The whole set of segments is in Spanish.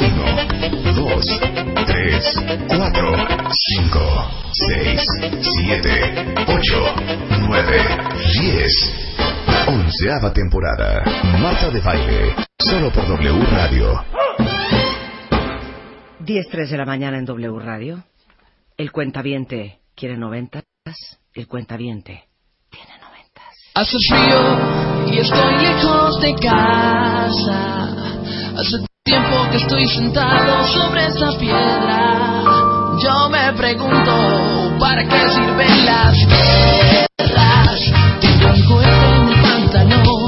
1, 2, 3, 4, 5, 6, 7, 8, 9, 10. Onceava temporada. Marta de Baile. Solo por W Radio. 10.03 de la mañana en W Radio. El cuentaviente quiere noventas. El cuentaviente tiene noventas. Hace frío y estoy lejos de casa. Hace tiempo que estoy sentado sobre esa piedra. Yo me pregunto, ¿para qué sirven las guerras? Tengo un en el pantalón.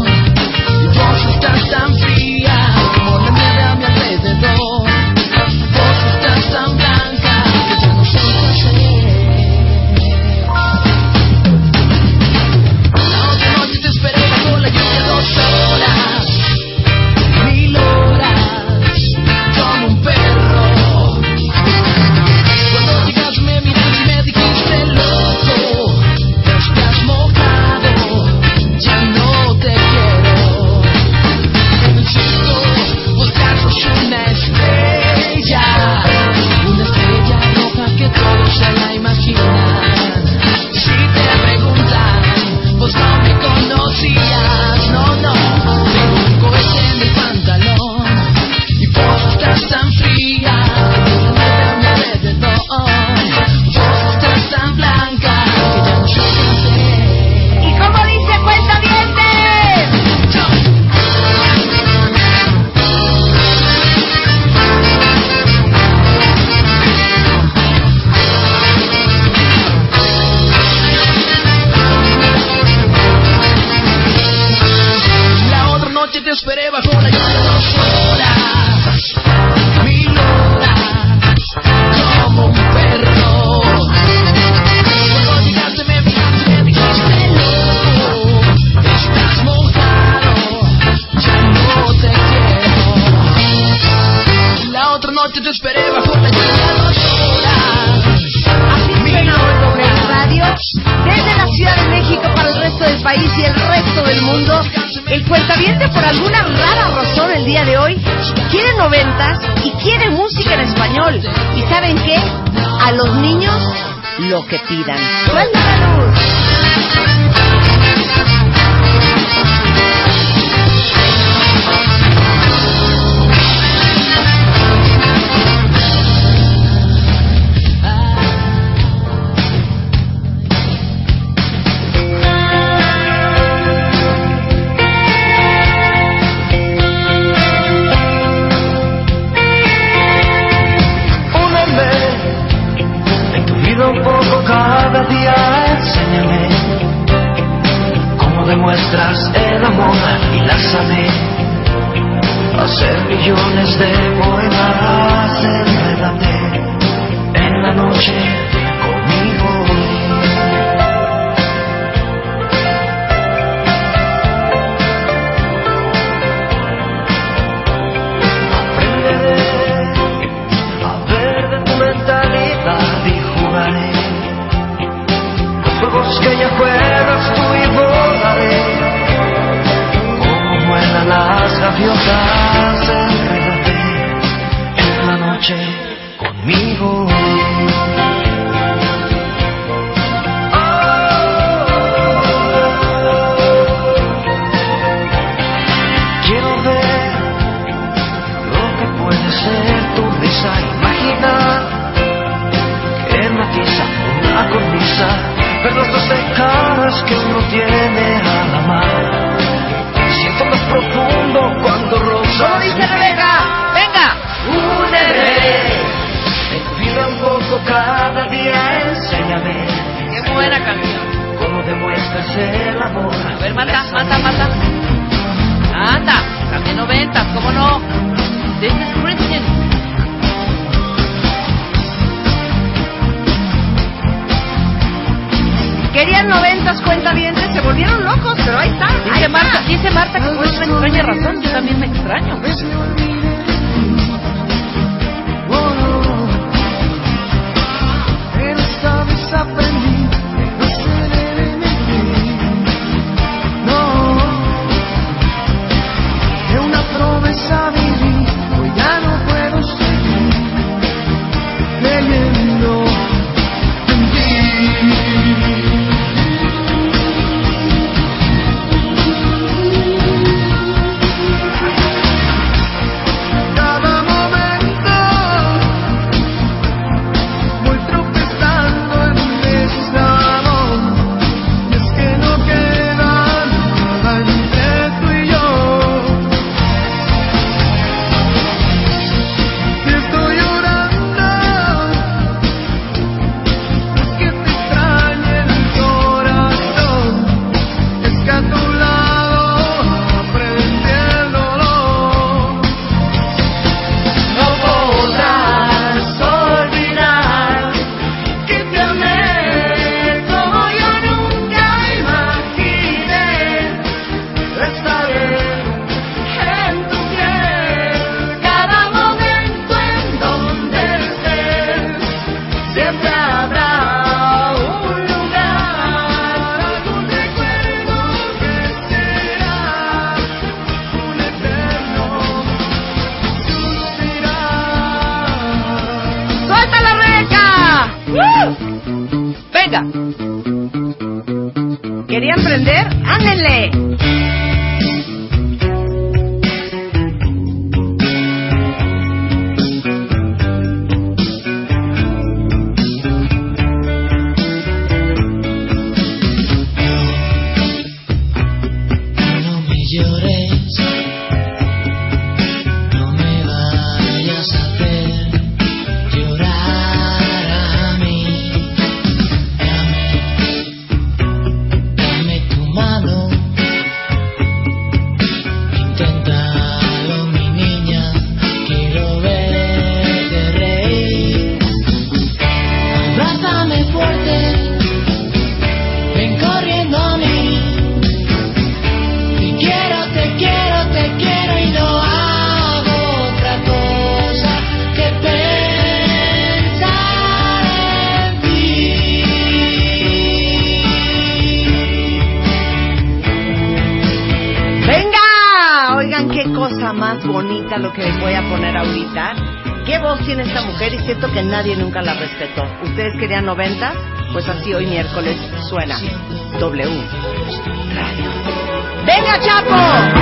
abrázame fuerte, ven corriendo a mí. Y quiero, te quiero, te quiero y no hago otra cosa que pensar en ti. Venga, oigan qué cosa más bonita lo que les voy a poner ahorita qué voz tiene esta mujer y siento que nadie nunca la respetó. Ustedes querían 90, pues así hoy miércoles suena W Radio. ¡Venga, Chapo!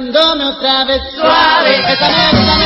besándome otra vez suave. Bésame, bésame.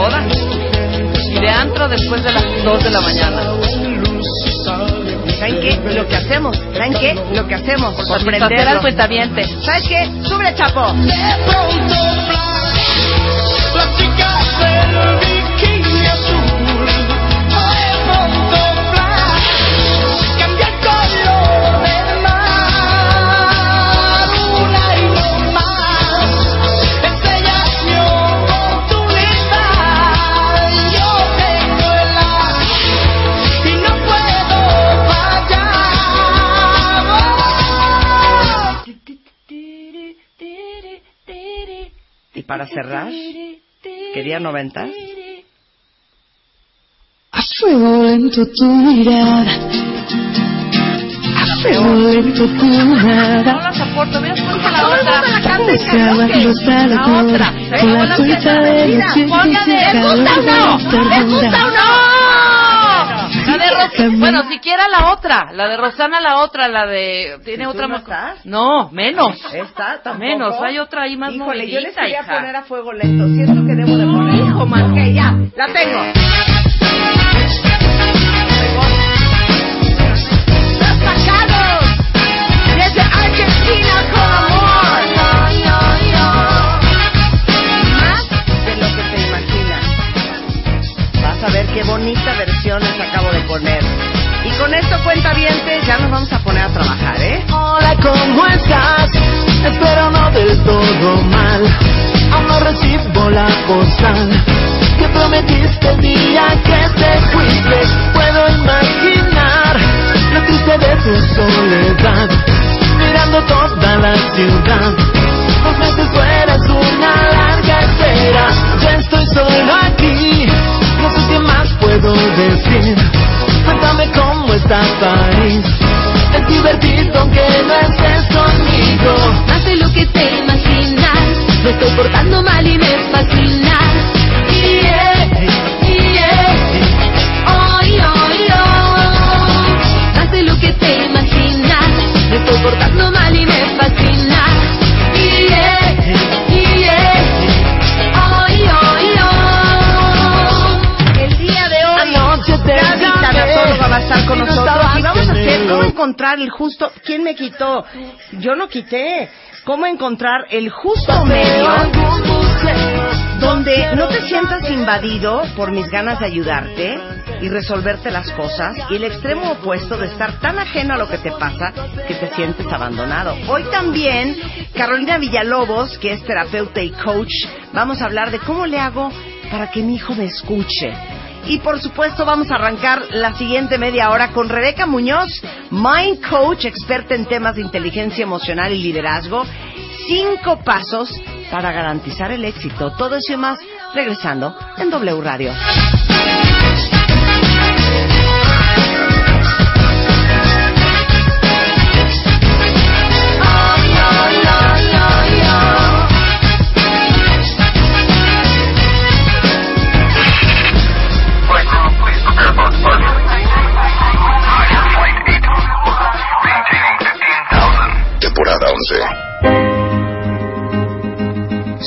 boda y de antro después de las 2 de la mañana. ¿Saben qué? Lo que hacemos. ¿Saben qué? Lo que hacemos. Por Sorprender al cuentaviente. ¿Sabes qué? ¡Sube, chapo! De pronto, para cerrar, quería 90. A fuego lento tu mirada. A fuego lento tu mirada. No la soporto, me has la otra. La otra. La o no! O no! La de bueno, siquiera la otra, la de Rosana, la otra, la de... ¿Tiene otra no, estás? no, menos. Está, tampoco. Menos, hay otra ahí más Híjole, yo les quería hija. poner a fuego lento, si es lo que debo de poner. Hijo, man. Ok, ya, la tengo. ¡Los sacados! Desde Argentina con... a ver qué bonita versión les acabo de poner. Y con esto, cuenta dientes, ya nos vamos a poner a trabajar, ¿eh? Hola, ¿cómo estás? Espero no del todo mal. Aún no recibo la postal que prometiste el día que te fuiste. Puedo imaginar lo triste de tu soledad, mirando toda la ciudad. Dos meses fuera es una larga espera, ya estoy solo aquí no sé qué más puedo decir. Cuéntame cómo está París. Es divertido aunque no estés conmigo. De lo que te imaginas. Me estoy portando mal y me fascina. Yeah, yeah. Más de lo que te imaginas. Me estoy portando mal con nosotros y vamos a hacer cómo encontrar el justo. ¿Quién me quitó? Yo no quité. ¿Cómo encontrar el justo medio donde no te sientas invadido por mis ganas de ayudarte y resolverte las cosas y el extremo opuesto de estar tan ajeno a lo que te pasa que te sientes abandonado. Hoy también Carolina Villalobos, que es terapeuta y coach, vamos a hablar de cómo le hago para que mi hijo me escuche. Y por supuesto vamos a arrancar la siguiente media hora con Rebeca Muñoz, Mind Coach, experta en temas de inteligencia emocional y liderazgo. Cinco pasos para garantizar el éxito. Todo eso y más regresando en W Radio.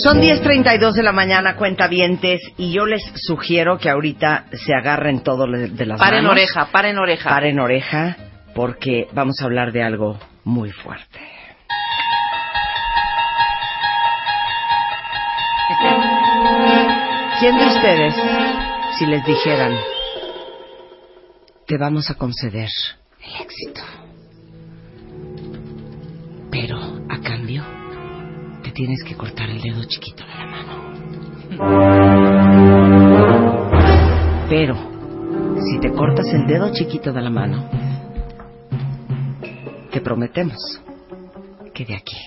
Son 10.32 de la mañana, cuentavientes, y yo les sugiero que ahorita se agarren todo de las Paren manos. oreja, paren oreja. Paren oreja, porque vamos a hablar de algo muy fuerte. ¿Quién de ustedes, si les dijeran, te vamos a conceder el éxito, pero tienes que cortar el dedo chiquito de la mano? Pero, si te cortas el dedo chiquito de la mano, te prometemos que de aquí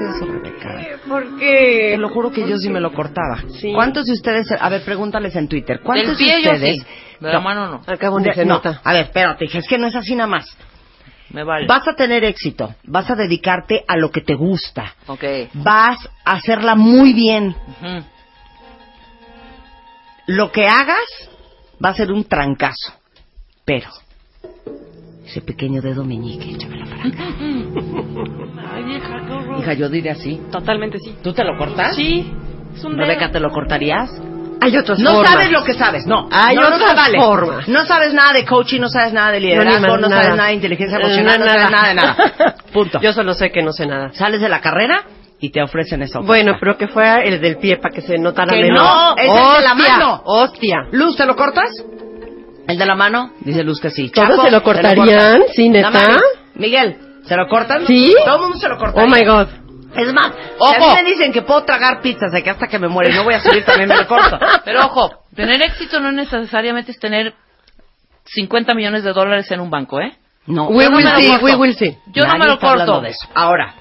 eso, Rebeca? Porque Te lo juro que yo sí me lo cortaba. Sí. ¿Cuántos de ustedes, a ver, pregúntales en Twitter, ¿cuántos pie de yo ustedes... sí, de la mano no. De- se no, nota. a ver, espérate, es que no es así nada más. Me vale. Vas a tener éxito, vas a dedicarte a lo que te gusta, Ok. vas a hacerla muy bien. Lo que hagas va a ser un trancazo, pero ese pequeño dedo meñique, échamelo para acá. Ay, hija, qué horror. Hija, yo diré así. Totalmente sí. ¿Tú te lo cortas? Sí. Es un Rebeca. ¿te lo cortarías? Hay otras No formas. sabes lo que sabes, no. Hay no, no otras te vale. formas. No sabes nada de coaching, no sabes nada de liderazgo, No, no, sabes nada. de inteligencia Eh, emocional, no, no, sabes nada. nada de nada. Punto. Yo solo sé que no sé nada. Sales de la carrera y te ofrecen eso. Bueno, pero que fuera el del pie para que se notara Que menos. no, es el de la mano. Hostia. Luz, ¿te lo cortas? ¿El de la mano? Dice Luz que sí. ¿Todos Chapo, se lo ¿te cortarían? cortas? ¿Sí, neta? Miguel, ¿se lo cortan? ¿Sí? Todo el mundo se lo cortaría. Oh my god. Es más, Ojo. si a mí me dicen que puedo tragar pizzas de que hasta que me muere no voy a subir, también me lo corto. Pero ojo, tener éxito no necesariamente es tener 50 millones de dólares en un banco, ¿eh? No, We no will lo see, we will see. Yo no Nadie me lo está hablando corto. de eso. Ahora,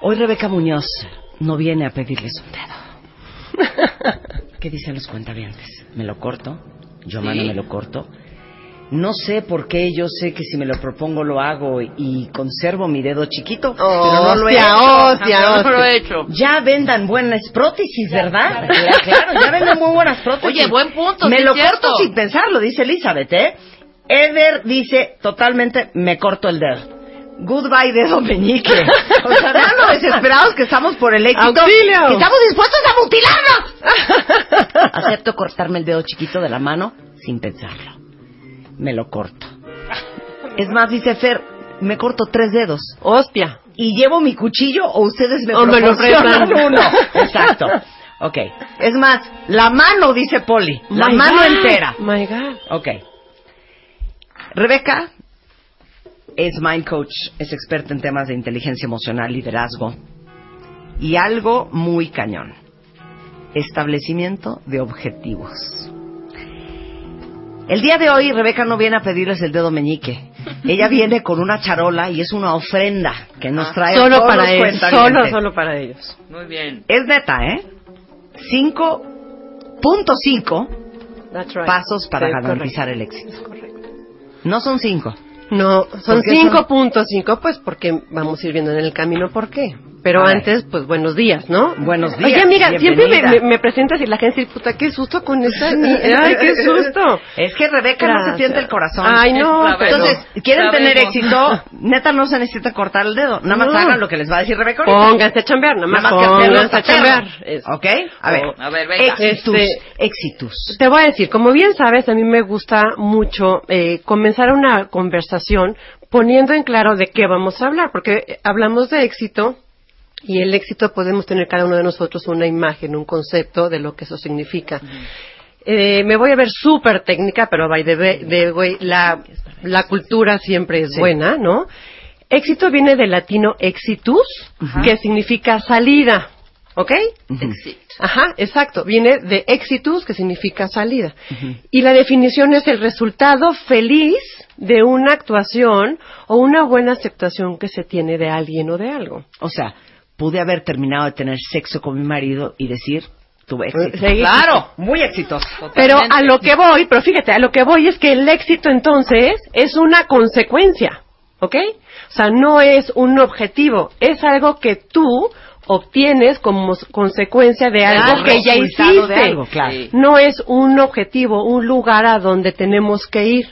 hoy Rebeca Muñoz no viene a pedirles un dedo. ¿Qué dicen los cuentavientes? ¿Me lo corto? Yo, mano, me lo corto. No sé por qué, yo sé que si me lo propongo lo hago y conservo mi dedo chiquito, pero no lo he hecho. hostia, No, no lo he hecho. Ya vendan buenas prótesis, ¿verdad? Claro, claro, ya venden muy buenas prótesis. Oye, buen punto, Me lo cierto. corto sin pensarlo, dice Elizabeth, ¿eh? Eder dice totalmente, me corto el dedo. Goodbye dedo meñique. O sea, vean lo desesperados que estamos por el éxito. ¡Auxilio! Que estamos dispuestos a mutilarnos. Acepto cortarme el dedo chiquito de la mano sin pensarlo. Me lo corto. Es más, dice Fer, me corto tres dedos. Hostia. ¿Y llevo mi cuchillo o ustedes me O me lo proporcionan prestan. uno? Exacto. Ok. Es más, la mano, dice Poli. La My mano God. entera. My God. Ok. Rebeca es mind coach, es experta en temas de inteligencia emocional, liderazgo y algo muy cañón. Establecimiento de objetivos. El día de hoy Rebeca no viene a pedirles el dedo meñique. Ella viene con una charola y es una ofrenda que nos trae a Solo todos para los ellos. Solo, solo para ellos. Muy bien. Es neta, ¿eh? 5.5 That's right. pasos para Sí, garantizar el éxito. No son 5. No, son ¿Por qué son? 5.5, pues porque vamos a ir viendo en el camino por qué. Pero antes, pues buenos días, ¿no? Buenos días, Oye, amiga, siempre me, me- me presentas y la gente dice, puta, qué susto con esta ni- Ay, qué susto. Es que Rebeca no se siente el corazón. Ay, no, Entonces, ¿quieren Sabemos. tener éxito? Neta, no se necesita cortar el dedo. Nada más No. hagan lo que les va a decir Rebeca ahorita. Pónganse a chambear, nada más, Nada más que hacerlo pónganse a chambear. ¿Ok? A ver. A ver, venga. Éxitus. Este- Éxitus. Te voy a decir, como bien sabes, a mí me gusta mucho eh, comenzar una conversación poniendo en claro de qué vamos a hablar, porque hablamos de éxito y el éxito podemos tener cada uno de nosotros una imagen, un concepto de lo que eso significa. Eh, me voy a ver súper técnica, pero by the way, the way, la, la cultura siempre es Sí. buena, ¿no? Éxito viene del latino exitus, que significa salida, ¿ok? Ajá, exacto. Viene de exitus, que significa salida. Y la definición es el resultado feliz de una actuación o una buena aceptación que se tiene de alguien o de algo. O sea, pude haber terminado de tener sexo con mi marido y decir, tuve éxito. Sí. Claro, muy exitoso. Pero a lo que voy, pero fíjate, a lo que voy es que el éxito entonces es una consecuencia, ¿ok? O sea, no es un objetivo, es algo que tú obtienes como consecuencia de algo Claro, que ya hiciste. algo, claro. Sí. No es un objetivo, un lugar a donde tenemos que ir,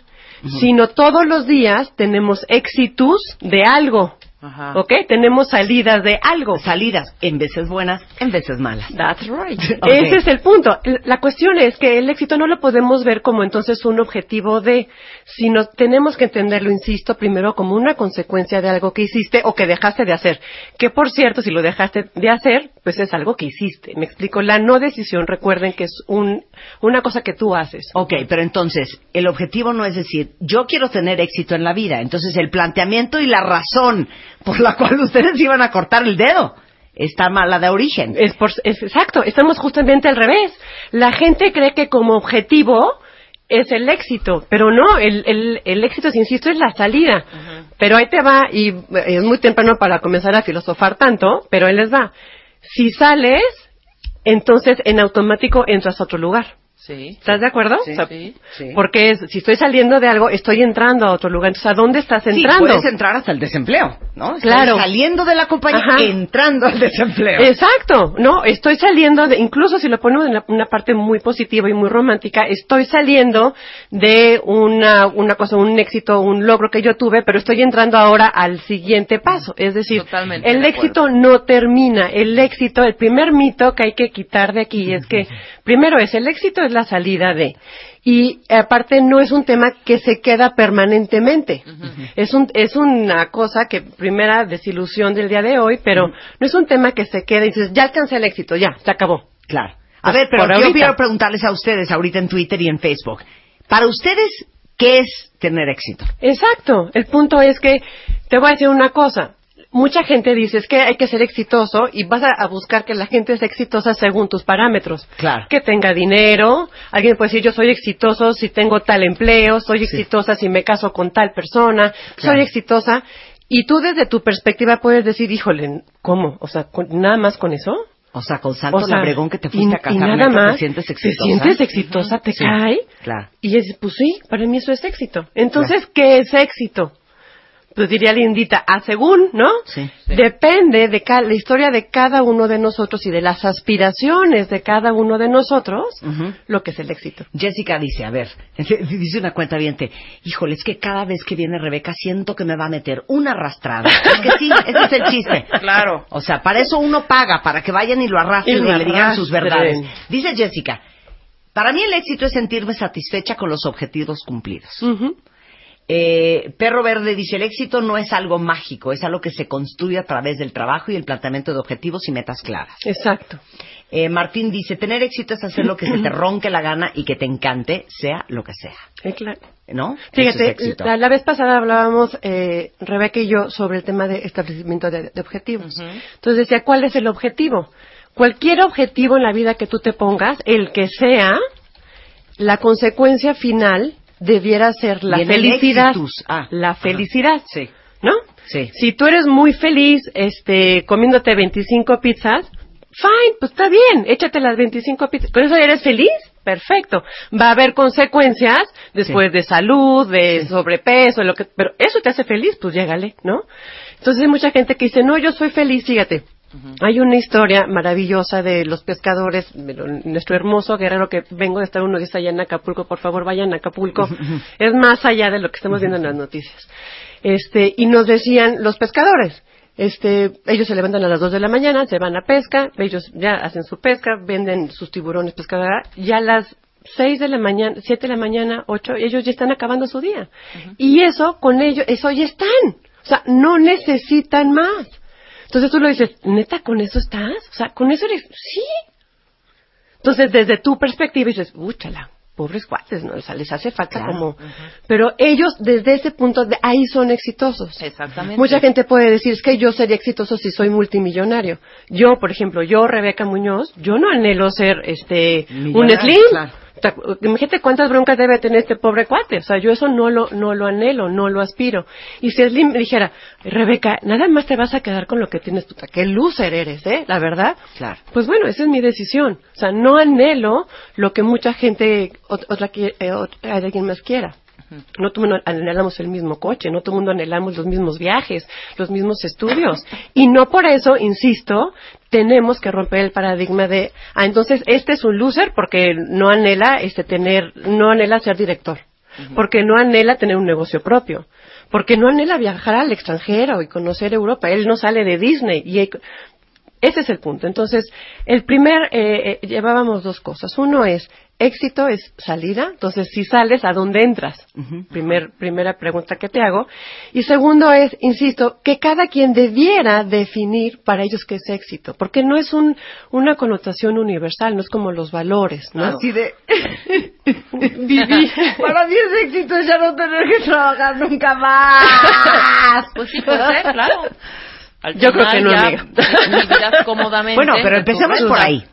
sino todos los días tenemos éxitos de algo, Ajá. ¿ok? Tenemos salidas de algo. Salidas, en veces buenas, en veces malas. That's right. Ese es el punto. La cuestión es que el éxito no lo podemos ver como entonces un objetivo de, sino tenemos que entenderlo, insisto, primero como una consecuencia de algo que hiciste o que dejaste de hacer. Que por cierto, si lo dejaste de hacer, pues es algo que hiciste. Me explico. La no decisión, recuerden que es un, una cosa que tú haces. Ok, pero entonces, el objetivo no es decir, yo quiero tener éxito en la vida. Entonces, el planteamiento y la razón por la cual ustedes iban a cortar el dedo está mala de origen. Es, por, es exacto, estamos justamente al revés. La gente cree que como objetivo es el éxito, pero no, el, el, el éxito, si insisto, es la salida. Pero ahí te va, y es muy temprano para comenzar a filosofar tanto, pero ahí les va. Si sales, entonces en automático entras a otro lugar. Sí. ¿Estás de acuerdo? Sí, O sea, sí, sí. Porque es, si estoy saliendo de algo, estoy entrando a otro lugar. Entonces, ¿a dónde estás Sí, entrando? puedes entrar hasta el desempleo, ¿no? Estás Claro. saliendo de la compañía, Ajá. entrando al desempleo. Exacto, no, estoy saliendo de, incluso si lo ponemos en la- una parte muy positiva y muy romántica, estoy saliendo de una, una cosa, un éxito, un logro que yo tuve, pero estoy entrando ahora al siguiente paso. Es decir, Totalmente el de éxito no termina. El éxito, el primer mito que hay que quitar de aquí es que, primero es, el éxito es la salida de. Y aparte no es un tema que se queda permanentemente. Es un es una cosa que primera desilusión del día de hoy, pero no es un tema que se queda y dices, ya alcancé el éxito, ya, se acabó. Claro. A Pues, ver, pero por yo ahorita. quiero preguntarles a ustedes ahorita en Twitter y en Facebook. Para ustedes, ¿qué es tener éxito? Exacto. El punto es que te voy a decir una cosa. Mucha gente dice es que hay que ser exitoso y vas a, a buscar que la gente sea exitosa según tus parámetros. Claro. Que tenga dinero. Alguien puede decir yo soy exitoso si tengo tal empleo, soy exitosa si me caso con tal persona, Claro. soy exitosa. Y tú desde tu perspectiva puedes decir, híjole, ¿cómo? O sea, ¿con- ¿nada más con eso? O sea, con Santo O sea, Labregón que te y- fuiste a y casar, nada más, te sientes te exitosa. sientes exitosa, te Sí, cae. Claro. Y es, pues sí, para mí eso es éxito. Entonces, ¿qué es éxito? Pues diría Lindita, a según, ¿no? Sí. Depende de ca- la historia de cada uno de nosotros y de las aspiraciones de cada uno de nosotros, lo que es el éxito. Jessica dice, a ver, dice una cuenta viente, híjole, es que cada vez que viene Rebeca siento que me va a meter una arrastrada. Es que sí, ese es el chiste. Claro. O sea, para eso uno paga, para que vayan y lo arrastren Y le digan sus verdades. Dice Jessica, para mí el éxito es sentirme satisfecha con los objetivos cumplidos. Ujú. Eh, Perro Verde dice, el éxito no es algo mágico, es algo que se construye a través del trabajo y el planteamiento de objetivos y metas claras. Exacto. Eh, Martín dice, tener éxito es hacer lo que se te ronque la gana y que te encante, sea lo que sea. Eh, claro. ¿No? Fíjate, es la, la vez pasada hablábamos, eh, Rebeca y yo, sobre el tema de establecimiento de, de objetivos. Entonces decía, ¿cuál es el objetivo? Cualquier objetivo en la vida que tú te pongas, el que sea, la consecuencia final debiera ser la felicidad. Ah, la ajá. felicidad. Sí. ¿No? Sí. Si tú eres muy feliz este, comiéndote 25 pizzas, fine, pues está bien, échate las 25 pizzas. ¿Con eso eres feliz? Perfecto. Va a haber consecuencias después de salud, de sobrepeso, lo que, pero eso te hace feliz, pues llégale, ¿no? Entonces hay mucha gente que dice, no, yo soy feliz, fíjate. Hay una historia maravillosa de los pescadores, de lo- nuestro hermoso guerrero que vengo de estar uno dice allá en Acapulco, por favor vayan a Acapulco. es más allá de lo que estamos viendo en las noticias. Este, y nos decían los pescadores, este, ellos se levantan a las 2 de la mañana, se van a pesca, ellos ya hacen su pesca, venden sus tiburones pescadores, ya a las 6 de la mañana, 7 de la mañana, 8, ellos ya están acabando su día. Y eso, con ellos, eso ya están. O sea, no necesitan más. Entonces tú lo dices, ¿neta con eso estás? O sea, ¿con eso eres? Sí. Entonces, desde tu perspectiva dices, úchala, pobres cuates, ¿no? O sea, les hace falta Claro. como... Pero ellos, desde ese punto, de ahí son exitosos. Exactamente. Mucha gente puede decir, es que yo sería exitoso si soy multimillonario. Yo, por ejemplo, yo, Rebeca Muñoz, yo no anhelo ser, este, un slim. claro. Imagínate cuántas broncas debe tener este pobre cuate. O sea, yo eso no lo, no lo anhelo, no lo aspiro. Y si Slim me dijera, Rebeca, nada más te vas a quedar con lo que tienes tú. Qué loser eres, ¿eh? La verdad. Claro. Pues bueno, esa es mi decisión. O sea, no anhelo lo que mucha gente, ot- otra, que- eh, ot- alguien más quiera. No todo el mundo anhelamos el mismo coche, no todo el mundo anhelamos los mismos viajes, los mismos estudios. Y no por eso, insisto, tenemos que romper el paradigma de, ah, entonces este es un loser porque no anhela este tener, no anhela ser director, porque no anhela tener un negocio propio, porque no anhela viajar al extranjero y conocer Europa. Él no sale de Disney y hay- ese es el punto. Entonces, el primer, eh, eh, llevábamos dos cosas. Uno es, éxito es salida. Entonces, si sales, ¿a dónde entras? Primer, primera pregunta que te hago. Y segundo es, insisto, que cada quien debiera definir para ellos qué es éxito. Porque no es un, una connotación universal, no es como los valores, ¿no? Así de... Viví. Para mí es éxito ya no tener que trabajar nunca más. Pues sí, puede ser, claro. Al Yo creo que no, amiga. cómodamente. Bueno, pero empecemos por ahí.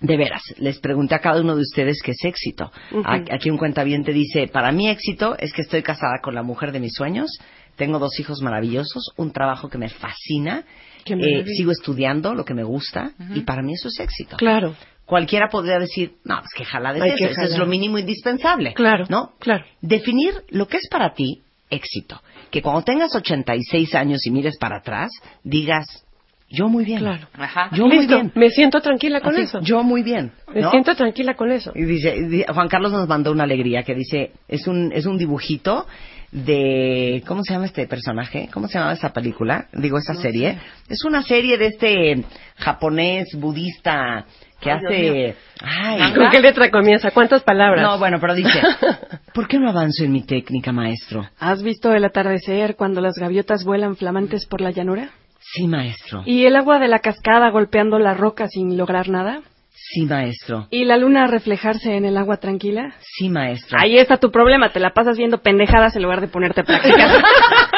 De veras, les pregunté a cada uno de ustedes qué es éxito. Ujú. A- Aquí un cuentaviente dice, para mí éxito es que estoy casada con la mujer de mis sueños, tengo dos hijos maravillosos, un trabajo que me fascina, eh, sigo estudiando lo que me gusta y para mí eso es éxito. Claro, Cualquiera podría decir, no, pues que jala de Hay eso, eso es lo mínimo indispensable. claro, ¿No? claro. Definir lo que es para ti éxito. Que cuando tengas 86 años y mires para atrás, digas, yo muy bien. Claro. Ajá. Yo muy bien. me siento tranquila con Así, eso. Yo muy bien. Me siento tranquila con eso. Y dice, di- Juan Carlos nos mandó una alegría que dice, es un, es un dibujito de, ¿cómo se llama este personaje? ¿Cómo se llama esa película? Digo, esa serie. Es una serie de este japonés budista que hace, ay, ¿Con qué letra comienza? ¿Cuántas palabras? no, bueno, pero dice, ¿por qué no avanzo en mi técnica, maestro? ¿Has visto el atardecer cuando las gaviotas vuelan flamantes por la llanura? Sí, maestro. ¿Y el agua de la cascada golpeando la roca sin lograr nada? Sí, maestro. ¿Y la luna reflejarse en el agua tranquila? Sí, maestro. Ahí está tu problema, te la pasas viendo pendejadas en lugar de ponerte a practicar.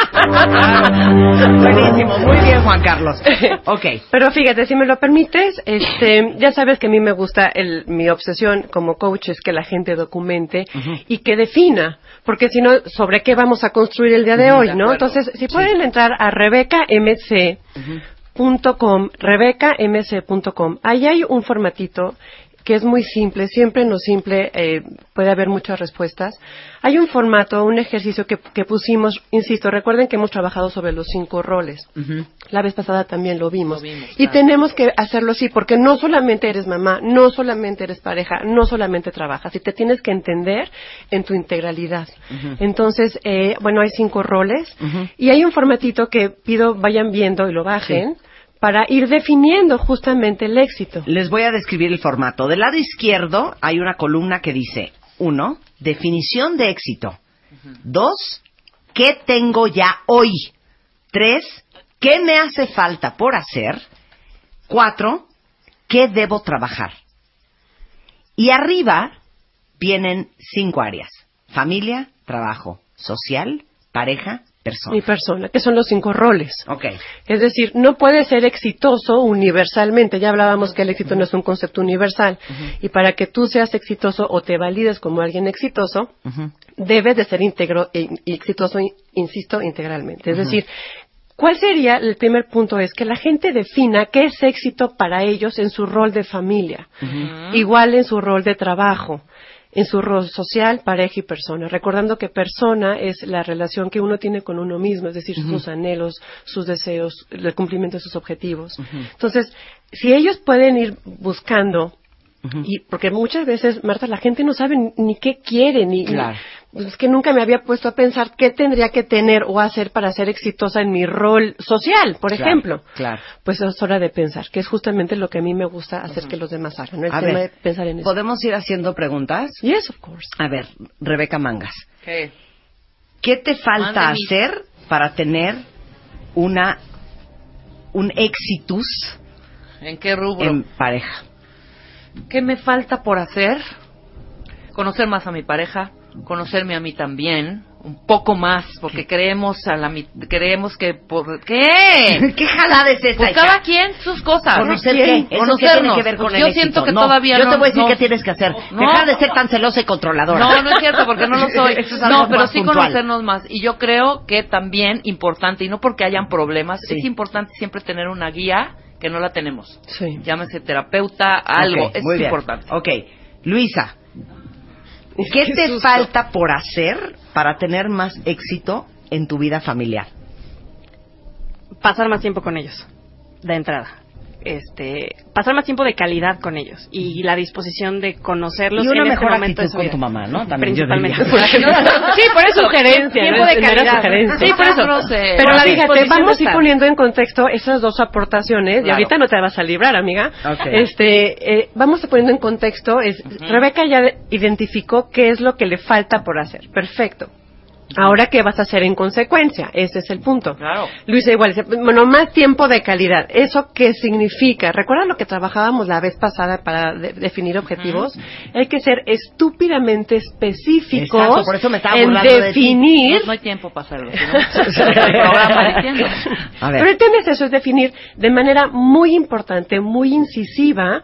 Buenísimo, muy bien, Juan Carlos. Ok. Pero fíjate, si me lo permites, este, ya sabes que a mí me gusta el, mi obsesión como coach es que la gente documente y que defina, porque si no, ¿sobre qué vamos a construir el día de hoy, de no? Entonces, si pueden entrar a rebecamc.com, rebecamc.com, ahí hay un formatito que es muy simple, siempre no simple, eh, puede haber muchas respuestas. Hay un formato, un ejercicio que, que pusimos, insisto, recuerden que hemos trabajado sobre los cinco roles. La vez pasada también lo vimos. y tenemos que hacerlo así, porque no solamente eres mamá, no solamente eres pareja, no solamente trabajas, y te tienes que entender en tu integralidad. Entonces, eh, bueno, hay cinco roles, y hay un formatito que pido vayan viendo y lo bajen, para ir definiendo justamente el éxito. Les voy a describir el formato. Del lado izquierdo hay una columna que dice, uno, definición de éxito. Dos, ¿qué tengo ya hoy? Tres, ¿qué me hace falta por hacer? Cuatro, qué debo trabajar. Y arriba vienen cinco áreas. Familia, trabajo, social, pareja, persona. Mi persona, que son los cinco roles. Ok. Es decir, no puede ser exitoso universalmente. Ya hablábamos que el éxito no es un concepto universal. Y para que tú seas exitoso o te valides como alguien exitoso, debes de ser íntegro e y exitoso, in- insisto, integralmente. Es decir, ¿cuál sería el primer punto? Es que la gente defina qué es éxito para ellos en su rol de familia, igual en su rol de trabajo, en su rol social, pareja y persona, recordando que persona es la relación que uno tiene con uno mismo, es decir, sus anhelos, sus deseos, el cumplimiento de sus objetivos. Entonces, si ellos pueden ir buscando y porque muchas veces, Marta, la gente no sabe ni- ni qué quiere, ni, Claro. Es que nunca me había puesto a pensar qué tendría que tener o hacer para ser exitosa en mi rol social, por Claro, ejemplo. Claro. Pues es hora de pensar, que es justamente lo que a mí me gusta hacer que los demás hagan, ¿no? El A tema ver, de pensar en eso. ¿podemos ir haciendo preguntas? Yes, of course. A ver, Rebeca Mangas. ¿Qué? ¿Qué te falta Mande mi- hacer para tener una un éxitus ¿En qué rubro? en pareja? ¿Qué me falta por hacer? Conocer más a mi pareja, conocerme a mí también, un poco más, porque creemos a la mi- creemos que por ¿qué? ¿Qué jalada es esa? Pues cada quien sus cosas. ¿Conocer qué? ¿Eso qué Conocernos. tiene que ver con Pues el yo éxito? siento que No, todavía Yo no. te voy a decir no. qué tienes que hacer. No. Dejar de ser tan celosa y controladora. No, no es cierto, porque no lo soy. Es no, pero sí puntual. conocernos más. Y yo creo que también importante, y no porque hayan problemas, Sí. es importante siempre tener una guía que no la tenemos. Sí. Llámese terapeuta, algo. Es importante. Ok, Luisa, ¿qué Qué te susto. falta por hacer para tener más éxito en tu vida familiar? pasar más tiempo con ellos, de entrada. Este, pasar más tiempo de calidad con ellos y la disposición de conocerlos Y una en mejor este momento de actitud su con tu mamá, ¿no? También Principalmente. sí, por eso. Sugerencia, Tiempo de es- no era calidad. sugerencia. Sí, por eso. Dejarlos, Pero fíjate, vamos a ir poniendo en contexto esas dos aportaciones, y ahorita no te vas a librar, amiga. Este, eh, vamos a poniendo en contexto, es, Rebeca ya identificó qué es lo que le falta por hacer. Perfecto. Ahora, ¿qué vas a hacer en consecuencia? Ese es el punto. Claro. Luisa igual, dice, bueno, más tiempo de calidad. ¿Eso qué significa? ¿Recuerdan lo que trabajábamos la vez pasada para de- definir objetivos? Hay que ser estúpidamente específicos Exacto, por eso me estaba en burlando de ti. definir No, no hay tiempo para hacerlo. pero el tema es eso, es definir de manera muy importante, muy incisiva,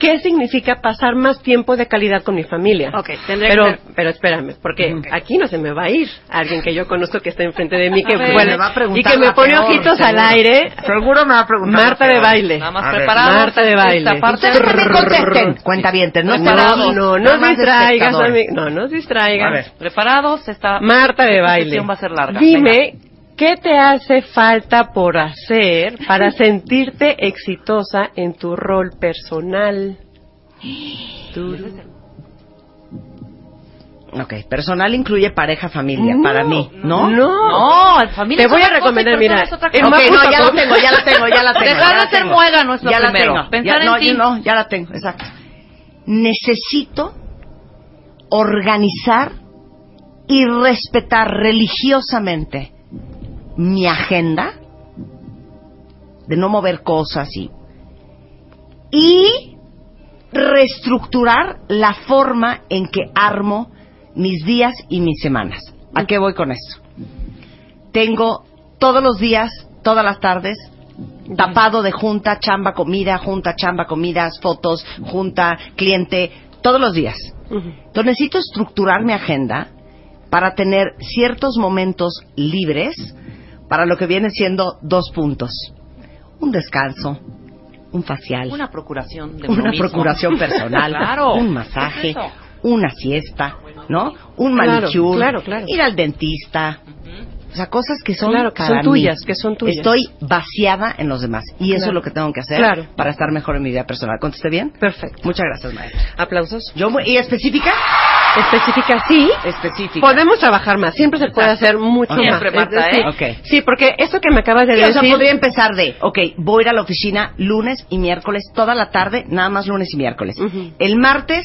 qué significa pasar más tiempo de calidad con mi familia. Ok, tendría pero, que ser- pero espérame, porque aquí no se me va a ir alguien que yo conozco que está enfrente de mí, que A ver. Me va a y que me la pone peor, ojitos seguro. al aire. Seguro me va a preguntar. Marta la de baile. Nada más A ver. preparados. Marta de baile. Ustedes también contesten, no Preparados. No, no, Nada no más distraigas, amiga. No, no distraigas. A ver. Preparados, está. Marta de baile. sesión va a ser larga. Dime, ¿qué te hace falta por hacer para sentirte exitosa en tu rol personal? Ok, personal incluye pareja, familia, para mí, ¿no? No. Familia Te voy a recomendar, mira, es otra en cosa. Ok, no, ya la tengo, ya la tengo, ya la tengo. Dejar de ser muégano es lo ya la tengo. Pensar Ya- en no, ti. no, ya la tengo, exacto. Necesito organizar y respetar religiosamente mi agenda de no mover cosas y y reestructurar la forma en que armo mis días y mis semanas. ¿A qué voy con esto? Tengo todos los días, todas las tardes, tapado de junta, chamba, comida, junta, chamba, comidas, fotos, junta, cliente, todos los días. Entonces necesito estructurar mi agenda para tener ciertos momentos libres para lo que viene siendo dos puntos. Un descanso, un facial, Una procuración de una mismo. procuración personal, Claro. un masaje, Es una siesta, ¿no? Un Claro, manicure, claro, claro. ir al dentista. O sea, cosas que son Claro, que para son tuyas, mí. que son tuyas. Estoy vaciada en los demás y eso es lo que tengo que hacer Claro. para estar mejor en mi vida personal. ¿Contesté bien? Perfecto. Muchas gracias, maestra. Aplausos. Yo y específica, Específica, sí. específica. Podemos trabajar más. Siempre se puede hacer mucho más. Siempre, Marta, decir, ¿eh? Ok. Sí, porque eso que me acabas de Sí, o sea, decir. podría empezar de, ok, voy a ir a la oficina lunes y miércoles, toda la tarde, nada más lunes y miércoles. Ujú. El martes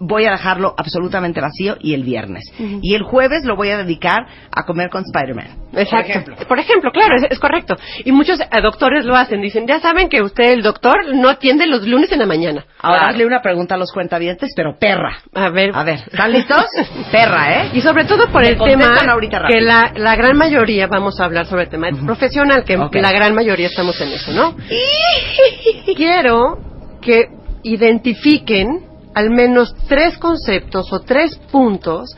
voy a dejarlo absolutamente vacío y el viernes. Y el jueves lo voy a dedicar a comer con Spider-Man. Exacto. Por ejemplo, claro, es, es correcto. Y muchos eh, doctores lo hacen. Dicen, ya saben que usted, el doctor, no atiende los lunes en la mañana. Ahora hazle una pregunta a los cuentavientes, pero perra. A ver. A ver, ¿están listos? perra, ¿eh? Y sobre todo por Me el tema que la, la gran mayoría, vamos a hablar sobre el tema profesional, que la gran mayoría estamos en eso, ¿no? Quiero que identifiquen al menos tres conceptos o tres puntos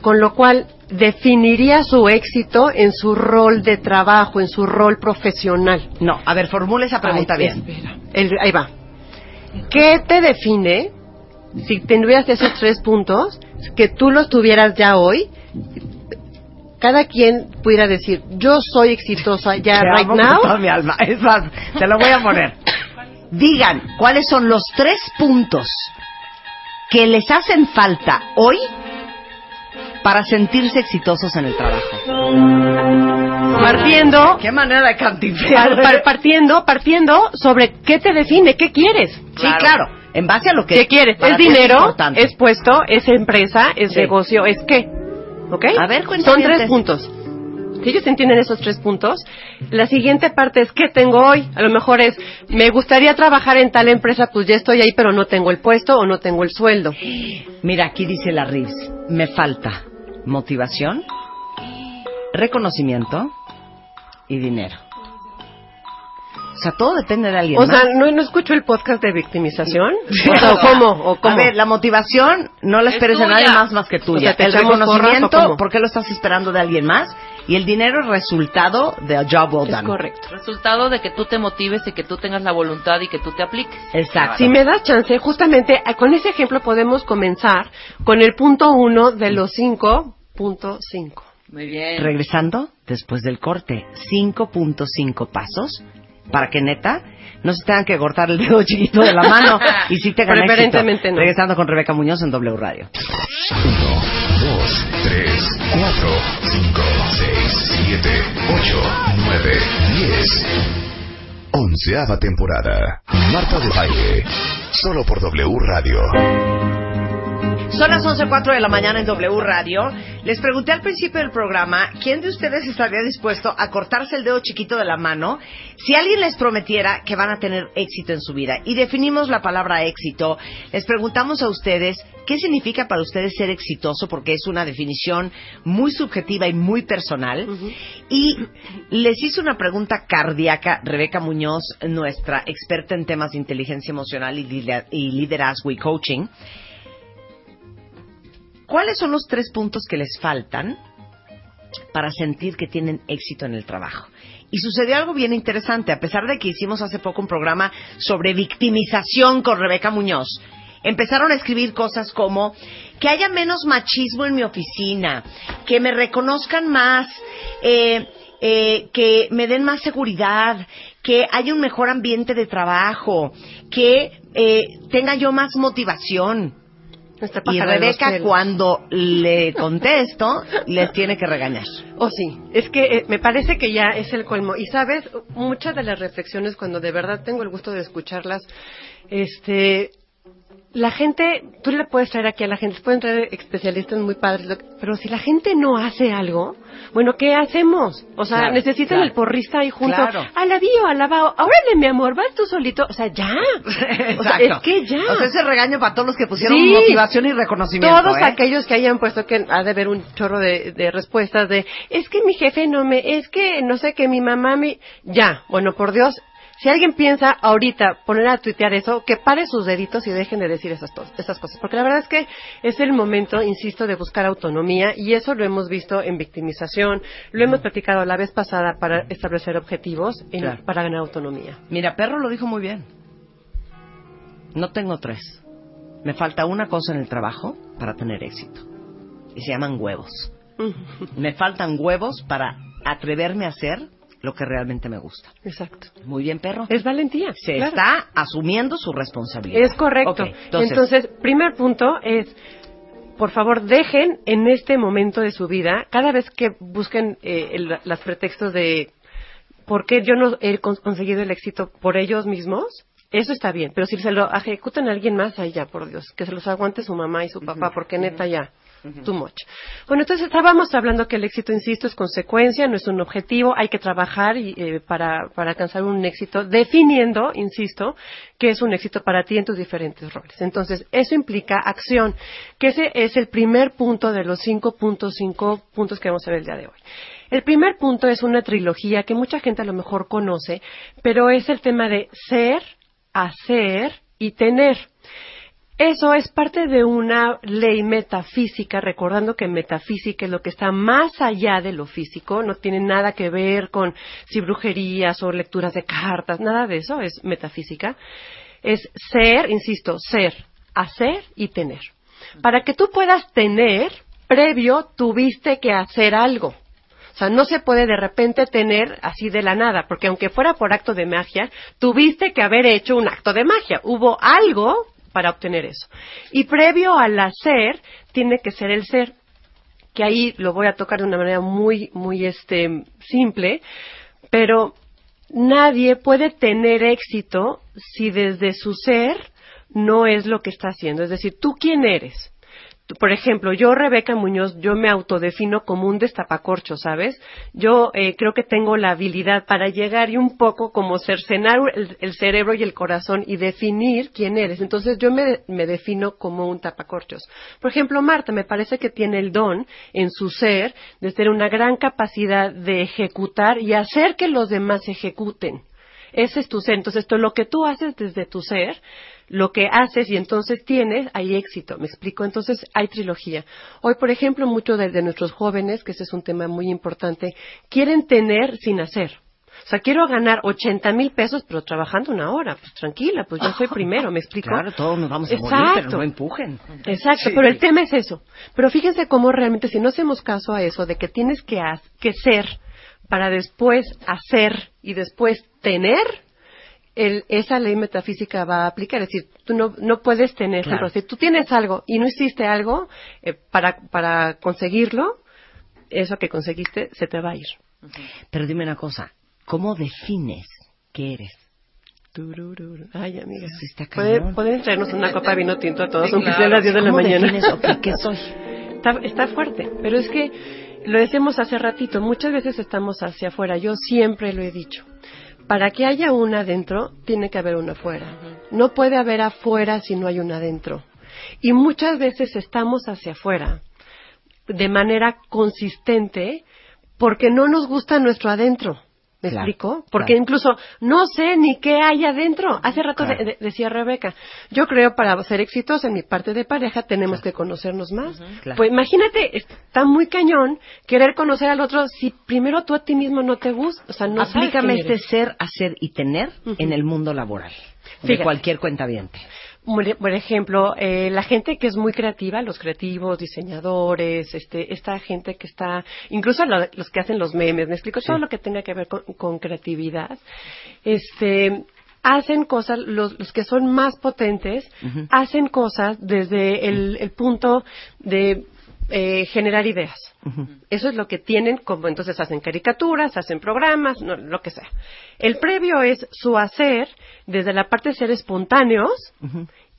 con lo cual definiría su éxito en su rol de trabajo, en su rol profesional. No, a ver, formule esa pregunta Ay, bien. El- ahí va. ¿Qué te define si tuvieras esos tres puntos, que tú los tuvieras ya hoy? Cada quien pudiera decir, yo soy exitosa ya Te right amo con toda now. mi alma. Es más, te lo voy a poner. Digan cuáles son los tres puntos que les hacen falta hoy para sentirse exitosos en el trabajo. Partiendo, Qué manera de par- par- partiendo, partiendo sobre qué te define, qué quieres. Sí, claro. En base a lo que ¿Qué quieres? ¿Es dinero? ¿Es puesto? ¿Es empresa? ¿Es Sí. negocio? ¿Es qué? ¿Ok? A ver, Son tres puntos. Si ellos entienden esos tres puntos, la siguiente parte es ¿qué tengo hoy? A lo mejor es, me gustaría trabajar en tal empresa, pues ya estoy ahí, pero no tengo el puesto o no tengo el sueldo. Mira, aquí dice la Rives, me falta motivación, reconocimiento y dinero. O sea, todo depende de alguien O más. sea, ¿no, ¿no escucho el podcast de victimización? O sea, ¿o ¿cómo? ¿O cómo? A ver, la motivación no la Es esperes de nadie más más que tuya. O sea, ¿te el porras reconocimiento, cómo? ¿por qué lo estás esperando de alguien más? Y el dinero es resultado de a job well es done. correcto. Resultado de que tú te motives y que tú tengas la voluntad y que tú te apliques. Exacto. Si me das chance, justamente eh, con ese ejemplo podemos comenzar con el punto uno de los cinco punto cinco. Muy bien. Regresando, después del corte, 5.5 pasos para que neta no se tengan que cortar el dedo chiquito de la mano y sí tengan éxito. Preferentemente no. Regresando con Rebeca Muñoz en W Radio. 1, 2, 3, 4, 5, 6, 7, 8, 9, 10. Onceava temporada. Marta de Baile. Solo por W Radio. Son las 11.04 de la mañana en W Radio. Les pregunté al principio del programa, ¿quién de ustedes estaría dispuesto a cortarse el dedo chiquito de la mano si alguien les prometiera que van a tener éxito en su vida? Y definimos la palabra éxito. Les preguntamos a ustedes, ¿qué significa para ustedes ser exitoso? Porque es una definición muy subjetiva y muy personal. Y les hice una pregunta cardíaca, Rebeca Muñoz, nuestra experta en temas de inteligencia emocional y lider- y liderazgo y coaching. ¿Cuáles son los tres puntos que les faltan para sentir que tienen éxito en el trabajo? Y sucedió algo bien interesante, a pesar de que hicimos hace poco un programa sobre victimización con Rebeca Muñoz. Empezaron a escribir cosas como que haya menos machismo en mi oficina, que me reconozcan más, eh, eh, que me den más seguridad, que haya un mejor ambiente de trabajo, que eh, tenga yo más motivación. Nuestra Y Rebeca, cuando le contesto, les tiene que regañar. Oh, sí. Es que eh, me parece que ya es el colmo. Y sabes, muchas de las reflexiones, cuando de verdad tengo el gusto de escucharlas, este. La gente, tú le puedes traer aquí a la gente, pueden traer especialistas muy padres, pero si la gente no hace algo, bueno, ¿qué hacemos? O sea, Claro, necesitan claro. el porrista ahí junto. Claro. Alabío, alabao, órale, mi amor, vas tú solito. O sea, ya. O sea, es que ya. O sea, ese regaño para todos los que pusieron Sí. motivación y reconocimiento. Todos ¿eh? aquellos que hayan puesto que ha de haber un chorro de, de respuestas de es que mi jefe no me, es que no sé que mi mamá me, ya, bueno por Dios, si alguien piensa ahorita poner a tuitear eso, que pare sus deditos y dejen de decir esas, cosas, porque la verdad es que es el momento, insisto, de buscar autonomía y eso lo hemos visto en victimización, lo hemos platicado la vez pasada para establecer objetivos en- Claro. para ganar autonomía. Mira, Perro lo dijo muy bien. No tengo tres. Me falta una cosa en el trabajo para tener éxito. Y se llaman huevos. Me faltan huevos para atreverme a hacer lo que realmente me gusta. Exacto. Muy bien, perro. Es valentía. Se claro. está asumiendo su responsabilidad. Es correcto. Entonces, entonces, primer punto es, por favor, dejen en este momento de su vida, cada vez que busquen eh, el- los pretextos de por qué yo no he cons- conseguido el éxito por ellos mismos, Eso está bien, pero si se lo ejecutan a alguien más, ahí ya, por Dios, que se los aguante su mamá y su papá, porque neta ya, too much. Bueno, entonces estábamos hablando que el éxito, insisto, es consecuencia, no es un objetivo, hay que trabajar eh, para, para alcanzar un éxito, definiendo, insisto, qué es un éxito para ti en tus diferentes roles. Entonces, eso implica acción, que ese es el primer punto de los cinco puntos, cinco puntos que vamos a ver el día de hoy. El primer punto es una trilogía que mucha gente a lo mejor conoce, pero es el tema de ser, hacer y tener. Eso es parte de una ley metafísica, recordando que metafísica es lo que está más allá de lo físico, no tiene nada que ver con si brujerías o lecturas de cartas, nada de eso, es metafísica. Es ser, insisto, ser, hacer y tener. Para que tú puedas tener, previo tuviste que hacer algo. O sea, no se puede de repente tener así de la nada, porque aunque fuera por acto de magia, tuviste que haber hecho un acto de magia. Hubo algo para obtener eso. Y previo al hacer, tiene que ser el ser, que ahí lo voy a tocar de una manera muy, muy este, simple, pero nadie puede tener éxito si desde su ser no es lo que está haciendo. Es decir, ¿tú quién eres? Por ejemplo, yo, Rebeca Muñoz, yo me autodefino como un destapacorcho, ¿sabes? Yo eh, creo que tengo la habilidad para llegar y un poco como cercenar el, el cerebro y el corazón y definir quién eres. Entonces yo me, me defino como un tapacorchos. Por ejemplo, Marta me parece que tiene el don en su ser de tener una gran capacidad de ejecutar y hacer que los demás ejecuten. Ese es tu ser. Entonces, esto lo que tú haces desde tu ser, lo que haces y entonces tienes, hay éxito. ¿Me explico? Entonces, hay trilogía. Hoy, por ejemplo, muchos de, de nuestros jóvenes, que ese es un tema muy importante, quieren tener sin hacer. O sea, quiero ganar 80 mil pesos, pero trabajando una hora. Pues tranquila, pues yo soy primero, ¿me explico? Claro, todos nos vamos a morir, pero no empujen. Exacto, Sí. pero el tema es eso. Pero fíjense cómo realmente, si no hacemos caso a eso, de que tienes que ser para después hacer y después tener, el- esa ley metafísica va a aplicar. Es decir, tú no, no puedes tener, Claro. ejemplo, si tú tienes algo y no hiciste algo eh, para, para conseguirlo, eso que conseguiste se te va a ir. Pero dime una cosa, ¿cómo defines qué eres? Ay, amiga. Sí, está ¿Puede- cañón. ¿Pueden traernos una copa de vino tinto a todos, Sí, aunque claro. sea a las 10 de la ¿Cómo mañana? defines qué- qué soy? Está, está fuerte, pero es que lo decíamos hace ratito, muchas veces estamos hacia afuera, yo siempre lo he dicho. Para que haya una adentro, tiene que haber una afuera. No puede haber afuera si no hay una adentro. Y muchas veces estamos hacia afuera de manera consistente porque no nos gusta nuestro adentro. ¿Me Claro, explico? Porque claro. incluso no sé ni qué hay adentro. Hace rato Claro. de- de- decía Rebeca, yo creo para ser exitosos en mi parte de pareja tenemos que conocernos más. Pues imagínate, está muy cañón querer conocer al otro si primero tú a ti mismo no te gusta. O sea, no Aplícame este ser, hacer y tener en el mundo laboral. De Fíjate. cualquier cuentaviente. Por ejemplo, eh, la gente que es muy creativa, los creativos, diseñadores, este, esta gente que está, incluso lo- los que hacen los memes, me explico, todo lo que tenga que ver con, con creatividad, este, hacen cosas, los, los que son más potentes, hacen cosas desde el, el punto de eh, generar ideas. Eso es lo que tienen, como entonces hacen caricaturas, hacen programas, no, lo que sea. El previo es su hacer desde la parte de ser espontáneos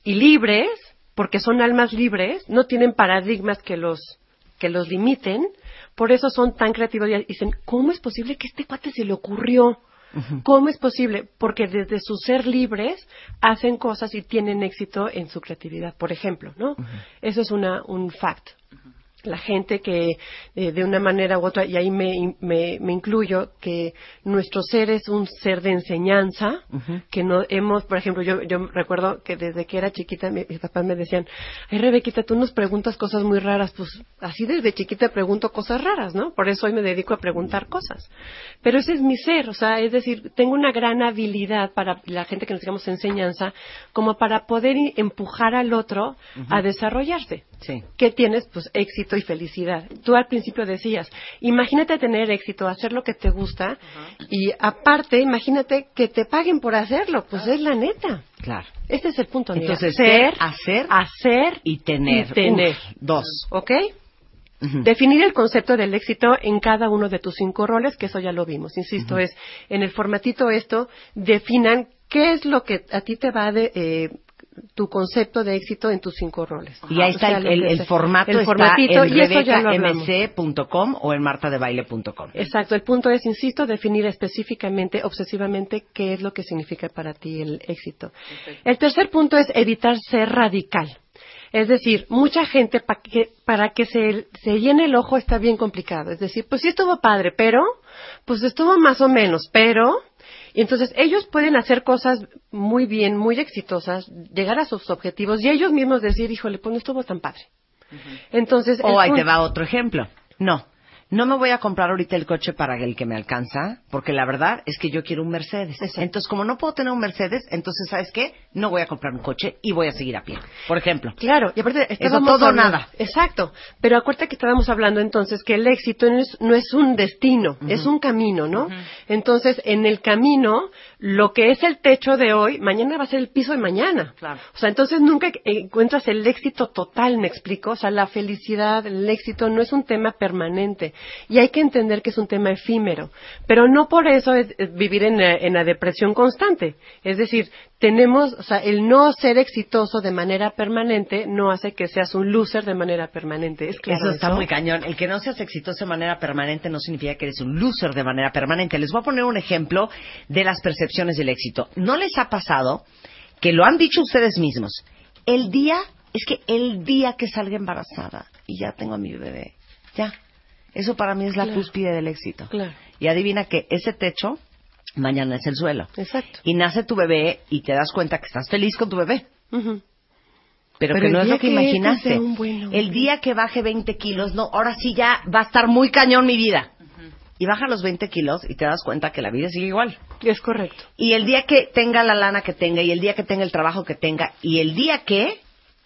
y libres, porque son almas libres, no tienen paradigmas que los que los limiten, por eso son tan creativos y dicen, ¿cómo es posible que este cuate se le ocurrió? ¿Cómo es posible? Porque desde su ser libres hacen cosas y tienen éxito en su creatividad, por ejemplo, ¿no? Eso es una, un fact. La gente que eh, de una manera u otra, y ahí me, me, me incluyo, que nuestro ser es un ser de enseñanza, que no hemos, por ejemplo, yo, yo recuerdo que desde que era chiquita mi- mis papás me decían, ay Rebequita, tú nos preguntas cosas muy raras, pues así desde chiquita pregunto cosas raras, ¿no? Por eso hoy me dedico a preguntar cosas. Pero ese es mi ser, o sea, es decir, tengo una gran habilidad para la gente que nos digamos enseñanza, como para poder empujar al otro a desarrollarse. Sí. ¿Qué tienes? Pues éxito y felicidad. Tú al principio decías, imagínate tener éxito, hacer lo que te gusta y aparte, imagínate que te paguen por hacerlo, pues es la neta. Claro. Este es el punto, amiga. Entonces, ser, hacer hacer y tener. y tener. Uf, dos. ¿Ok? Definir el concepto del éxito en cada uno de tus cinco roles, que eso ya lo vimos. Insisto, es en el formatito esto, definan qué qué es lo que a ti te va de eh, tu concepto de éxito en tus cinco roles. Y ahí O está sea, el, el- el formato El está formatito, en lo hablamos. rebecamc.com o en martadebaile.com. Exacto, el punto es, insisto, definir específicamente, obsesivamente, qué es lo que significa para ti el éxito. El tercer punto es evitar ser radical. Es decir, mucha gente pa que- para que se, se llene el ojo está bien complicado. Es decir, pues sí estuvo padre, pero, pues estuvo más o menos, pero, y entonces ellos pueden hacer cosas muy bien, muy exitosas, llegar a sus objetivos y ellos mismos decir, híjole, pues no estuvo tan padre. Entonces, O ahí te va otro ejemplo. No, no me voy a comprar ahorita el coche para el que me alcanza, porque la verdad es que yo quiero un Mercedes. Entonces, como no puedo tener un Mercedes, entonces, ¿sabes qué? No voy a comprar un coche y voy a seguir a pie. Por ejemplo. Claro, y aparte Eso estábamos todo o hablando- nada. Exacto, pero acuérdate que estábamos hablando entonces que el éxito no es, no es un destino, es un camino, ¿no? Entonces, en el camino, lo que es el techo de hoy, mañana va a ser el piso de mañana. Claro. O sea, entonces nunca encuentras el éxito total, ¿me explico? O sea, la felicidad, el éxito no es un tema permanente. Y hay que entender que es un tema efímero. Pero no por eso es, vivir en en la depresión constante. Es decir, tenemos, o sea, el no ser exitoso de manera permanente no hace que seas un loser de manera permanente. Es claro eso está muy cañón. El que no seas exitoso de manera permanente no significa que eres un loser de manera permanente. Les voy a poner un ejemplo de las percepciones del éxito. ¿No les ha pasado que lo han dicho ustedes mismos? El día, es que el día que salga embarazada y ya tengo a mi bebé, ya. Eso para mí es la Claro. cúspide del éxito. Claro. Y adivina que ese techo mañana es el suelo. Exacto. Y nace tu bebé y te das cuenta que estás feliz con tu bebé. Ujú. Pero, Pero que no es lo que, que imaginaste. buen el día que baje 20 kilos, no, ahora sí ya va a estar muy cañón mi vida. Y baja los 20 kilos y te das cuenta que la vida sigue igual. Es correcto. Y el día que tenga la lana que tenga, y el día que tenga el trabajo que tenga, y el día que,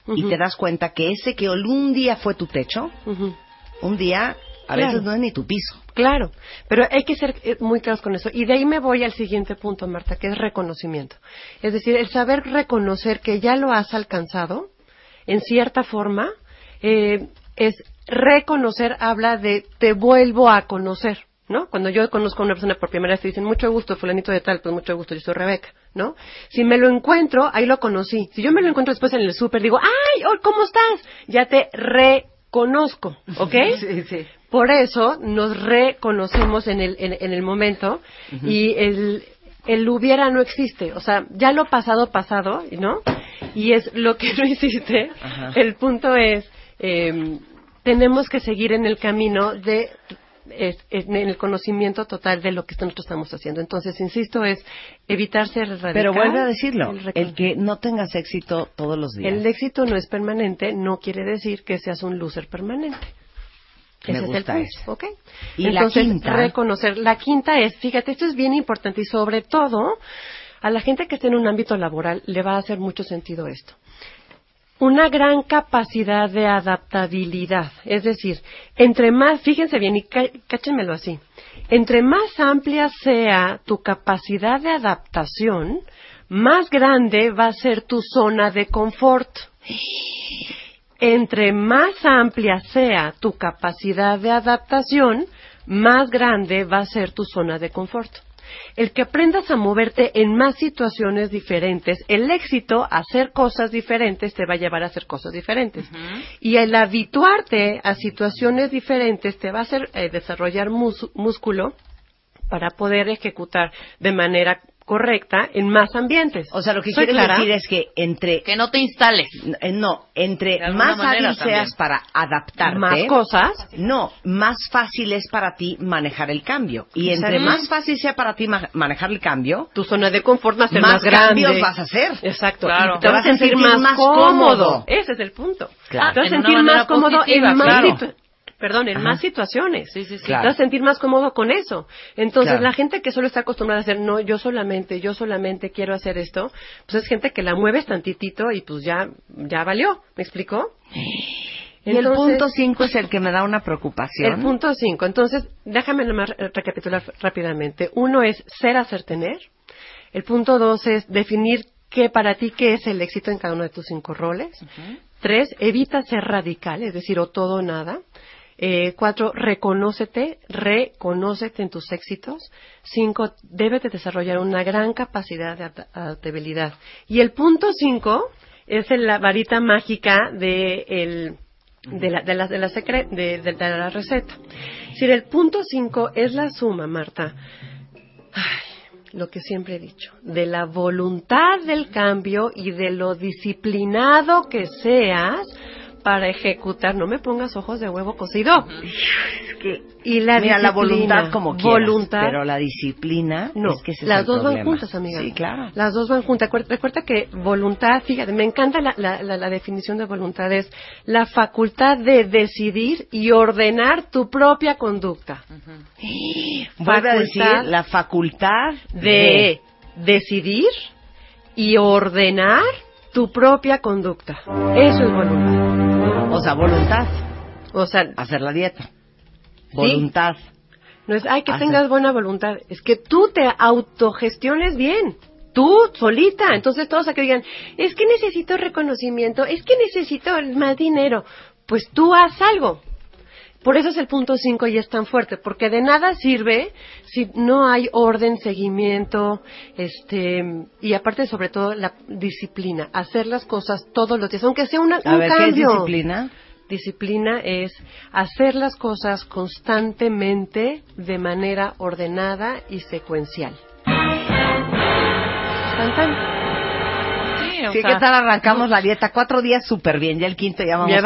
y te das cuenta que ese que un día fue tu techo, un día a Claro. veces no es ni tu piso. Claro, pero hay que ser eh, muy claros con eso. Y de ahí me voy al siguiente punto, Marta, que es reconocimiento. Es decir, el saber reconocer que ya lo has alcanzado, en cierta forma, eh, es reconocer, habla de te vuelvo a conocer. ¿No? Cuando yo conozco a una persona por primera vez, te dicen, mucho gusto, fulanito de tal, pues mucho gusto, yo soy Rebeca, ¿no? Si me lo encuentro, ahí lo conocí. Si yo me lo encuentro después en el súper, digo, ¡ay, oh, ¿cómo estás? Ya te reconozco, ¿ok? Sí, sí. Por eso nos reconocemos en el, en, en el momento y el, el hubiera no existe. O sea, ya lo pasado, pasado, ¿no? Y es lo que no hiciste. Ajá. El punto es, eh, tenemos que seguir en el camino de es- en el conocimiento total de lo que nosotros estamos haciendo. Entonces, insisto, es evitar ser radical. Pero vuelve a decirlo, el que no tengas éxito todos los días. el éxito no es permanente, no quiere decir que seas un loser permanente. Me Ese gusta es el punto. ¿ok? Y la quinta. reconocer. La quinta es, fíjate, esto es bien importante y sobre todo a la gente que esté en un ámbito laboral le va a hacer mucho sentido esto. Una gran capacidad de adaptabilidad. Es decir, entre más, fíjense bien y cá- cáchenmelo así, entre más amplia sea tu capacidad de adaptación, más grande va a ser tu zona de confort. Entre más amplia sea tu capacidad de adaptación, más grande va a ser tu zona de confort. El que aprendas a moverte en más situaciones diferentes, el éxito a hacer cosas diferentes te va a llevar a hacer cosas diferentes. Y el habituarte a situaciones diferentes te va a hacer eh, desarrollar músculo para poder ejecutar de manera correcta en más ambientes. O sea, lo que ¿Soy quieres clara? decir es que entre Que no te instales. Eh, No, entre más hábil seas para adaptarte, Más cosas. no, más fácil es para ti manejar el cambio. Y entre más fácil sea para ti ma- manejar el cambio, tu zona de confort va a ser Más más, grande. cambios vas a hacer. Exacto. Claro. Te vas a sentir, más, cómodo. Ese es el punto. Claro. Te vas a sentir más cómodo positiva, en más claro. Perdón, en Ajá. más situaciones. Sí, sí, sí. Claro. Te vas a sentir más cómodo con eso. Entonces, Claro. la gente que solo está acostumbrada a hacer, no, yo solamente, yo solamente quiero hacer esto, pues es gente que la mueves tantitito y pues ya, ya valió. ¿Me explicó? y el punto 5 es el que me da una preocupación. El punto 5. Entonces, déjame nomás re- recapitular rápidamente. Uno es ser, hacer, tener. El punto dos es definir qué para ti qué es el éxito en cada uno de tus cinco roles. Tres, evita ser radical, es decir, o todo o nada. Eh, cuatro, reconócete, reconócete en tus éxitos. Cinco, debes de desarrollar una gran capacidad de adap- adaptabilidad. Y el punto cinco es la varita mágica de el de la, de la, de la, secre- de, de- la receta. Decir, el punto 5 es la suma, Marta. Lo que siempre he dicho, de la voluntad del cambio y de lo disciplinado que seas para ejecutar. No me pongas ojos de huevo cocido. y la Mira, la disciplina, voluntad como quieras, voluntad, pero la disciplina no, es que ese es las el dos van juntas, amiga. Sí, claro. Las dos van juntas. Recuerda, que voluntad, fíjate, me encanta la, la- la- la definición de voluntad, es la facultad de decidir y ordenar tu propia conducta. Vuelve a Facultad decir la facultad de decidir y ordenar tu propia conducta. Eso es voluntad. O sea, voluntad. O sea, hacer la dieta. Voluntad. No es, ay, que Hacer- tengas buena voluntad. Es que tú te autogestiones bien. Tú, solita. Entonces todos aquí digan, es que necesito reconocimiento, es que necesito más dinero. Pues tú haz algo. Por eso es el punto 5 y es tan fuerte, porque de nada sirve si no hay orden, seguimiento, este, y aparte sobre todo la disciplina, hacer las cosas todos los días, aunque sea una, A un ver, ¿qué es cambio. disciplina? Disciplina es hacer las cosas constantemente de manera ordenada y secuencial. Tan, tan. Sí, o Sí, sea, ¿qué tal arrancamos la dieta? Cuatro días súper bien, ya el quinto ya vamos Ya ya,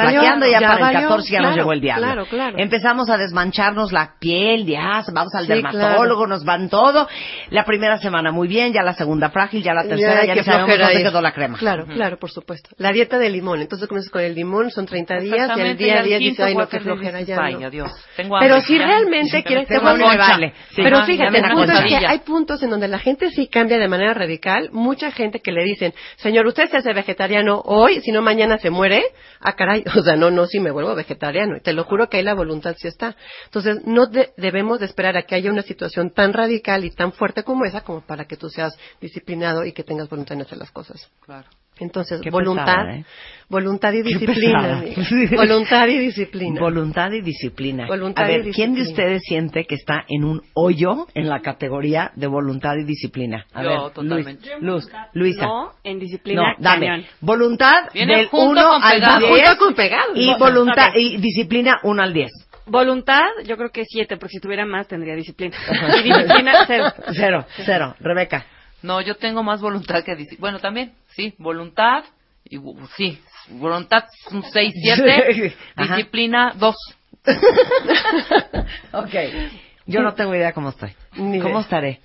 ya para el valió, 14 ya nos llegó el diablo. claro, claro. Empezamos a desmancharnos la piel, ya vamos al Sí, dermatólogo, claro. nos van todo. La primera semana muy bien, ya la segunda frágil, ya la tercera, ya, que ni sabemos dónde ir. quedó la crema. Claro, claro, por supuesto. La dieta de limón. Entonces comienzas con el limón, son 30 días y el día ya a día el dices, quinto, ay, no, qué flojera, ya ay, no. tengo Pero si ya. realmente quieres, te vale. Sí. Pero fíjate, ya el me punto es que quesadilla. hay puntos en donde la gente sí cambia de manera radical. Mucha gente que le dicen, señor, usted se hace vegetariano hoy, si no mañana se muere. Ah, caray, o sea, no, no, si me vuelvo vegetariano. Y te lo juro que ahí la voluntad sí está. Entonces, no de- debemos de esperar a que haya una situación tan radical y tan fuerte como esa, como para que tú seas disciplinado y que tengas voluntad en hacer las cosas. Claro. Entonces, Qué voluntad, pesada, ¿eh? voluntad y disciplina. Voluntad y disciplina. Voluntad y disciplina. Voluntad a ver, y ¿quién de disciplina. ustedes siente que está en un hoyo en la categoría de voluntad y disciplina? A Yo, ver, totalmente. Luz, Luz, Luisa. No, en disciplina, No, dame. cañón. Voluntad Viene del junto 1 con al pegado. 10 Junto con pegado. y voluntad y disciplina 1 al 10. Voluntad, yo creo que siete, porque si tuviera más tendría disciplina. Y disciplina, cero. Cero, cero. Rebeca. No, yo tengo más voluntad que disciplina. Bueno, también, sí, voluntad, y sí, voluntad un 6, 7, Ajá. disciplina 2. ok. Yo no tengo idea cómo estoy. Ni ¿Cómo idea. estaré?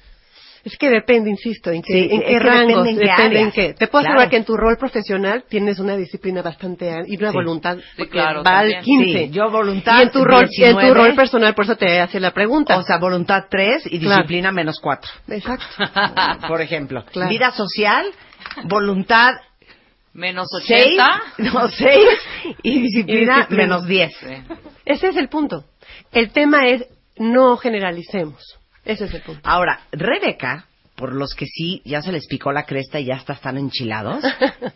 Es que depende, insisto, en qué, Sí, en es qué que rangos, depende en qué depende en áreas. qué. Te puedo Claro. asegurar que en tu rol profesional tienes una disciplina bastante y una Sí. voluntad Sí, claro, va al 15. Sí, yo voluntad y en tu rol, en tu 19. rol personal, por eso te hace la pregunta. O sea, voluntad 3 y Claro. disciplina menos 4. Exacto. Por ejemplo. Claro. Vida social, voluntad Menos 6, 80. no, 6 y disciplina, Y disciplina. menos 10. Sí. Ese es el punto. El tema es no generalicemos. Ese es el punto. Ahora, Rebeca, por los que sí ya se les picó la cresta y ya hasta están enchilados,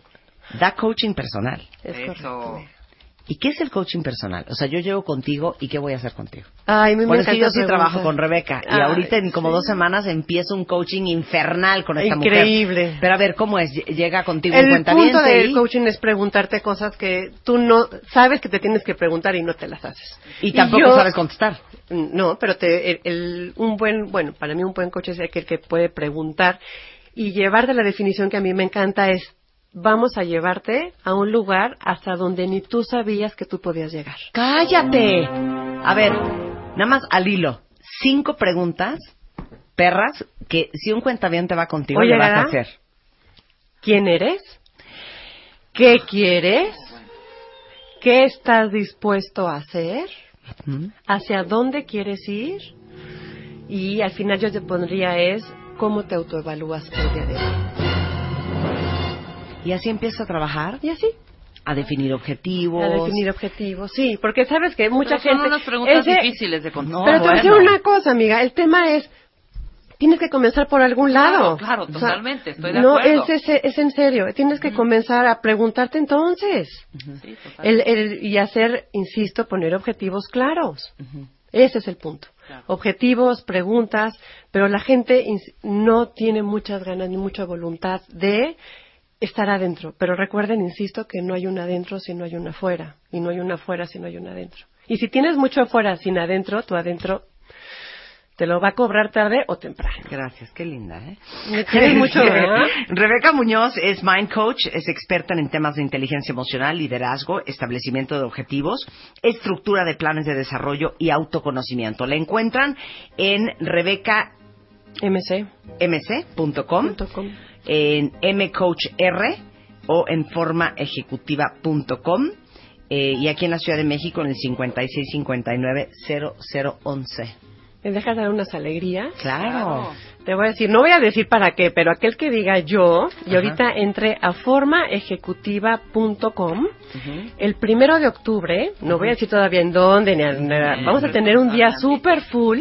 da coaching personal. Es Eso. correcto. ¿Y qué es el coaching personal? O sea, yo llego contigo y ¿qué voy a hacer contigo? Ay, me Por eso yo sí trabajo con Rebeca. Y ahorita en como sí. dos semanas empiezo un coaching infernal con esta Increíble. mujer. Pero a ver, ¿cómo es? Llega contigo un El cuentaviente punto del y- coaching es preguntarte cosas que tú no sabes que te tienes que preguntar y no te las haces. y tampoco yo- sabes contestar. No, pero te, el, el- un buen, bueno, para mí un buen coach es aquel que puede preguntar y llevarte la definición que a mí me encanta es vamos a llevarte a un lugar hasta donde ni tú sabías que tú podías llegar. ¡Cállate! A ver, nada más al hilo. Cinco preguntas, perras, que si un cuentaviente va contigo Oye, le vas a ¿verdad? hacer. ¿Quién eres? ¿Qué quieres? ¿Qué estás dispuesto a hacer? ¿Mm? ¿Hacia dónde quieres ir? Y al final yo te pondría es cómo te autoevalúas el día de hoy. Y así empieza a trabajar, Y así, a definir objetivos. a definir objetivos. Sí, porque sabes que mucha Pero son gente... unas preguntas ese- difíciles de contestar. No, Pero te voy a decir una cosa, amiga. El tema es, tienes que comenzar por algún lado. Claro, O sea, totalmente, estoy de no, acuerdo. es, es, es en serio. Tienes que comenzar a preguntarte entonces. Sí. El, el- y hacer, insisto, poner objetivos claros. Ese es el punto. Claro. Objetivos, preguntas, pero la gente no tiene muchas ganas ni mucha voluntad de estar adentro. Pero recuerden, insisto, que no hay un adentro si no hay una afuera. Y no hay una afuera si no hay un adentro. Y si tienes mucho afuera sin adentro, tu adentro te lo va a cobrar tarde o temprano. Gracias, qué linda, ¿eh? Me tienes mucho, ¿verdad? Rebeca Muñoz es Mind Coach, es experta en temas de inteligencia emocional, liderazgo, establecimiento de objetivos, estructura de planes de desarrollo y autoconocimiento. La encuentran en MC. rebecamc.com, Punto com. En mcoachr o en formaejecutiva.com eh, y aquí en la Ciudad de México en el 5659-0011. ¿Me dejas dar unas alegrías? Claro. Te voy a decir, no voy a decir para qué, pero aquel que diga yo, y ahorita entre a formaejecutiva.com, el primero de octubre, no voy a decir todavía en dónde, ni a- ni a- vamos a tener un día super full.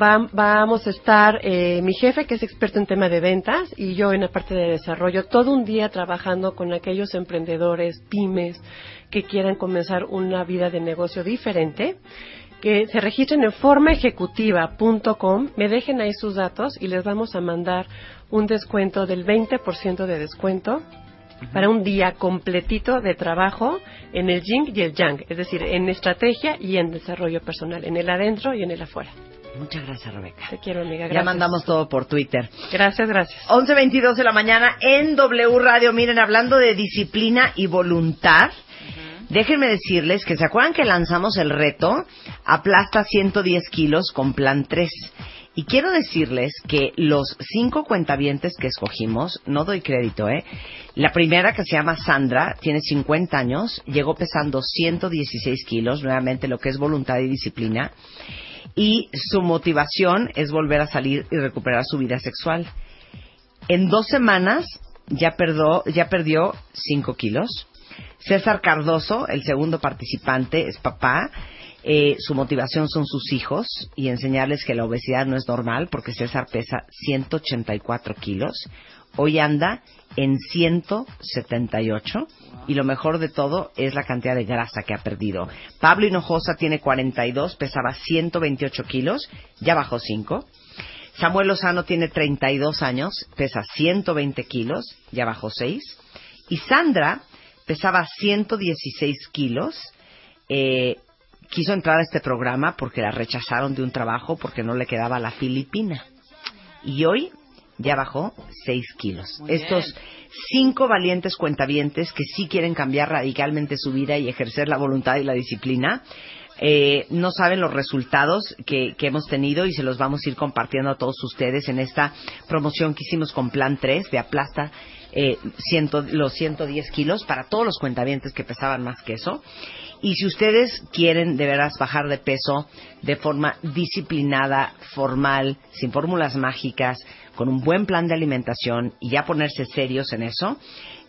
Va- vamos a estar eh, mi jefe, que es experto en tema de ventas, y yo en la parte de desarrollo, todo un día trabajando con aquellos emprendedores, pymes, que quieran comenzar una vida de negocio diferente que se registren en formaejecutiva.com, me dejen ahí sus datos y les vamos a mandar un descuento del 20% de descuento para un día completito de trabajo en el yin y el yang, es decir, en estrategia y en desarrollo personal, en el adentro y en el afuera. Muchas gracias, Rebeca. Te quiero, amiga. Ya mandamos todo por Twitter. Gracias, gracias. 11.22 de la mañana en W Radio. Miren, hablando de disciplina y voluntad, déjenme decirles que se acuerdan que lanzamos el reto Aplasta 110 kilos con Plan 3. Y quiero decirles que los cinco cuentavientes que escogimos, no doy crédito, ¿eh? La primera, que se llama Sandra, tiene 50 años, llegó pesando 116 kilos, nuevamente lo que es voluntad y disciplina y su motivación es volver a salir y recuperar su vida sexual. En dos semanas ya, perdió ya perdió 5 kilos. César Cardoso, el segundo participante, es papá. Eh, su motivación son sus hijos y enseñarles que la obesidad no es normal porque César pesa 184 kilos. Hoy anda en 178 y lo mejor de todo es la cantidad de grasa que ha perdido. Pablo Hinojosa tiene 42, pesaba 128 kilos, ya bajó 5. Samuel Lozano tiene 32 años, pesa 120 kilos, ya bajó 6. Y Sandra pesaba 116 kilos, eh, quiso entrar a este programa porque la rechazaron de un trabajo porque no le quedaba la Filipina. Y hoy ya bajó 6 kilos. Muy Estos bien. cinco valientes cuentavientes que sí quieren cambiar radicalmente su vida y ejercer la voluntad y la disciplina, eh, no saben los resultados que, que hemos tenido y se los vamos a ir compartiendo a todos ustedes en esta promoción que hicimos con Plan 3 de Aplasta eh, ciento- los 110 kilos para todos los cuentavientes que pesaban más que eso. Y si ustedes quieren de veras bajar de peso de forma disciplinada, formal, sin fórmulas mágicas, con un buen plan de alimentación y ya ponerse serios en eso,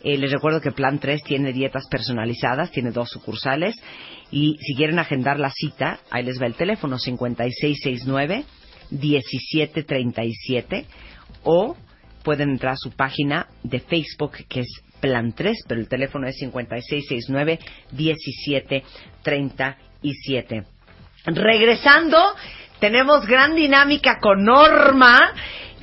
eh, les recuerdo que Plan 3 tiene dietas personalizadas, tiene dos sucursales y si quieren agendar la cita, ahí les va el teléfono 5669 1737 o pueden entrar a su página de Facebook que es Plan 3, pero el teléfono es 5669 1737. Regresando, tenemos gran dinámica con Norma,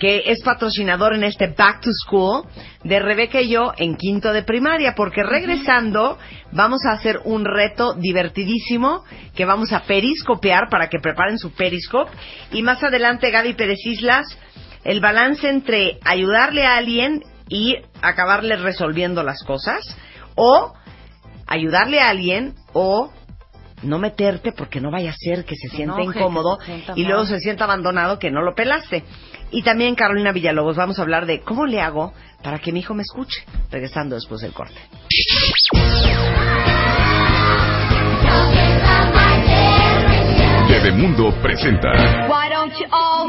que es patrocinador en este Back to School de Rebeca y yo en quinto de primaria, porque regresando vamos a hacer un reto divertidísimo que vamos a periscopear para que preparen su periscope. Y más adelante Gaby Pérez Islas el balance entre ayudarle a alguien y acabarle resolviendo las cosas o ayudarle a alguien o no meterte porque no vaya a ser que se sienta enoje, incómodo se sienta y luego se sienta abandonado que no lo pelaste. Y también Carolina Villalobos vamos a hablar de cómo le hago para que mi hijo me escuche, regresando después del corte. Bebemundo presenta Why don't you all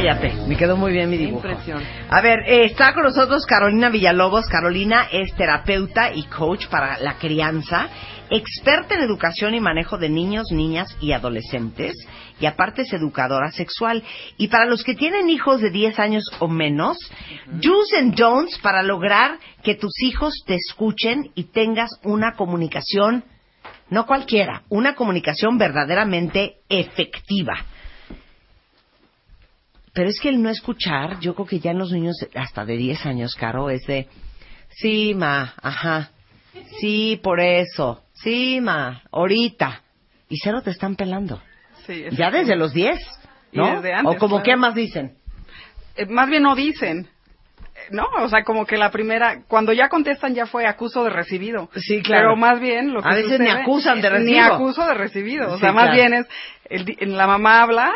Cállate, me quedó muy bien mi dibujo. Impresión. A ver, eh, está con nosotros Carolina Villalobos. Carolina es terapeuta y coach para la crianza, experta en educación y manejo de niños, niñas y adolescentes, y aparte es educadora sexual. Y para los que tienen hijos de 10 años o menos, do's and don'ts para lograr que tus hijos te escuchen y tengas una comunicación, no cualquiera, una comunicación verdaderamente efectiva. Pero es que el no escuchar, yo creo que ya en los niños hasta de 10 años, Caro, es de, sí, ma, ajá, sí, por eso, sí, ma, ahorita. Y cero te están pelando. Sí, es- Ya desde los 10, Y ¿no? desde antes, o como claro. qué más dicen. eh, más bien no dicen. Eh, No, o sea, como que la primera, cuando ya contestan ya fue acuso de recibido. Sí, claro. Pero más bien lo que A veces ni acusan de Ni recibo. acuso de recibido. O Sí, sea, más claro. bien es, el la mamá habla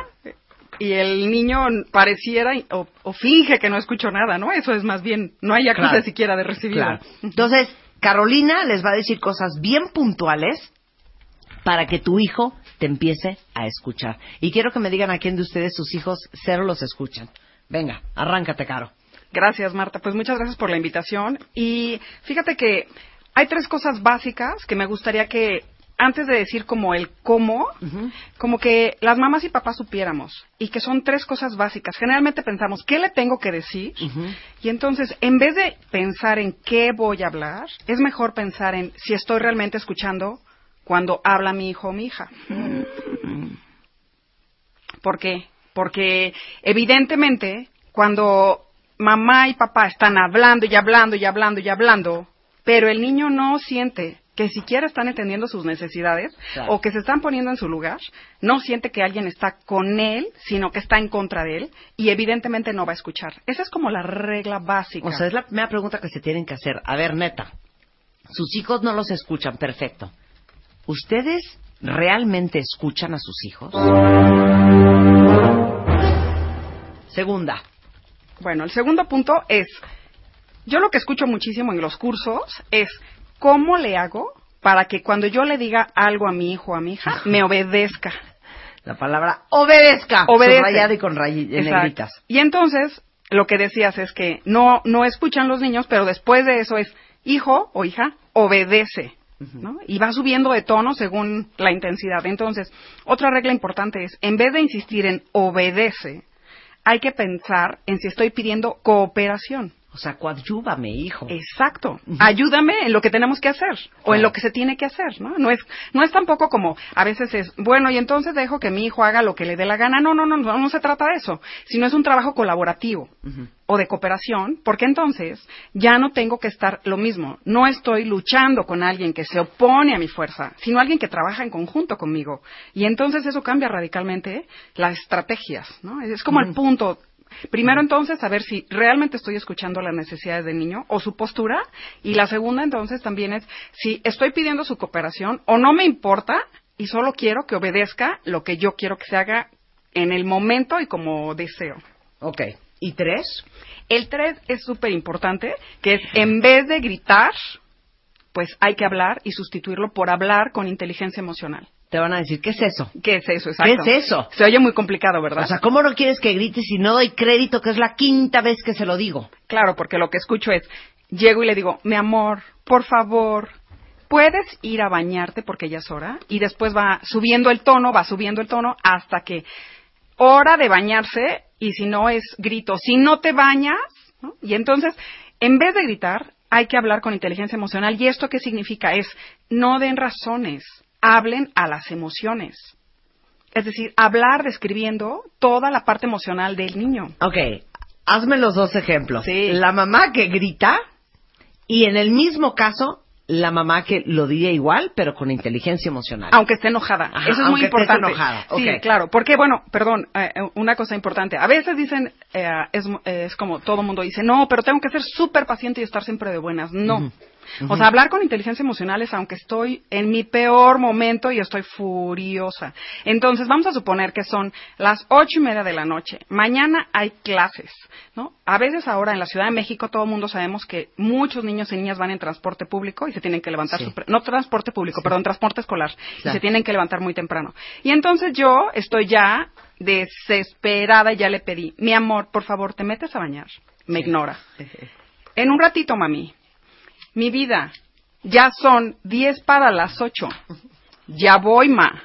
y el niño pareciera o, o finge que no escuchó nada, ¿no? Eso es más bien, no hay acusa Claro. siquiera de recibido. Claro. Entonces, Carolina les va a decir cosas bien puntuales para que tu hijo te empiece a escuchar. Y quiero que me digan a quién de ustedes sus hijos cero los escuchan. Venga, arráncate, Caro. Gracias, Marta. Pues muchas gracias por la invitación. Y fíjate que hay tres cosas básicas que me gustaría que, antes de decir como el cómo, como que las mamás y papás supiéramos. Y que son tres cosas básicas. Generalmente pensamos, ¿qué le tengo que decir? Y entonces, en vez de pensar en qué voy a hablar, es mejor pensar en si estoy realmente escuchando cuando habla mi hijo o mi hija. ¿Por qué? Porque evidentemente cuando mamá y papá están hablando y hablando y hablando y hablando, pero el niño no siente que siquiera están entendiendo sus necesidades Claro. o que se están poniendo en su lugar, no siente que alguien está con él, sino que está en contra de él y evidentemente no va a escuchar. Esa es como la regla básica. O sea, es la primera pregunta que se tienen que hacer. A ver, neta, sus hijos no los escuchan, perfecto. ¿Ustedes realmente escuchan a sus hijos? Segunda. Bueno, el segundo punto es, yo lo que escucho muchísimo en los cursos es cómo le hago para que cuando yo le diga algo a mi hijo o a mi hija, me obedezca. La palabra obedezca. Obedece. Subrayada y con rayi- en Exacto. negritas. Y entonces, lo que decías es que no, no escuchan los niños, pero después de eso es, hijo o hija, obedece. ¿no? Y va subiendo de tono según la intensidad. Entonces, otra regla importante es, en vez de insistir en obedece, hay que pensar en si estoy pidiendo cooperación. O sea, coadyúvame, hijo. Exacto. Ayúdame en lo que tenemos que hacer o en lo que se tiene que hacer, ¿no? No es no es tampoco como a veces es, bueno, y entonces dejo que mi hijo haga lo que le dé la gana. No, no, no, no, no se trata de eso, sino es un trabajo colaborativo o de cooperación, porque entonces ya no tengo que estar lo mismo. No estoy luchando con alguien que se opone a mi fuerza, sino alguien que trabaja en conjunto conmigo. Y entonces eso cambia radicalmente las estrategias, ¿no? Es como el punto Primero entonces saber si realmente estoy escuchando las necesidades del niño o su postura y la segunda entonces también es si estoy pidiendo su cooperación o no me importa y solo quiero que obedezca lo que yo quiero que se haga en el momento y como deseo. Ok. ¿Y tres? El tres es súper importante, que es en vez de gritar, pues hay que hablar y sustituirlo por hablar con inteligencia emocional. Te van a decir, ¿qué es eso? ¿Qué es eso? Exacto. ¿Qué es eso? Se oye muy complicado, ¿verdad? O sea, ¿cómo no quieres que grites si no doy crédito que es la quinta vez que se lo digo? Claro, porque lo que escucho es, llego y le digo, mi amor, por favor, ¿puedes ir a bañarte porque ya es hora? Y después va subiendo el tono, va subiendo el tono hasta que hora de bañarse y si no es grito, si no te bañas, ¿no? Y entonces, en vez de gritar, hay que hablar con inteligencia emocional. ¿Y esto qué significa? Es, no den razones, hablen a las emociones. Es decir, hablar describiendo toda la parte emocional del niño. Ok, hazme los dos ejemplos. Sí. La mamá que grita y en el mismo caso, la mamá que lo diría igual, pero con inteligencia emocional. Aunque esté enojada. Ajá, Eso es muy importante. enojada, Sí, claro. Porque, bueno, perdón, eh, una cosa importante. A veces dicen, eh, es, eh, es como todo mundo dice, no, pero tengo que ser súper paciente y estar siempre de buenas. No. O sea, hablar con inteligencia emocional es aunque estoy en mi peor momento y estoy furiosa. Entonces, vamos a suponer que son las ocho y media de la noche. Mañana hay clases, ¿no? A veces ahora en la Ciudad de México todo el mundo sabemos que muchos niños y niñas van en transporte público y se tienen que levantar, Sí. no transporte público, perdón, transporte escolar. Y se tienen que levantar muy temprano. Y entonces yo estoy ya desesperada y ya le pedí, mi amor, por favor, ¿te metes a bañar? Me ignora. En un ratito, mami. Mi vida, ya son 10 para las 8. Ya voy, ma.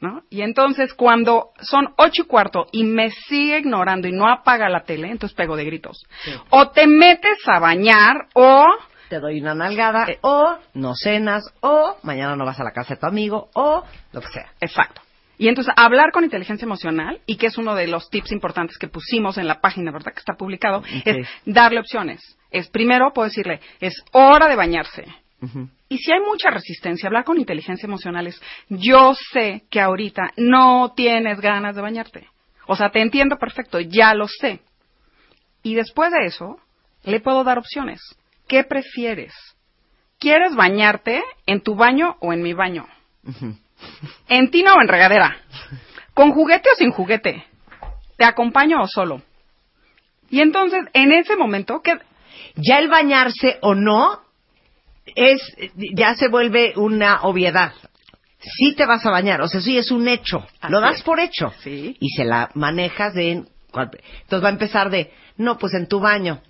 ¿No? Y entonces cuando son ocho y cuarto y me sigue ignorando y no apaga la tele, entonces pego de gritos. O te metes a bañar o... Te doy una nalgada, o no cenas, o mañana no vas a la casa de tu amigo, o lo que sea. Exacto. Y entonces hablar con inteligencia emocional, y que es uno de los tips importantes que pusimos en la página, ¿verdad? Que está publicado, es darle opciones. Es primero, puedo decirle, es hora de bañarse. Y si hay mucha resistencia, hablar con inteligencia emocional es, yo sé que ahorita no tienes ganas de bañarte. O sea, te entiendo perfecto, ya lo sé. Y después de eso, le puedo dar opciones. ¿Qué prefieres? ¿Quieres bañarte en tu baño o en mi baño? ¿En tina o en regadera? ¿Con juguete o sin juguete? ¿Te acompaño o solo? Y entonces, en ese momento, que Ya el bañarse o no es ya se vuelve una obviedad. Sí te vas a bañar, o sea, sí es un hecho. lo das es. por hecho. Sí. Y se la manejas de... Entonces va a empezar de, no, pues en tu baño.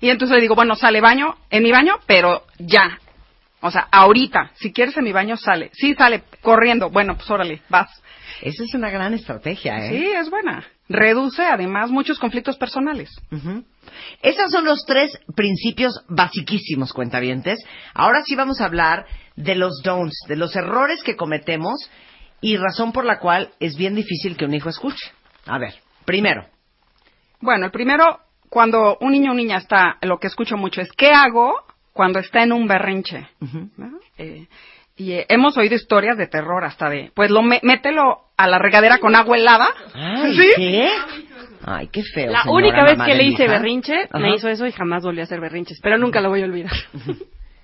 Y entonces le digo, bueno, sale baño, en mi baño, pero ya. O sea, ahorita, si quieres en mi baño, sale. Sí, sale corriendo. Bueno, pues órale, vas. Esa es una gran estrategia, ¿eh? Sí, es buena. Reduce además muchos conflictos personales. Ujú. Esos son los tres principios basiquísimos, cuentavientes. Ahora sí vamos a hablar de los don'ts, de los errores que cometemos y razón por la cual es bien difícil que un hijo escuche. A ver, primero, Bueno, el primero, cuando un niño o niña está, lo que escucho mucho es, ¿qué hago cuando está en un berrinche? ¿No? Eh, y eh, hemos oído historias de terror hasta de, pues lo me- mételo a la regadera con agua helada. Ay, ¿Sí? ¿qué? Ay, qué feo. La señora única vez que le hice berrinche, me hizo eso y jamás volví a hacer berrinches. Pero nunca lo voy a olvidar.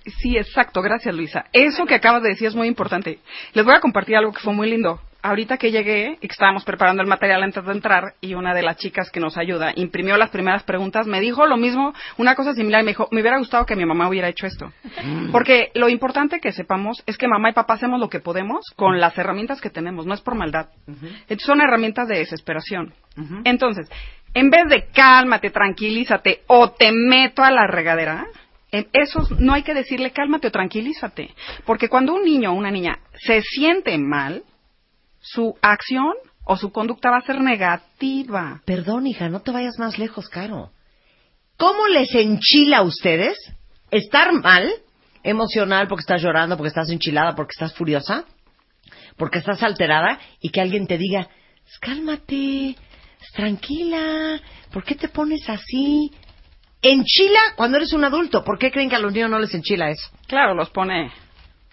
Sí, exacto, gracias Luisa. Eso que acabas de decir es muy importante. Les voy a compartir algo que fue muy lindo. Ahorita que llegué y que estábamos preparando el material antes de entrar y una de las chicas que nos ayuda imprimió las primeras preguntas, me dijo lo mismo, una cosa similar, y me dijo, me hubiera gustado que mi mamá hubiera hecho esto. Porque lo importante que sepamos es que mamá y papá hacemos lo que podemos con las herramientas que tenemos, no es por maldad. Son herramientas de desesperación. Entonces, en vez de cálmate, tranquilízate o te meto a la regadera, en esos no hay que decirle cálmate o tranquilízate. Porque cuando un niño o una niña se siente mal, su acción o su conducta va a ser negativa. Perdón, hija, no te vayas más lejos, Caro. ¿Cómo les enchila a ustedes estar mal, emocional porque estás llorando, porque estás enchilada, porque estás furiosa, porque estás alterada y que alguien te diga, cálmate, tranquila, ¿por qué te pones así? Enchila cuando eres un adulto. ¿Por qué creen que a los niños no les enchila eso? Claro, los pone.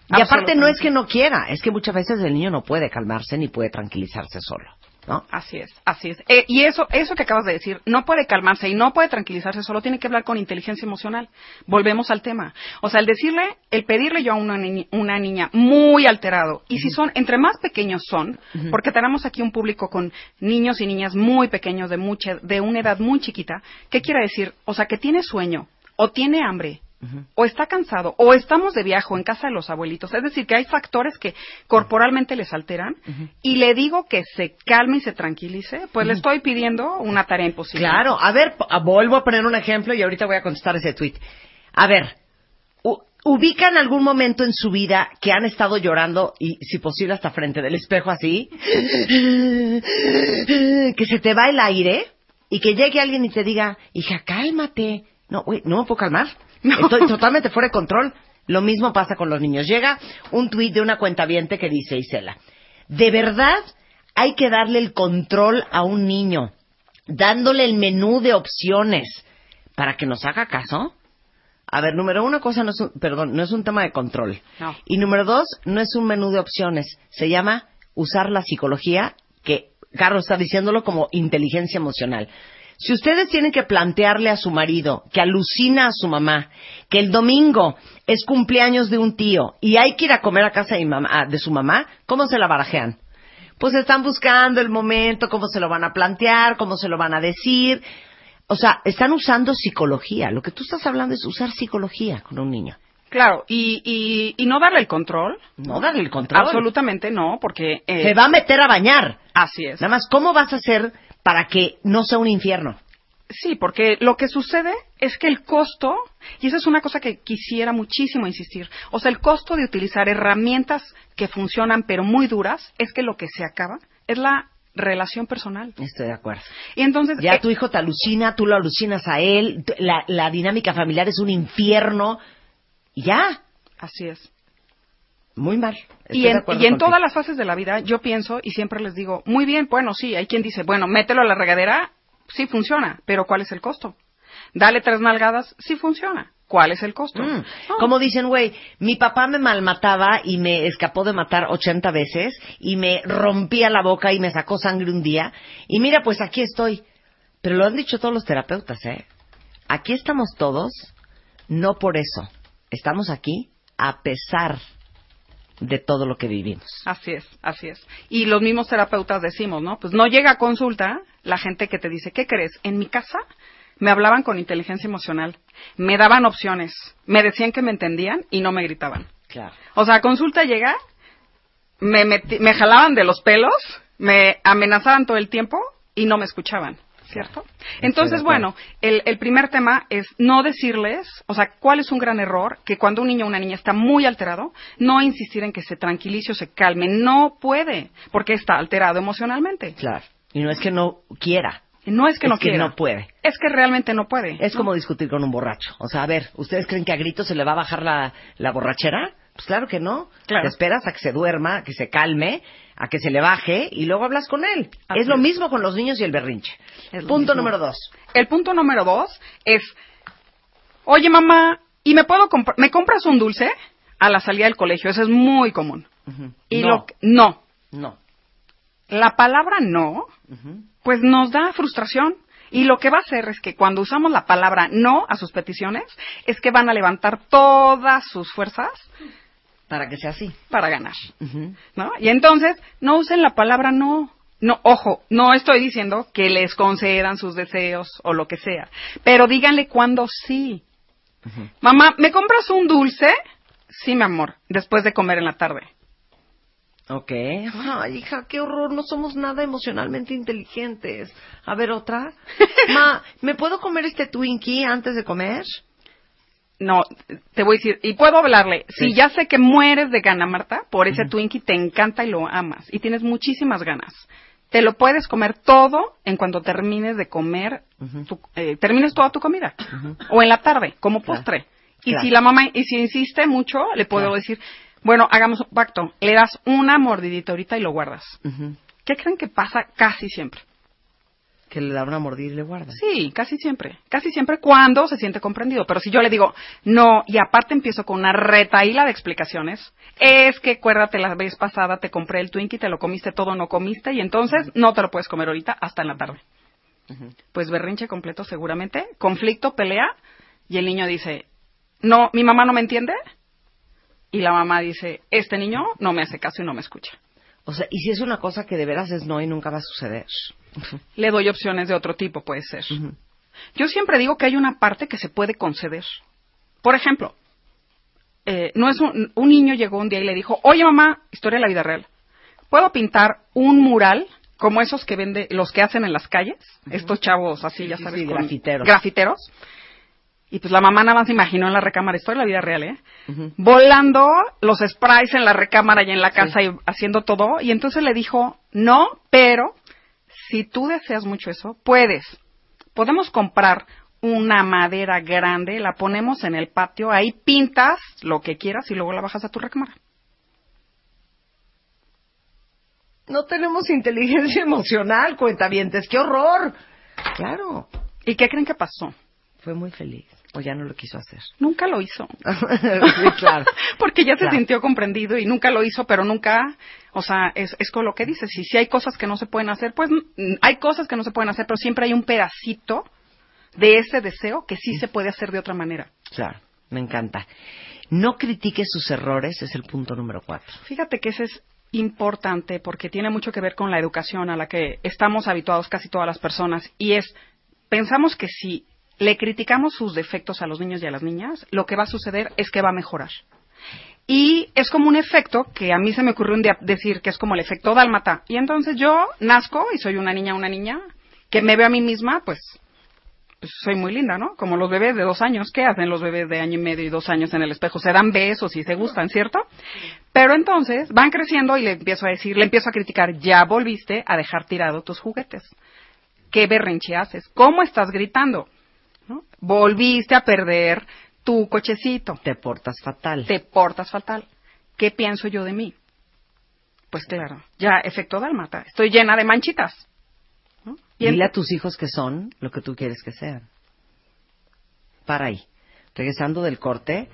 Y aparte no es que no quiera, es que muchas veces el niño no puede calmarse ni puede tranquilizarse solo, ¿no? Así es, así es. Eh, y eso, eso que acabas de decir, no puede calmarse y no puede tranquilizarse, solo tiene que hablar con inteligencia emocional. Volvemos al tema. O sea, el decirle, el pedirle yo a una, ni- una niña muy alterado, y si son, entre más pequeños son, porque tenemos aquí un público con niños y niñas muy pequeños, de mucha, de una edad muy chiquita, ¿qué quiere decir? O sea, que tiene sueño, o tiene hambre, o está cansado, o estamos de viaje o en casa de los abuelitos. Es decir, que hay factores que corporalmente les alteran y le digo que se calme y se tranquilice, pues le estoy pidiendo una tarea imposible. Claro, a ver, vuelvo a poner un ejemplo y ahorita voy a contestar ese tweet. A ver, ubican algún momento en su vida que han estado llorando y, si posible, hasta frente del espejo así, que se te va el aire y que llegue alguien y te diga, hija, cálmate. No, güey, no me puedo calmar. Estoy totalmente fuera de control. Lo mismo pasa con los niños. Llega un tuit de una cuentaviente que dice, Isela, de verdad hay que darle el control a un niño, dándole el menú de opciones para que nos haga caso. A ver, número uno, cosa no es un, perdón, no es un tema de control. No. Y número dos, no es un menú de opciones. Se llama usar la psicología, que Carlos está diciéndolo como inteligencia emocional. Si ustedes tienen que plantearle a su marido que alucina a su mamá, que el domingo es cumpleaños de un tío y hay que ir a comer a casa de, mamá- de su mamá, ¿cómo se la barajean? Pues están buscando el momento, cómo se lo van a plantear, cómo se lo van a decir. O sea, están usando psicología. Lo que tú estás hablando es usar psicología con un niño. Claro, y, y, y no darle el control. No darle el control. Absolutamente no, porque... eh, Se va a meter a bañar. Así es. Nada más, ¿cómo vas a hacer para que no sea un infierno? Sí, porque lo que sucede es que el costo, y esa es una cosa que quisiera muchísimo insistir, o sea, el costo de utilizar herramientas que funcionan pero muy duras, es que lo que se acaba es la relación personal. Estoy de acuerdo. Y entonces... Ya eh, tu hijo te alucina, tú lo alucinas a él, la, la dinámica familiar es un infierno. Y Ya, Así es. Muy mal. Estoy Y en, y todas las fases de la vida yo pienso y siempre les digo, muy bien, bueno, sí, hay quien dice, bueno, mételo a la regadera, sí funciona, pero ¿cuál es el costo? Dale tres nalgadas, sí funciona. ¿Cuál es el costo? Mm. Como dicen, güey, mi papá me malmataba y me escapó de matar 80 veces y me rompía la boca y me sacó sangre un día. Y mira, pues aquí estoy. Pero lo han dicho todos los terapeutas, ¿eh? Aquí estamos todos, no por eso. Estamos aquí a pesar de todo lo que vivimos. Así es, así es. Y los mismos terapeutas decimos, ¿no? Pues no llega a consulta la gente que te dice, ¿qué crees? En mi casa me hablaban con inteligencia emocional, me daban opciones, me decían que me entendían y no me gritaban. Claro. O sea, a consulta llega, me, me jalaban de los pelos, me amenazaban todo el tiempo y no me escuchaban. ¿Cierto? Entonces, bueno, el, el primer tema es no decirles, o sea, cuál es un gran error, que cuando un niño o una niña está muy alterado, no insistir en que se tranquilice o se calme. No puede, porque está alterado emocionalmente. Claro. Y no es que no quiera. No es que no que quiera. no puede. Es que realmente no puede. Es como discutir con un borracho. O sea, a ver, ¿ustedes creen que a gritos se le va a bajar la, la borrachera? Pues claro que no. Claro. Te esperas a que se duerma, a que se calme, a que se le baje y luego hablas con él. Así es lo es. mismo con los niños y el berrinche. Punto mismo. número dos. El punto número dos es, oye mamá, ¿y me puedo comprar, me compras un dulce a la salida del colegio? Eso es muy común. Y no, lo no, no. la palabra no, pues nos da frustración. Y lo que va a hacer es que cuando usamos la palabra no a sus peticiones, es que van a levantar todas sus fuerzas Para que sea así. para ganar. ¿no? Y entonces, no usen la palabra no. No, ojo, no estoy diciendo que les concedan sus deseos o lo que sea, pero díganle cuando sí. Mamá, ¿me compras un dulce? Sí, mi amor, después de comer en la tarde. Ok. Ay, hija, qué horror. No somos nada emocionalmente inteligentes. A ver, otra. Ma, ¿me puedo comer este Twinkie antes de comer? No, te voy a decir, y puedo hablarle, Sí. si ya sé que mueres de gana, Marta, por ese Twinkie te encanta y lo amas, y tienes muchísimas ganas. Te lo puedes comer todo en cuanto termines de comer, tu- eh, termines toda tu comida. O en la tarde, como Claro. postre. Y Claro. si la mamá, y si insiste mucho, le puedo Claro. decir, bueno, hagamos un pacto. Le das una mordidita ahorita y lo guardas. ¿Qué creen que pasa casi siempre? Que le da una mordida y le guarda. Sí, casi siempre. Casi siempre cuando se siente comprendido. Pero si yo le digo, no, y aparte empiezo con una retaíla de explicaciones, es que acuérdate la vez pasada te compré el Twinkie, te lo comiste todo, no comiste, y entonces no te lo puedes comer ahorita hasta en la tarde. Pues berrinche completo seguramente, conflicto, pelea, y el niño dice, no, mi mamá no me entiende, y la mamá dice, este niño no me hace caso y no me escucha. O sea, y si es una cosa que de veras es no y nunca va a suceder. Le doy opciones de otro tipo, puede ser. Yo siempre digo que hay una parte que se puede conceder. Por ejemplo, eh, no es un, un niño llegó un día y le dijo, oye mamá, historia de la vida real, ¿puedo pintar un mural como esos que vende, los que hacen en las calles? Estos chavos así, ya sabes, sí, con- grafiteros. grafiteros. Y pues la mamá nada más se imaginó en la recámara, historia de la vida real, ¿eh? Volando los sprays en la recámara y en la casa y haciendo todo. Y entonces le dijo, no, pero si tú deseas mucho eso, puedes. Podemos comprar una madera grande, la ponemos en el patio, ahí pintas lo que quieras y luego la bajas a tu recámara. No tenemos inteligencia emocional, cuentavientes. ¡Qué horror! Claro. ¿Y qué creen que pasó? Fue muy feliz. O ya no lo quiso hacer. Nunca lo hizo. sí, claro. Porque ya se sintió comprendido y nunca lo hizo, pero nunca, o sea, es, es con lo que dices. Y si hay cosas que no se pueden hacer, pues mm, hay cosas que no se pueden hacer, pero siempre hay un pedacito de ese deseo que sí se puede hacer de otra manera. Claro, me encanta. No critique sus errores, es el punto número cuatro. Fíjate que ese es importante porque tiene mucho que ver con la educación a la que estamos habituados casi todas las personas y es, pensamos que si le criticamos sus defectos a los niños y a las niñas, lo que va a suceder es que va a mejorar. Y es como un efecto que a mí se me ocurrió un día decir que es como el efecto dálmata. Y entonces yo nazco y soy una niña, una niña, que me veo a mí misma, pues, pues soy muy linda, ¿no? Como los bebés de dos años, ¿qué hacen los bebés de año y medio y dos años en el espejo? Se dan besos y se gustan, ¿cierto? Pero entonces van creciendo y le empiezo a decir, le empiezo a criticar, ya volviste a dejar tirado tus juguetes. ¿Qué berrinche haces? ¿Cómo estás gritando? Volviste a perder tu cochecito. Te portas fatal. Te portas fatal. ¿Qué pienso yo de mí? Pues claro, ya efecto dálmata. Estoy llena de manchitas. ¿no? Y Dile a tus hijos que son lo que tú quieres que sean. Para ahí. Regresando del corte,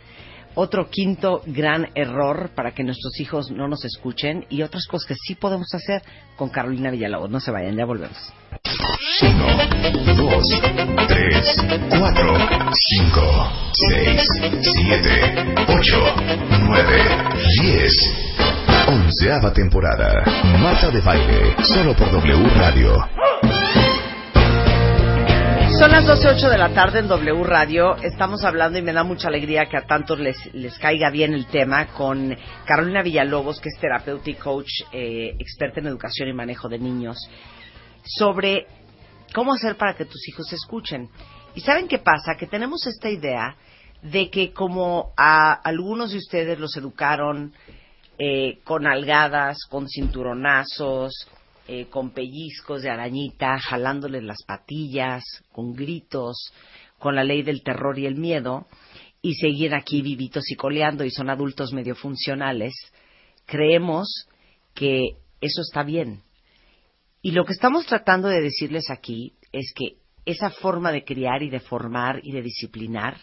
otro quinto gran error para que nuestros hijos no nos escuchen y otras cosas que sí podemos hacer con Carolina Villalobos. No se vayan, ya volvemos. 1, 2, 3, 4, 5, 6, 7, 8, 9, 10. Onceava temporada. Marta de Baile. Solo por W Radio. Son las 12.08 de la tarde en W Radio. Estamos hablando y me da mucha alegría que a tantos les, les caiga bien el tema con Carolina Villalobos, que es terapeuta y coach eh, experta en educación y manejo de niños, sobre cómo hacer para que tus hijos escuchen. ¿Y saben qué pasa? Que tenemos esta idea de que como a algunos de ustedes los educaron eh, con algadas, con cinturonazos, eh, con pellizcos de arañita, jalándoles las patillas, con gritos, con la ley del terror y el miedo, y seguir aquí vivitos y coleando y son adultos medio funcionales, creemos que eso está bien. Y lo que estamos tratando de decirles aquí es que esa forma de criar y de formar y de disciplinar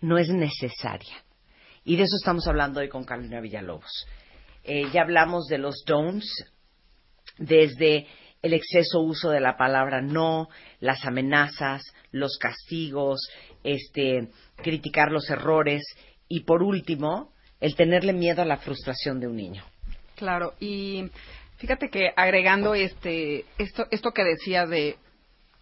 no es necesaria. Y de eso estamos hablando hoy con Carolina Villalobos. Eh, ya hablamos de los don'ts, desde el exceso uso de la palabra no, las amenazas, los castigos, este, criticar los errores y por último, el tenerle miedo a la frustración de un niño. Claro, y fíjate que agregando este esto esto que decía de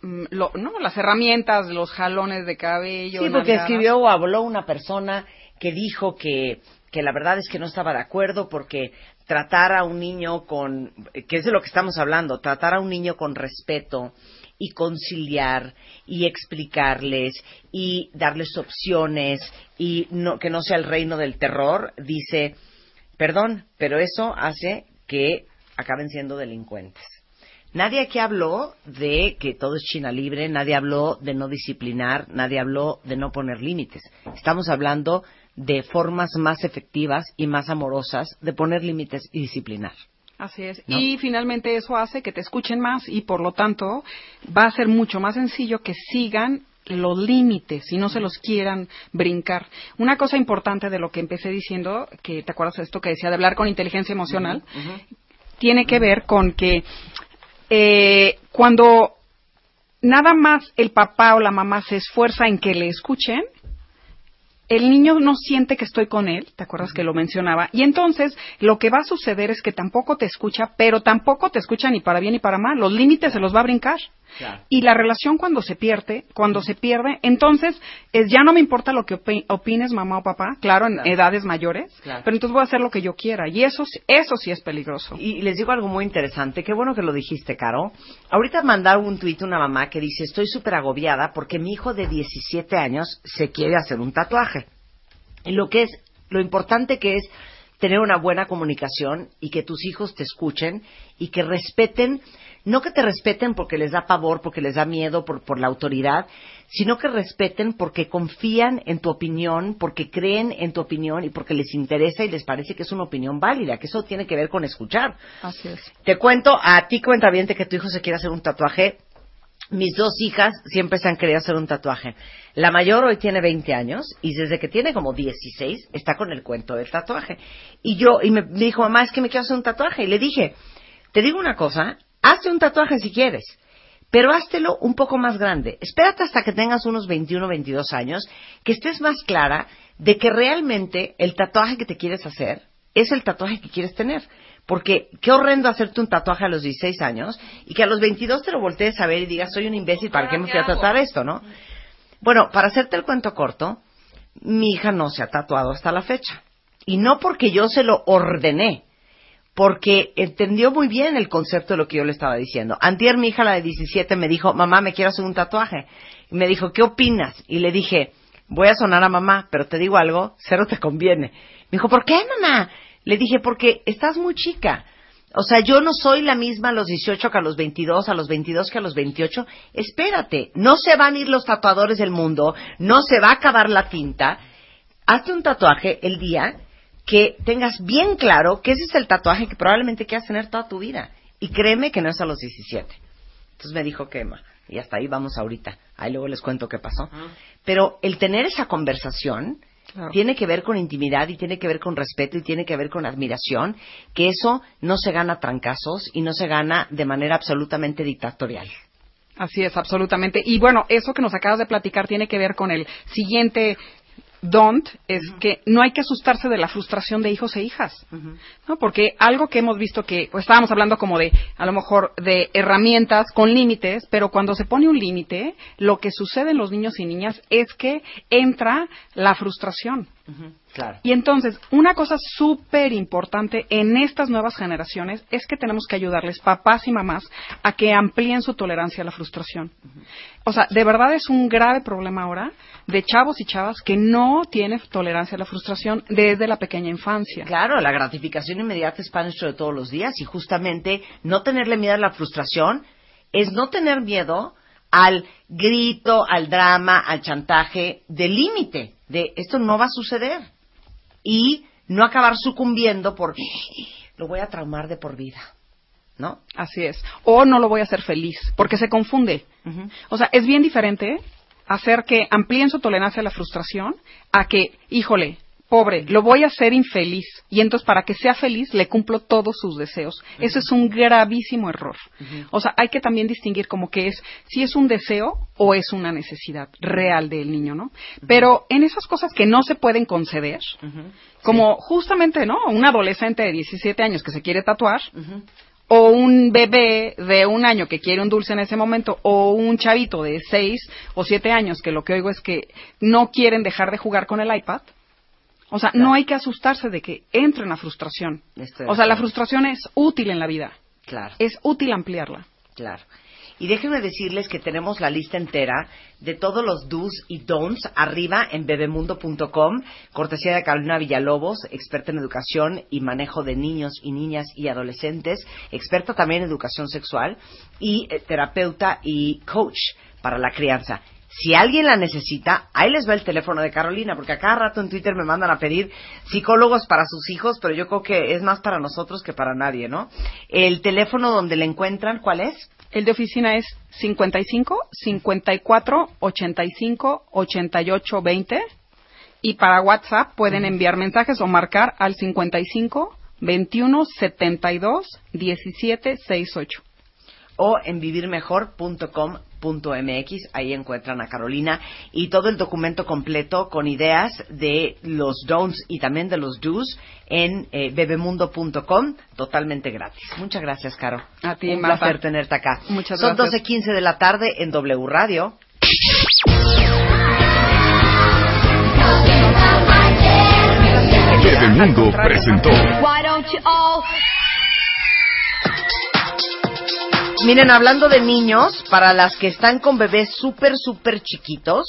mm, lo, no las herramientas, los jalones de cabello, Sí, porque nalgadas. escribió o habló una persona que dijo que, que la verdad es que no estaba de acuerdo porque tratar a un niño con, que es de lo que estamos hablando, tratar a un niño con respeto y conciliar y explicarles y darles opciones y no, que no sea el reino del terror, dice, perdón, pero eso hace que acaben siendo delincuentes. Nadie aquí habló de que todo es China libre, nadie habló de no disciplinar, nadie habló de no poner límites. Estamos hablando de formas más efectivas y más amorosas de poner límites y disciplinar. Así es. ¿no? Y finalmente eso hace que te escuchen más y por lo tanto va a ser mucho más sencillo que sigan los límites y no se los quieran brincar. Una cosa importante de lo que empecé diciendo, que te acuerdas de esto que decía de hablar con inteligencia emocional, tiene que ver con que eh, cuando nada más el papá o la mamá se esfuerza en que le escuchen, el niño no siente que estoy con él, ¿te acuerdas que lo mencionaba? Y entonces lo que va a suceder es que tampoco te escucha, pero tampoco te escucha ni para bien ni para mal. Los límites se los va a brincar. Y la relación cuando se pierde, cuando se pierde, entonces es, ya no me importa lo que opi- opines mamá o papá, claro, en edades mayores, Claro. pero entonces voy a hacer lo que yo quiera. Y eso, sí- eso sí es peligroso. Y les digo algo muy interesante, qué bueno que lo dijiste, Caro. Ahorita mandaron un tuit una mamá que dice, estoy súper agobiada porque mi hijo de 17 años se quiere hacer un tatuaje. Y lo que es, lo importante que es tener una buena comunicación y que tus hijos te escuchen y que respeten, no que te respeten porque les da pavor, porque les da miedo por, por la autoridad, sino que respeten porque confían en tu opinión, porque creen en tu opinión y porque les interesa y les parece que es una opinión válida, que eso tiene que ver con escuchar. Así es. Te cuento a ti, cuentaviente, que tu hijo se quiere hacer un tatuaje. Mis dos hijas siempre se han querido hacer un tatuaje. La mayor hoy tiene 20 años y desde que tiene como 16 está con el cuento del tatuaje. Y yo, y me dijo, mamá, es que me quiero hacer un tatuaje. Y le dije, te digo una cosa, hazte un tatuaje si quieres, pero háztelo un poco más grande. Espérate hasta que tengas unos 21 o 22 años, que estés más clara de que realmente el tatuaje que te quieres hacer es el tatuaje que quieres tener. Porque qué horrendo hacerte un tatuaje a los 16 años y que a los 22 te lo voltees a ver y digas, soy un imbécil, ¿para qué me fui a tratar esto, no? Bueno, para hacerte el cuento corto, mi hija no se ha tatuado hasta la fecha. Y no porque yo se lo ordené, porque entendió muy bien el concepto de lo que yo le estaba diciendo. Antier, mi hija, la de 17, me dijo, mamá, me quiero hacer un tatuaje. Y me dijo, ¿qué opinas? Y le dije, voy a sonar a mamá, pero te digo algo, cero te conviene. Me dijo, ¿por qué, mamá? Le dije, porque estás muy chica. O sea, yo no soy la misma a los 18 que a los 22, a los 22 que a los 28. Espérate, no se van a ir los tatuadores del mundo, no se va a acabar la tinta. Hazte un tatuaje el día que tengas bien claro que ese es el tatuaje que probablemente quieras tener toda tu vida. Y créeme que no es a los 17. Entonces me dijo que, y hasta ahí vamos ahorita. Ahí luego les cuento qué pasó. Pero el tener esa conversación tiene que ver con intimidad y tiene que ver con respeto y tiene que ver con admiración, que eso no se gana trancazos y no se gana de manera absolutamente dictatorial. Así es, absolutamente. Y bueno, eso que nos acabas de platicar tiene que ver con el siguiente don't, es que no hay que asustarse de la frustración de hijos e hijas, ¿no? Porque algo que hemos visto que, pues estábamos hablando como de, a lo mejor, de herramientas con límites, pero cuando se pone un límite, lo que sucede en los niños y niñas es que entra la frustración. Claro. Y entonces, una cosa súper importante en estas nuevas generaciones es que tenemos que ayudarles, papás y mamás, a que amplíen su tolerancia a la frustración. O sea, de verdad es un grave problema ahora de chavos y chavas que no tienen tolerancia a la frustración desde la pequeña infancia. Claro, la gratificación inmediata es pan nuestro de todos los días y justamente no tenerle miedo a la frustración es no tener miedo al grito, al drama, al chantaje del límite, de esto no va a suceder y no acabar sucumbiendo por lo voy a traumar de por vida. ¿No? Así es. O no lo voy a hacer feliz, porque se confunde. O sea, es bien diferente hacer que amplíen su tolerancia a la frustración a que, híjole, pobre, lo voy a hacer infeliz. Y entonces, para que sea feliz, le cumplo todos sus deseos. Eso es un gravísimo error. O sea, hay que también distinguir como que es, si es un deseo o es una necesidad real del niño, ¿no? Pero en esas cosas que no se pueden conceder, como justamente, ¿no? Un adolescente de 17 años que se quiere tatuar, o un bebé de un año que quiere un dulce en ese momento, o un chavito de seis o siete años que lo que oigo es que no quieren dejar de jugar con el iPad. O sea, no hay que asustarse de que entre en la frustración. Estoy O sea, la frustración es útil en la vida. Claro. Es útil ampliarla. Claro. Y déjenme decirles que tenemos la lista entera de todos los do's y don'ts arriba en bebemundo.com, cortesía de Carolina Villalobos, experta en educación y manejo de niños y niñas y adolescentes, experta también en educación sexual y eh, terapeuta y coach para la crianza. Si alguien la necesita, ahí les va el teléfono de Carolina, porque a cada rato en Twitter me mandan a pedir psicólogos para sus hijos, pero yo creo que es más para nosotros que para nadie, ¿no? El teléfono donde le encuentran, ¿cuál es? El de oficina es 55 54 85 88 20 y para WhatsApp pueden enviar mensajes o marcar al 55 21 72 17 68. O en vivirmejor.com.mx. Ahí encuentran a Carolina y todo el documento completo con ideas de los don'ts y también de los do's en eh, bebemundo.com, totalmente gratis. Muchas gracias, Caro. A ti, Un Marta. placer tenerte acá. Muchas Son gracias. 12.15 de la tarde en W Radio. Bebemundo presentó Miren, hablando de niños, para las que están con bebés súper, súper chiquitos,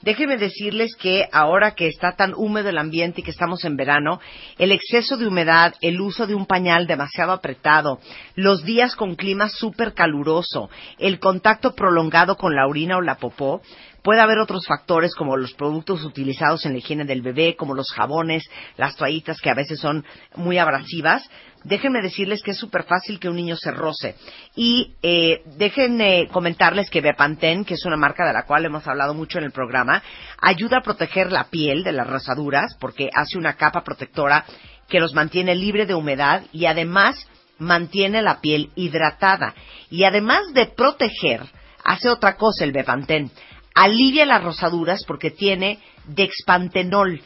déjenme decirles que ahora que está tan húmedo el ambiente y que estamos en verano, el exceso de humedad, el uso de un pañal demasiado apretado, los días con clima súper caluroso, el contacto prolongado con la orina o la popó, Puede haber otros factores como los productos utilizados en la higiene del bebé, como los jabones, las toallitas que a veces son muy abrasivas. Déjenme decirles que es súper fácil que un niño se roce. Y eh, déjenme comentarles que Bepanthen, que es una marca de la cual hemos hablado mucho en el programa, ayuda a proteger la piel de las rosaduras porque hace una capa protectora que los mantiene libre de humedad y además mantiene la piel hidratada. Y además de proteger, hace otra cosa el Bepanthen. Alivia las rosaduras porque tiene dexpantenol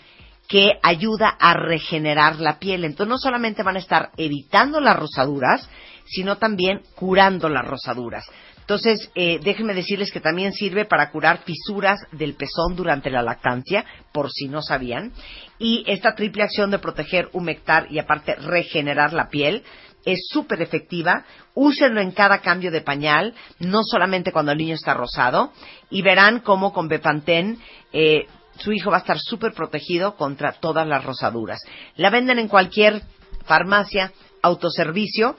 que ayuda a regenerar la piel. Entonces no solamente van a estar evitando las rosaduras, sino también curando las rosaduras. Entonces, eh, déjenme decirles que también sirve para curar fisuras del pezón durante la lactancia, por si no sabían. Y esta triple acción de proteger, humectar y aparte regenerar la piel es súper efectiva. Úsenlo en cada cambio de pañal, no solamente cuando el niño está rosado. Y verán cómo con Bepantén eh, su hijo va a estar súper protegido contra todas las rosaduras. La venden en cualquier farmacia, autoservicio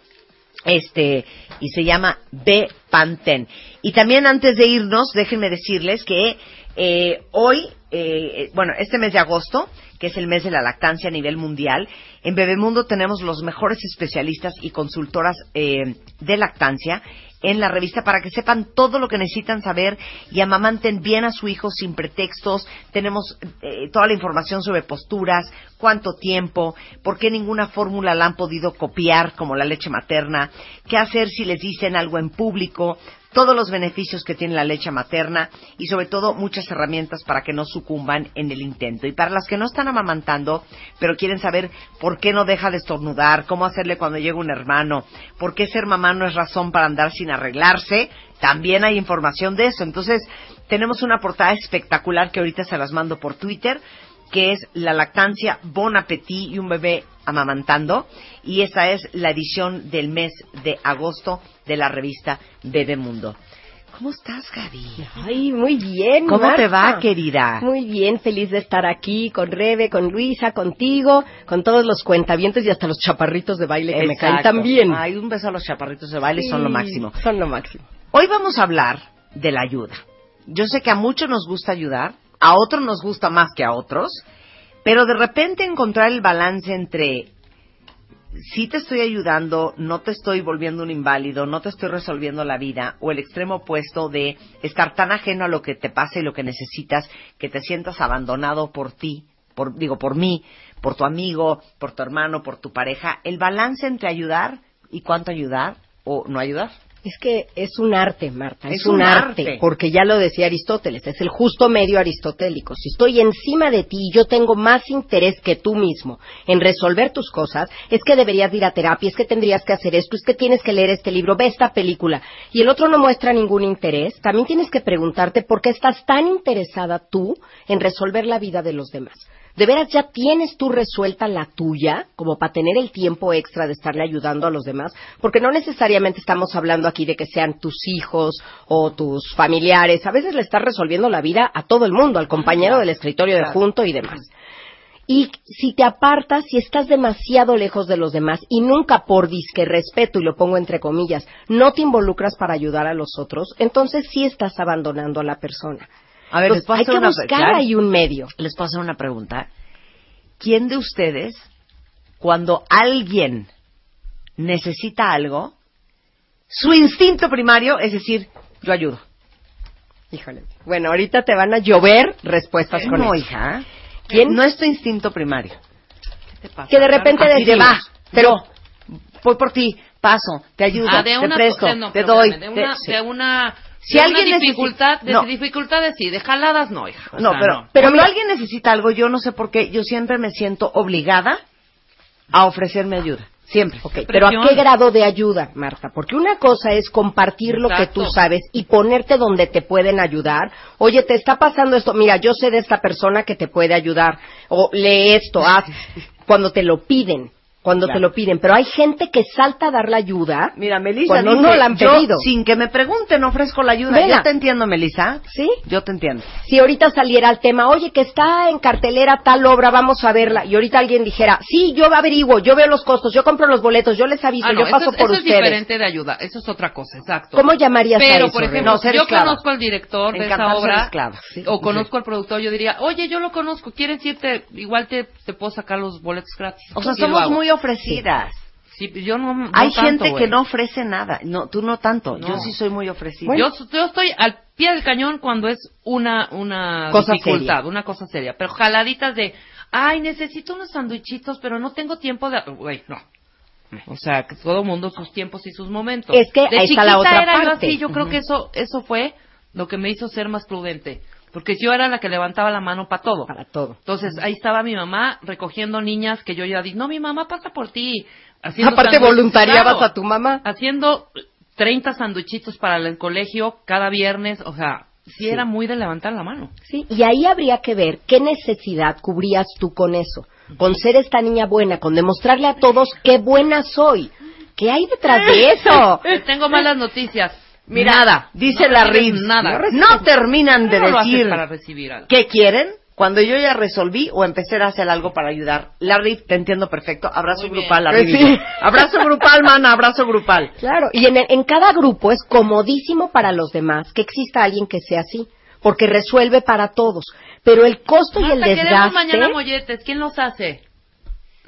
este y se llama Bepantén. Y también antes de irnos, déjenme decirles que eh, hoy, eh, bueno, este mes de agosto, que es el mes de la lactancia a nivel mundial, en Bebemundo tenemos los mejores especialistas y consultoras eh, de lactancia en la revista para que sepan todo lo que necesitan saber y amamanten bien a su hijo sin pretextos. Tenemos eh, toda la información sobre posturas, cuánto tiempo, por qué ninguna fórmula la han podido copiar como la leche materna, qué hacer si les dicen algo en público, todos los beneficios que tiene la leche materna y sobre todo muchas herramientas para que no sucumban en el intento. Y para las que no están amamantando, pero quieren saber por qué no deja de estornudar, cómo hacerle cuando llega un hermano, por qué ser mamá no es razón para andar sin arreglarse, también hay información de eso. Entonces, tenemos una portada espectacular que ahorita se las mando por Twitter que es la lactancia Bon Appetit y un bebé amamantando. Y esa es la edición del mes de agosto de la revista Bebemundo. ¿Cómo estás, Gaby? Ay, muy bien. ¿Cómo te va, querida? Muy bien, feliz de estar aquí con Rebe, con Luisa, contigo, con todos los cuentavientes y hasta los chaparritos de baile que me caen también. Ay, un beso a los chaparritos de baile, son lo Sí, máximo. Son lo máximo. Hoy vamos a hablar de la ayuda. Yo sé que a muchos nos gusta ayudar, a otros nos gusta más que a otros, pero de repente encontrar el balance entre si te estoy ayudando, no te estoy volviendo un inválido, no te estoy resolviendo la vida, o el extremo opuesto de estar tan ajeno a lo que te pasa y lo que necesitas que te sientas abandonado por ti, por, digo, por mí, por tu amigo, por tu hermano, por tu pareja, el balance entre ayudar y cuánto ayudar o no ayudar. Es que es un arte, Marta, es, Es un, un arte, arte. porque ya lo decía Aristóteles, es el justo medio aristotélico. Si estoy encima de ti y yo tengo más interés que tú mismo en resolver tus cosas, es que deberías ir a terapia, es que tendrías que hacer esto, es que tienes que leer este libro, ve esta película, y el otro no muestra ningún interés, también tienes que preguntarte por qué estás tan interesada tú en resolver la vida de los demás. ¿De veras ya tienes tú resuelta la tuya como para tener el tiempo extra de estarle ayudando a los demás? Porque no necesariamente estamos hablando aquí de que sean tus hijos o tus familiares. A veces le estás resolviendo la vida a todo el mundo, al compañero del escritorio de junto y demás. Y si te apartas, si estás demasiado lejos de los demás y nunca por disque respeto, y lo pongo entre comillas, no te involucras para ayudar a los otros, entonces sí estás abandonando a la persona. A ver, Entonces, les puedo hay hacer que una buscar claro. ahí un medio. Les puedo hacer una pregunta. ¿Quién de ustedes, cuando alguien necesita algo, su instinto primario es decir, yo ayudo? Híjole. Bueno, ahorita te van a llover respuestas con no, eso. hija. ¿Quién? No es tu instinto primario. Que de repente Así de decimos, va, pero voy por ti, paso, te ayudo, Ah, de te una, presto, o sea, no, te doy. espérame, de una, te- de una, Si de alguien necesita- dificultad, de no. dificultades sí, de jaladas no, hija. O No, sea, pero, no. pero cuando alguien necesita algo, yo no sé por qué, yo siempre me siento obligada a ofrecerme ayuda. Siempre. Pero ¿a qué grado de ayuda, Marta? Porque una cosa es compartir lo que tú sabes y ponerte donde te pueden ayudar. Oye, te está pasando esto. Mira, yo sé de esta persona que te puede ayudar. O lee esto, haz. Cuando te lo piden. Cuando Claro. te lo piden. Pero hay gente que salta a dar la ayuda. Mira, Melissa, cuando dice, no la han yo, pedido. sin que me pregunten, ofrezco la ayuda. Venga. Yo te entiendo, Melissa. ¿Sí? Yo te entiendo. Si ahorita saliera el tema, oye, que está en cartelera tal obra, vamos a verla. Y ahorita alguien dijera, sí, yo averiguo, yo veo los costos, yo compro los boletos, yo les aviso, Ah, no, yo paso eso, es- por eso es ustedes. diferente de ayuda, eso es otra cosa, exacto. ¿Cómo llamarías a Pero, eso, por Rebe? ejemplo, No, ser yo esclava. conozco al director de esa obra, esclava, sí. o conozco al productor, yo diría, oye, yo lo conozco, ¿quieres irte? Igual te, te puedo sacar los boletos gratis. O sea, somos muy ofrecidas. Sí, yo no, no Hay tanto, gente que no ofrece nada. No, tú no tanto. No. Yo sí soy muy ofrecida. Yo, yo estoy al pie del cañón cuando es una, una Cosa dificultad, seria. una cosa seria. Pero jaladitas de, ay, necesito unos sandwichitos, pero no tengo tiempo de... Güey, no. O sea, que todo mundo sus tiempos y sus momentos. Es que de ahí está chiquita la otra era yo así, yo creo que eso, eso fue lo que me hizo ser más prudente. Porque yo era la que levantaba la mano para todo. Para todo. Entonces, ahí estaba mi mamá recogiendo niñas que yo ya dije, no, mi mamá pasa por ti. Haciendo Aparte voluntariabas Claro a tu mamá. haciendo 30 sanduichitos para el colegio cada viernes, o sea, sí, Sí. era muy de levantar la mano. Sí, y ahí habría que ver qué necesidad cubrías tú con eso, con ser esta niña buena, con demostrarle a todos qué buena soy. ¿Qué hay detrás de eso? Tengo malas noticias. Mira, nada. dice No la Nada. no terminan de No decir para recibir algo. qué quieren cuando yo ya resolví o empecé a hacer algo para ayudar. La Riz, te entiendo perfecto. Abrazo Muy grupal, la sí. Abrazo grupal, mana, abrazo grupal. Claro, y en, en cada grupo es comodísimo para los demás que exista alguien que sea así, porque resuelve para todos. Pero el costo y el desgaste... mañana molletes. ¿Quién los hace?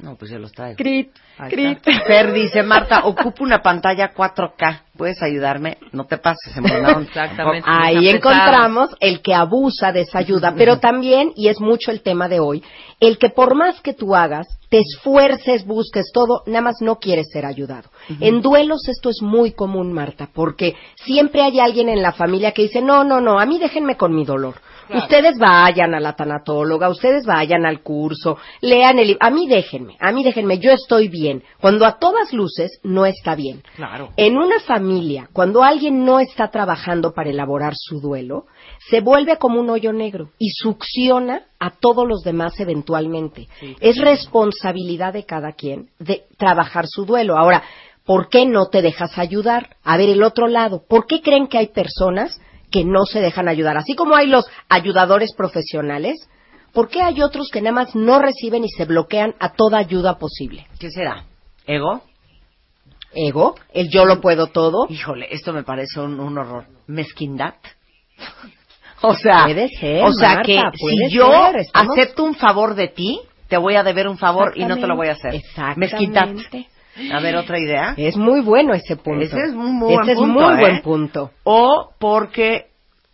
No, pues yo los traigo. Crit, Ahí crit. está. Fer dice, Marta, ocupo una pantalla 4K. ¿Puedes ayudarme? No te pases. Exactamente. Ahí encontramos el que abusa de esa ayuda, pero también, y es mucho el tema de hoy, el que por más que tú hagas, te esfuerces, busques todo, nada más no quieres ser ayudado. En duelos esto es muy común, Marta, porque siempre hay alguien en la familia que dice, no, no, no, a mí déjenme con mi dolor. Claro. Ustedes vayan a la tanatóloga, ustedes vayan al curso, lean el libro. A mí déjenme, a mí déjenme, yo estoy bien. Cuando a todas luces no está bien. Claro. En una familia, cuando alguien no está trabajando para elaborar su duelo, se vuelve como un hoyo negro y succiona a todos los demás eventualmente. Es responsabilidad de cada quien de trabajar su duelo. Ahora, ¿por qué no te dejas ayudar? A ver, el otro lado, ¿por qué creen que hay personas que no se dejan ayudar? Así como hay los ayudadores profesionales, ¿por qué hay otros que nada más no reciben y se bloquean a toda ayuda posible? ¿Qué será? ¿Ego? ¿Ego? ¿El yo lo puedo todo? Híjole, esto me parece un, un horror. ¿Mezquindad? o sea, Puede ser, o sea Marta, que si yo ser, estamos- acepto un favor de ti, te voy a deber un favor y no te lo voy a hacer. Exactamente. Mezquindad. A ver, otra idea. Es muy bueno ese punto. Ese es un muy buen Ese es punto, muy ¿eh? buen punto. O porque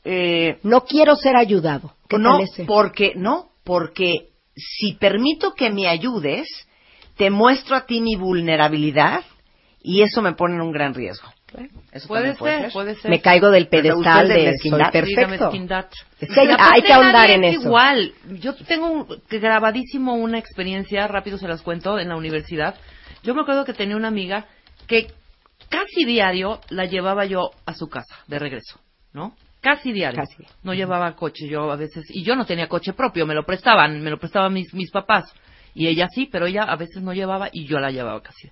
eh, No quiero ser ayudado. ¿Qué no, porque no, porque si permito que me ayudes, te muestro a ti mi vulnerabilidad y eso me pone en un gran riesgo. Eso Puede ser, puede ser. Me caigo del pedestal de soy mezquindad. Sí, la perfecto. mezquindad. Es que hay, que ahondar en es eso. Igual, yo tengo un- grabadísimo una experiencia, rápido se las cuento, en la universidad. Yo me acuerdo que tenía una amiga que casi diario la llevaba yo a su casa, de regreso, ¿no? Casi diario. Casi. No llevaba coche yo a veces, y yo no tenía coche propio, me lo prestaban, me lo prestaban mis, mis papás. Y ella sí, pero ella a veces no llevaba y yo la llevaba casi.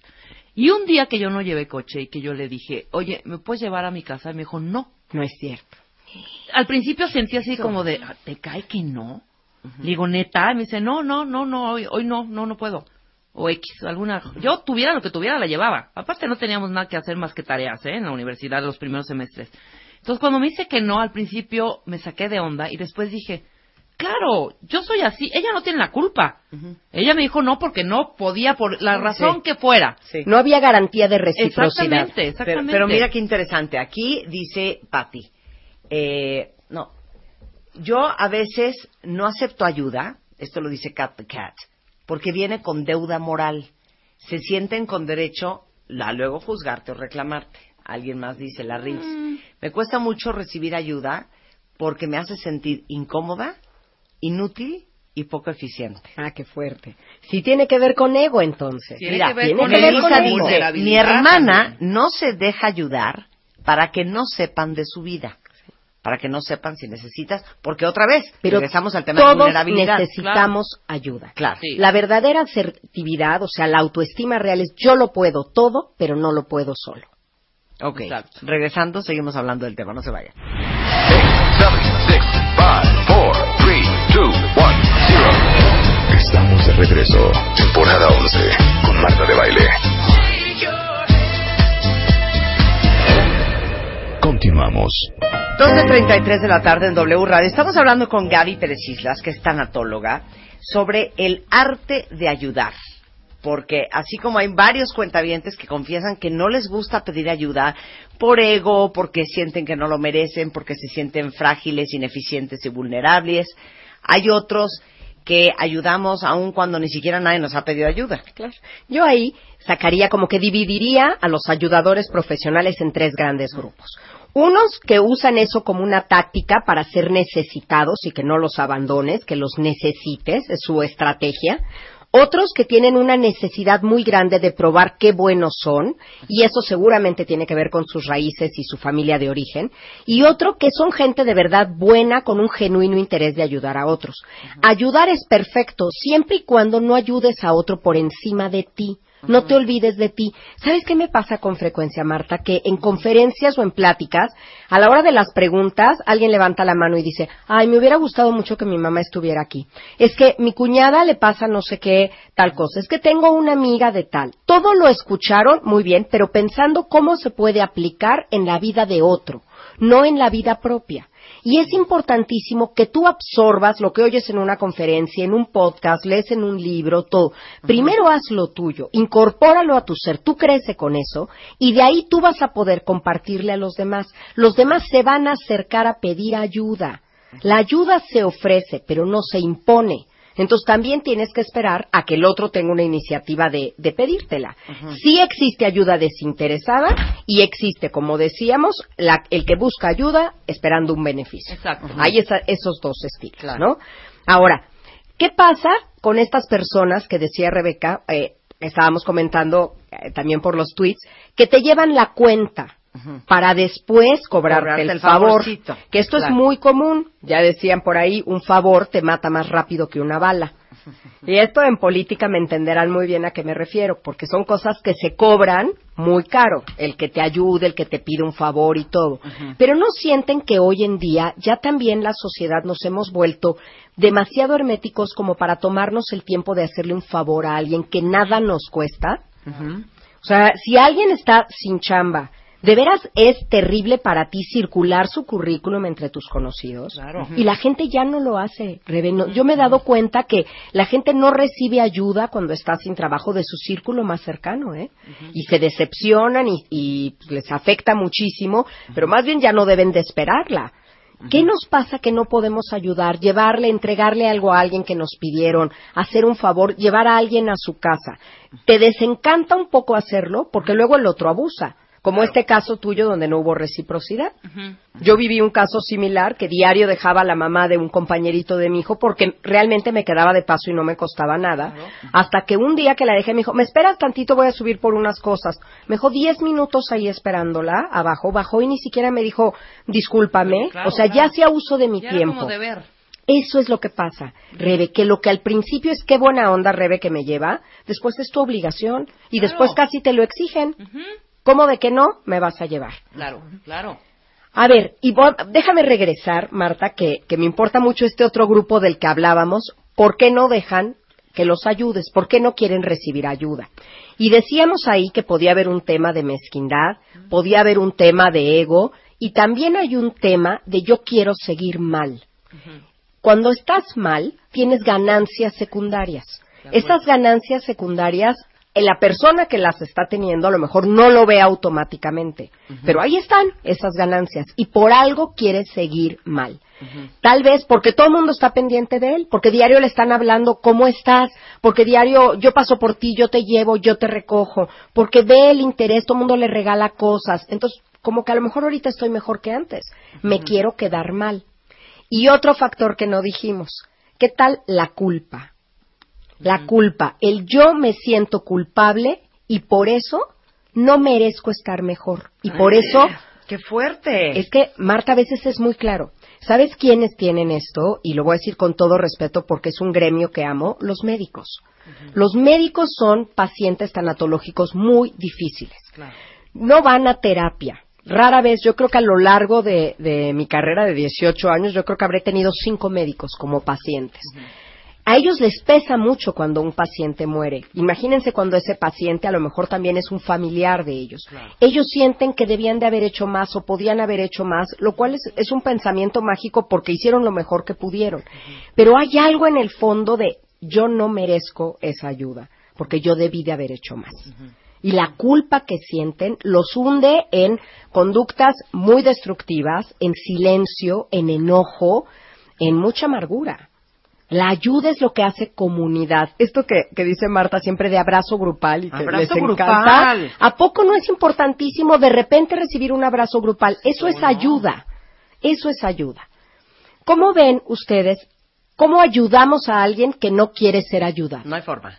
Y un día que yo no llevé coche y que yo le dije, oye, ¿me puedes llevar a mi casa? Y me dijo, no. No es cierto. Al principio sentí así como de, "Ah, ¿te cae que no? Le digo, neta, y me dice, no, no, no, no, hoy, hoy no, no, no puedo. O X, alguna. Yo tuviera lo que tuviera, la llevaba. Aparte, no teníamos nada que hacer más que tareas, ¿eh? En la universidad, los primeros semestres. Entonces, cuando me dice que no, al principio me saqué de onda y después dije, claro, yo soy así, ella no tiene la culpa. Ella me dijo no porque no podía, por la razón Sí. que fuera. Sí. No había garantía de reciprocidad. Exactamente, Pero, exactamente. pero mira qué interesante. Aquí dice Patty. eh, no, yo a veces no acepto ayuda. Esto lo dice Cat the Cat. Porque viene con deuda moral. Se sienten con derecho a luego juzgarte o reclamarte. Alguien más dice, la Riz. Me cuesta mucho recibir ayuda porque me hace sentir incómoda, inútil y poco eficiente. Ah, qué fuerte. Sí tiene que ver con ego, entonces. Tiene Mira, que ver tiene con que ver Melissa con ego, ego. dice, mi hermana también. no se deja ayudar para que no sepan de su vida. Para que no sepan si necesitas, porque otra vez, Pero regresamos al tema de todos vulnerabilidad. necesitamos ayuda. Claro. Sí. La verdadera asertividad, o sea, la autoestima real es yo lo puedo todo, pero no lo puedo solo. Ok, Exacto. regresando, seguimos hablando del tema, no se vaya. 7, 6, 5, 4, 3, 2, 1, 0. Estamos de regreso. Temporada 11 con Marta de Baile. Continuamos. 12.33 de la tarde en W Radio. Estamos hablando con Gaby Pérez Islas, que es tanatóloga, sobre el arte de ayudar. Porque así como hay varios cuentavientes que confiesan que no les gusta pedir ayuda por ego, porque sienten que no lo merecen, porque se sienten frágiles, ineficientes y vulnerables, hay otros que ayudamos aun cuando ni siquiera nadie nos ha pedido ayuda. Claro. Yo ahí sacaría como que dividiría a los ayudadores profesionales en tres grandes grupos. Unos que usan eso como una táctica para ser necesitados y que no los abandones, que los necesites, es su estrategia. Otros que tienen una necesidad muy grande de probar qué buenos son, y eso seguramente tiene que ver con sus raíces y su familia de origen. Y otro que son gente de verdad buena con un genuino interés de ayudar a otros. Ayudar es perfecto siempre y cuando no ayudes a otro por encima de ti. No te olvides de ti. ¿Sabes qué me pasa con frecuencia, Marta? Que en conferencias o en pláticas, a la hora de las preguntas, alguien levanta la mano y dice, ay, me hubiera gustado mucho que mi mamá estuviera aquí. Es que mi cuñada le pasa no sé qué, tal cosa. Es que tengo una amiga de tal. Todo lo escucharon muy bien, pero pensando cómo se puede aplicar en la vida de otro, no en la vida propia. Y es importantísimo que tú absorbas lo que oyes en una conferencia, en un podcast, lees en un libro, todo. Primero haz lo tuyo, incorpóralo a tu ser, tú crece con eso y de ahí tú vas a poder compartirle a los demás. Los demás se van a acercar a pedir ayuda. La ayuda se ofrece, pero no se impone. Entonces también tienes que esperar a que el otro tenga una iniciativa de, de pedírtela. Sí existe ayuda desinteresada y existe, como decíamos, la- el que busca ayuda esperando un beneficio. Exacto. Hay esa- esos dos estilos, ¿no? Ahora, ¿qué pasa con estas personas que decía Rebeca, eh, estábamos comentando eh, también por los tweets, que te llevan la cuenta para después cobrarte, Cobrarte el, el favor? Que esto Claro. es muy común. Ya decían por ahí, un favor te mata más rápido que una bala. Y esto en política me entenderán muy bien a qué me refiero, porque son cosas que se cobran muy caro, el que te ayude, el que te pide un favor y todo. Pero no sienten que hoy en día ya también la sociedad nos hemos vuelto demasiado herméticos como para tomarnos el tiempo de hacerle un favor a alguien que nada nos cuesta. O sea, si alguien está sin chamba, de veras es terrible para ti circular su currículum entre tus conocidos. Y la gente ya no lo hace. Yo me he dado cuenta que la gente no recibe ayuda cuando está sin trabajo de su círculo más cercano, ¿eh? Y se decepcionan y, y, pues, les afecta muchísimo, pero más bien ya no deben de esperarla. ¿Qué nos pasa que no podemos ayudar? Llevarle, entregarle algo a alguien que nos pidieron, hacer un favor, llevar a alguien a su casa. Te desencanta un poco hacerlo porque luego el otro abusa. Como este caso tuyo donde no hubo reciprocidad. Yo viví un caso similar que diario dejaba a la mamá de un compañerito de mi hijo porque realmente me quedaba de paso y no me costaba nada. Hasta que un día que la dejé me dijo, me esperas tantito, voy a subir por unas cosas. Me dejó diez minutos ahí esperándola abajo, bajó y ni siquiera me dijo, discúlpame. Claro, o sea, ya hacía uso de mi Ya era tiempo. como deber. Eso es lo que pasa, Rebe, que lo que al principio es qué buena onda, Rebe, que me lleva, después es tu obligación y Claro. después casi te lo exigen. ¿Cómo de que no? Me vas a llevar. Claro, claro. A ver, y déjame regresar, Marta, que, que me importa mucho este otro grupo del que hablábamos. ¿Por qué no dejan que los ayudes? ¿Por qué no quieren recibir ayuda? Y decíamos ahí que podía haber un tema de mezquindad, podía haber un tema de ego, y también hay un tema de yo quiero seguir mal. Cuando estás mal, tienes ganancias secundarias. Esas ganancias secundarias, la persona que las está teniendo a lo mejor no lo ve automáticamente, pero ahí están esas ganancias y por algo quiere seguir mal. Tal vez porque todo el mundo está pendiente de él, porque diario le están hablando cómo estás, porque diario yo paso por ti, yo te llevo, yo te recojo, porque ve el interés, todo el mundo le regala cosas. Entonces, como que a lo mejor ahorita estoy mejor que antes, me quiero quedar mal. Y otro factor que no dijimos, ¿qué tal la culpa? La culpa, el yo me siento culpable y por eso no merezco estar mejor. Y por eso ¡Qué fuerte! es que, Marta, a veces es muy claro. ¿Sabes quiénes tienen esto? Y lo voy a decir con todo respeto porque es un gremio que amo, los médicos. Los médicos son pacientes tanatológicos muy difíciles. No van a terapia. Rara vez, yo creo que a lo largo de, de mi carrera de 18 años, yo creo que habré tenido cinco médicos como pacientes. A ellos les pesa mucho cuando un paciente muere. Imagínense cuando ese paciente a lo mejor también es un familiar de ellos. Ellos sienten que debían de haber hecho más o podían haber hecho más, lo cual es, es un pensamiento mágico porque hicieron lo mejor que pudieron. Pero hay algo en el fondo de yo no merezco esa ayuda porque yo debí de haber hecho más. Y la culpa que sienten los hunde en conductas muy destructivas, en silencio, en enojo, en mucha amargura. La ayuda es lo que hace comunidad. Esto que, que dice Marta siempre de abrazo grupal y que Abrazo les encanta. grupal. ¿A poco no es importantísimo de repente recibir un abrazo grupal? Eso es ayuda. Eso es ayuda. ¿Cómo ven ustedes ¿Cómo ayudamos a alguien que no quiere ser ayudado? No hay forma.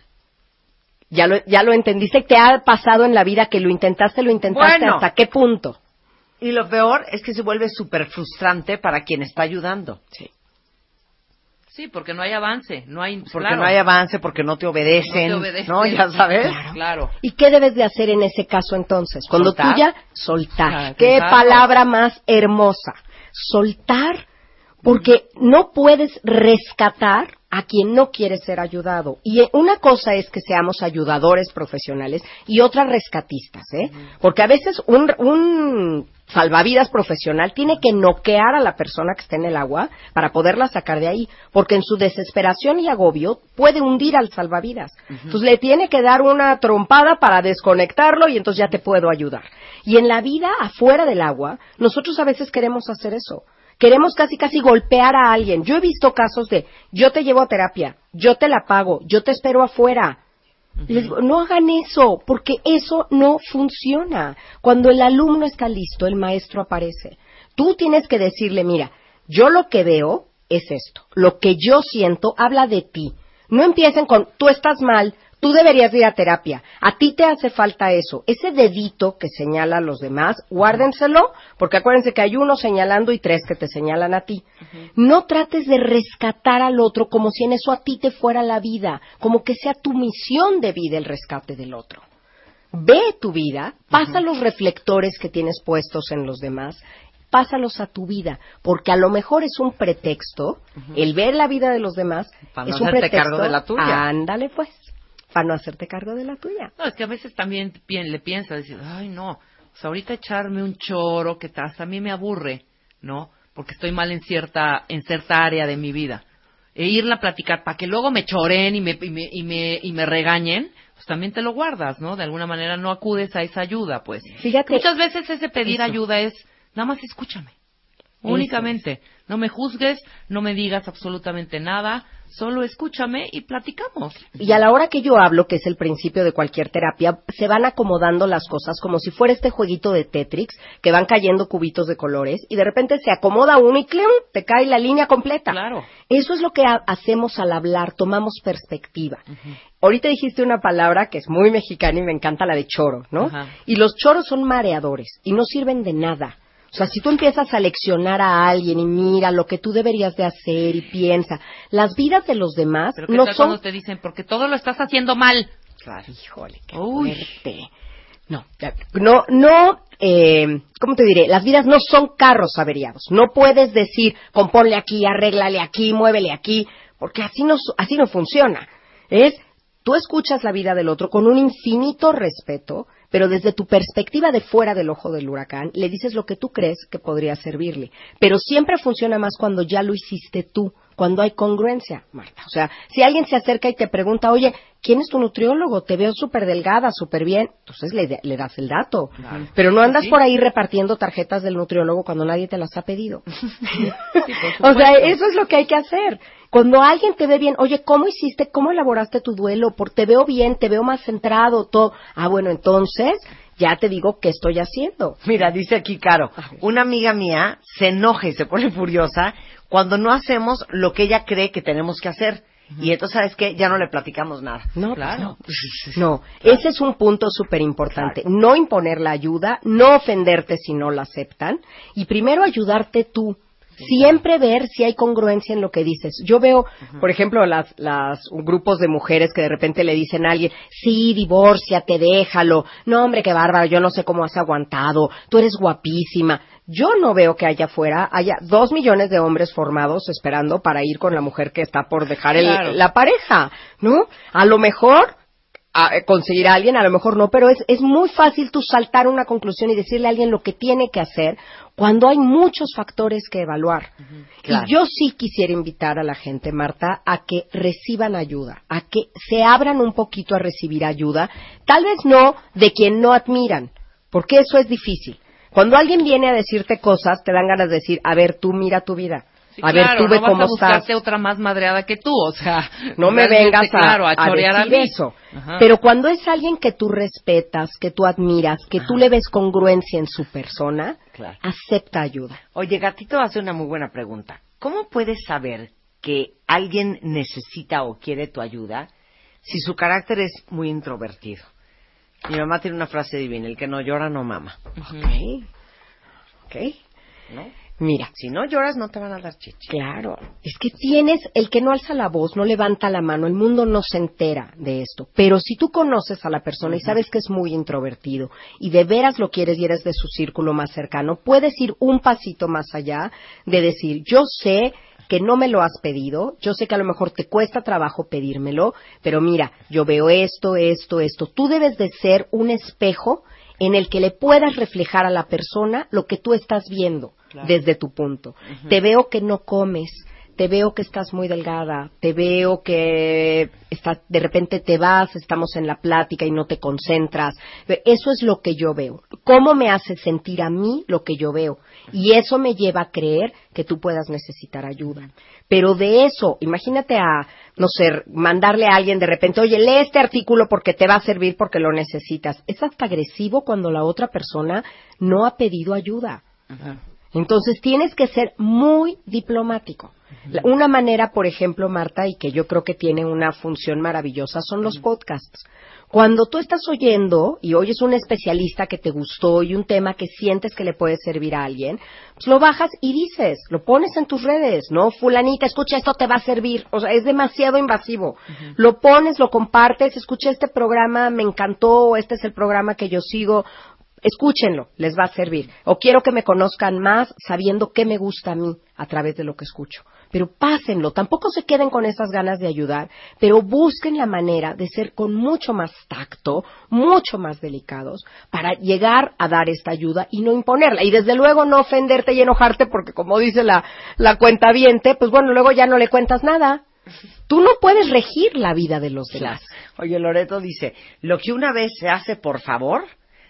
Ya lo, ya lo entendiste, te ha pasado en la vida que lo intentaste, lo intentaste, Bueno. ¿hasta qué punto? Y lo peor es que se vuelve súper frustrante para quien está ayudando. Sí. Sí, porque no hay avance, no hay... Porque claro. no hay avance, porque no te obedecen. No te obedecen. ¿no? Ya sabes. Claro. ¿Y qué debes de hacer en ese caso entonces? Cuando Soltar. tú ya soltar. Ah, qué claro. palabra más hermosa. Soltar porque no puedes rescatar a quien no quiere ser ayudado. Y eh, una cosa es que seamos ayudadores profesionales y otra rescatistas, ¿eh? Porque a veces un, un salvavidas profesional tiene que noquear a la persona que está en el agua para poderla sacar de ahí, porque en su desesperación y agobio puede hundir al salvavidas. Entonces le tiene que dar una trompada para desconectarlo y entonces ya te puedo ayudar. Y en la vida afuera del agua, nosotros a veces queremos hacer eso. Queremos casi casi golpear a alguien. Yo he visto casos de yo te llevo a terapia, yo te la pago, yo te espero afuera. Les digo, no hagan eso, porque eso no funciona. Cuando el alumno está listo, el maestro aparece. Tú tienes que decirle, mira, yo lo que veo es esto. Lo que yo siento habla de ti. No empiecen con, tú estás mal, tú deberías ir a terapia, a ti te hace falta eso. Ese dedito que señala a los demás, guárdenselo, porque acuérdense que hay uno señalando y tres que te señalan a ti. No trates de rescatar al otro como si en eso a ti te fuera la vida, como que sea tu misión de vida el rescate del otro. Ve tu vida, pasa los reflectores que tienes puestos en los demás, pásalos a tu vida, porque a lo mejor es un pretexto, el ver la vida de los demás Para no es un hacerte pretexto. cargo de la tuya. Ándale pues, para no hacerte cargo de la tuya. No, es que a veces también le piensas, dices, ay, no, o sea, ahorita echarme un choro que hasta a mí me aburre, ¿no? Porque estoy mal en cierta, en cierta área de mi vida. E irla a platicar para que luego me choren y me, y me, y me, y me regañen, pues también te lo guardas, ¿no? De alguna manera no acudes a esa ayuda, pues. Fíjate. Muchas veces ese pedir Eso. ayuda es, nada más escúchame. Únicamente. No me juzgues, no me digas absolutamente nada, solo escúchame y platicamos. Y a la hora que yo hablo, que es el principio de cualquier terapia, se van acomodando las cosas como si fuera este jueguito de Tetris, que van cayendo cubitos de colores, y de repente se acomoda uno y ¡clim! te cae la línea completa. Claro. Eso es lo que ha- hacemos al hablar, tomamos perspectiva. Ahorita dijiste una palabra que es muy mexicana y me encanta la de choro, ¿no? Y los choros son mareadores y no sirven de nada. O sea, si tú empiezas a leccionar a alguien y mira lo que tú deberías de hacer y piensa, las vidas de los demás Pero ¿qué no son cuando te dicen, porque todo lo estás haciendo mal? Claro. Híjole, qué Uy. fuerte. No, no, no, eh, ¿cómo te diré? Las vidas no son carros averiados. No puedes decir, componle aquí, arréglale aquí, muévele aquí, porque así no, así no funciona. Es, tú escuchas la vida del otro con un infinito respeto, pero desde tu perspectiva de fuera del ojo del huracán, le dices lo que tú crees que podría servirle. Pero siempre funciona más cuando ya lo hiciste tú, cuando hay congruencia, Marta. O sea, si alguien se acerca y te pregunta, oye, ¿quién es tu nutriólogo? Te veo súper delgada, súper bien. Entonces le, le das el dato. Pero no andas Sí. por ahí repartiendo tarjetas del nutriólogo cuando nadie te las ha pedido. o sea, eso es lo que hay que hacer. Cuando alguien te ve bien, oye, ¿cómo hiciste? ¿Cómo elaboraste tu duelo? Por, te veo bien, te veo más centrado, todo. Ah, bueno, entonces ya te digo qué estoy haciendo. Mira, dice aquí Caro, una amiga mía se enoja y se pone furiosa cuando no hacemos lo que ella cree que tenemos que hacer. Y entonces, ¿sabes qué? Ya no le platicamos nada. No, pues Claro. no. No, ese es un punto súper importante. No imponer la ayuda, no ofenderte si no la aceptan y primero ayudarte tú. Siempre ver si hay congruencia en lo que dices. Yo veo, por ejemplo, las, las grupos de mujeres que de repente le dicen a alguien, sí, divórciate, déjalo. No, hombre, qué bárbaro, yo no sé cómo has aguantado. Tú eres guapísima. Yo no veo que allá afuera haya dos millones de hombres formados esperando para ir con la mujer que está por dejar el- Claro. la pareja, ¿no? A lo mejor a- eh, conseguir a alguien, a lo mejor no, pero es, es muy fácil tú saltar una conclusión y decirle a alguien lo que tiene que hacer cuando hay muchos factores que evaluar. Claro. Y yo sí quisiera invitar a la gente, Marta, a que reciban ayuda, a que se abran un poquito a recibir ayuda, tal vez no de quien no admiran, porque eso es difícil. Cuando alguien viene a decirte cosas, te dan ganas de decir, a ver, tú mira tu vida. Sí, a claro, ver, tú no ve vas cómo a buscarte estás. otra más madreada que tú, o sea, No me vengas a, claro, a a chorear a decir mí. eso. Ajá. Pero cuando es alguien que tú respetas, que tú admiras, que tú le ves congruencia en su persona, Claro. acepta ayuda. Oye, Gatito hace una muy buena pregunta. ¿Cómo puedes saber que alguien necesita o quiere tu ayuda si su carácter es muy introvertido. Mi mamá tiene una frase divina, el que no llora no mama. Ok. Ok. ¿No? Mira. Si no lloras no te van a dar chichi. Claro. Es que tienes, el que no alza la voz, no levanta la mano, el mundo no se entera de esto. Pero si tú conoces a la persona y sabes que es muy introvertido y de veras lo quieres y eres de su círculo más cercano, puedes ir un pasito más allá de decir, yo sé que no me lo has pedido, yo sé que a lo mejor te cuesta trabajo pedírmelo, pero mira, yo veo esto, esto, esto. Tú debes de ser un espejo en el que le puedas reflejar a la persona lo que tú estás viendo desde tu punto. Te veo que no comes, te veo que estás muy delgada, te veo que estás, de repente te vas, estamos en la plática y no te concentras. Eso es lo que yo veo. ¿Cómo me hace sentir a mí lo que yo veo? Y eso me lleva a creer que tú puedas necesitar ayuda. Pero de eso, imagínate a, no sé, mandarle a alguien de repente, oye, lee este artículo porque te va a servir porque lo necesitas. Es hasta agresivo cuando la otra persona no ha pedido ayuda. Entonces tienes que ser muy diplomático. Una manera, por ejemplo, Marta, y que yo creo que tiene una función maravillosa, son los podcasts. Cuando tú estás oyendo y oyes un especialista que te gustó y un tema que sientes que le puede servir a alguien, pues lo bajas y dices, lo pones en tus redes, ¿no? Fulanita, escucha, esto te va a servir. O sea, es demasiado invasivo. Lo pones, lo compartes, escucha este programa, me encantó, este es el programa que yo sigo escúchenlo, les va a servir. O quiero que me conozcan más sabiendo qué me gusta a mí a través de lo que escucho. Pero pásenlo, tampoco se queden con esas ganas de ayudar, pero busquen la manera de ser con mucho más tacto, mucho más delicados, para llegar a dar esta ayuda y no imponerla. Y desde luego no ofenderte y enojarte, porque como dice la, la cuenta pues bueno, luego ya no le cuentas nada. Tú no puedes regir la vida de los demás. Oye, Loreto dice, lo que una vez se hace por favor,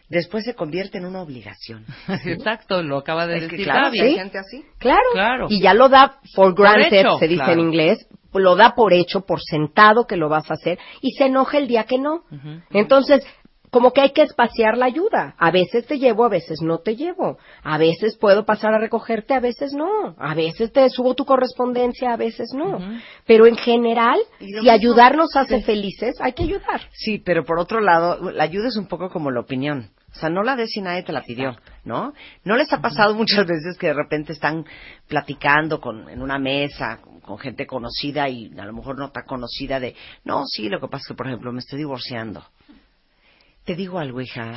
después se convierte en una obligación. Exacto, lo acaba de Es que decir claro, Gaby. hay gente así. Claro. Claro. Y ya lo da for granted, hecho, se dice claro. en inglés, lo da por hecho, por sentado que lo vas a hacer y se enoja el día que no. Entonces, como que hay que espaciar la ayuda. A veces te llevo, a veces no te llevo. A veces puedo pasar a recogerte, a veces no. A veces te subo tu correspondencia, a veces no. Pero en general, si mismo- ayudar nos hace felices, hay que ayudar. Sí, pero por otro lado, la ayuda es un poco como la opinión. O sea, no la des si nadie te la pidió, ¿no? ¿No les ha pasado muchas veces que de repente están platicando con, en una mesa con, con gente conocida y a lo mejor no tan conocida de, no, sí, lo que pasa es que, por ejemplo, me estoy divorciando. Te digo algo, hija.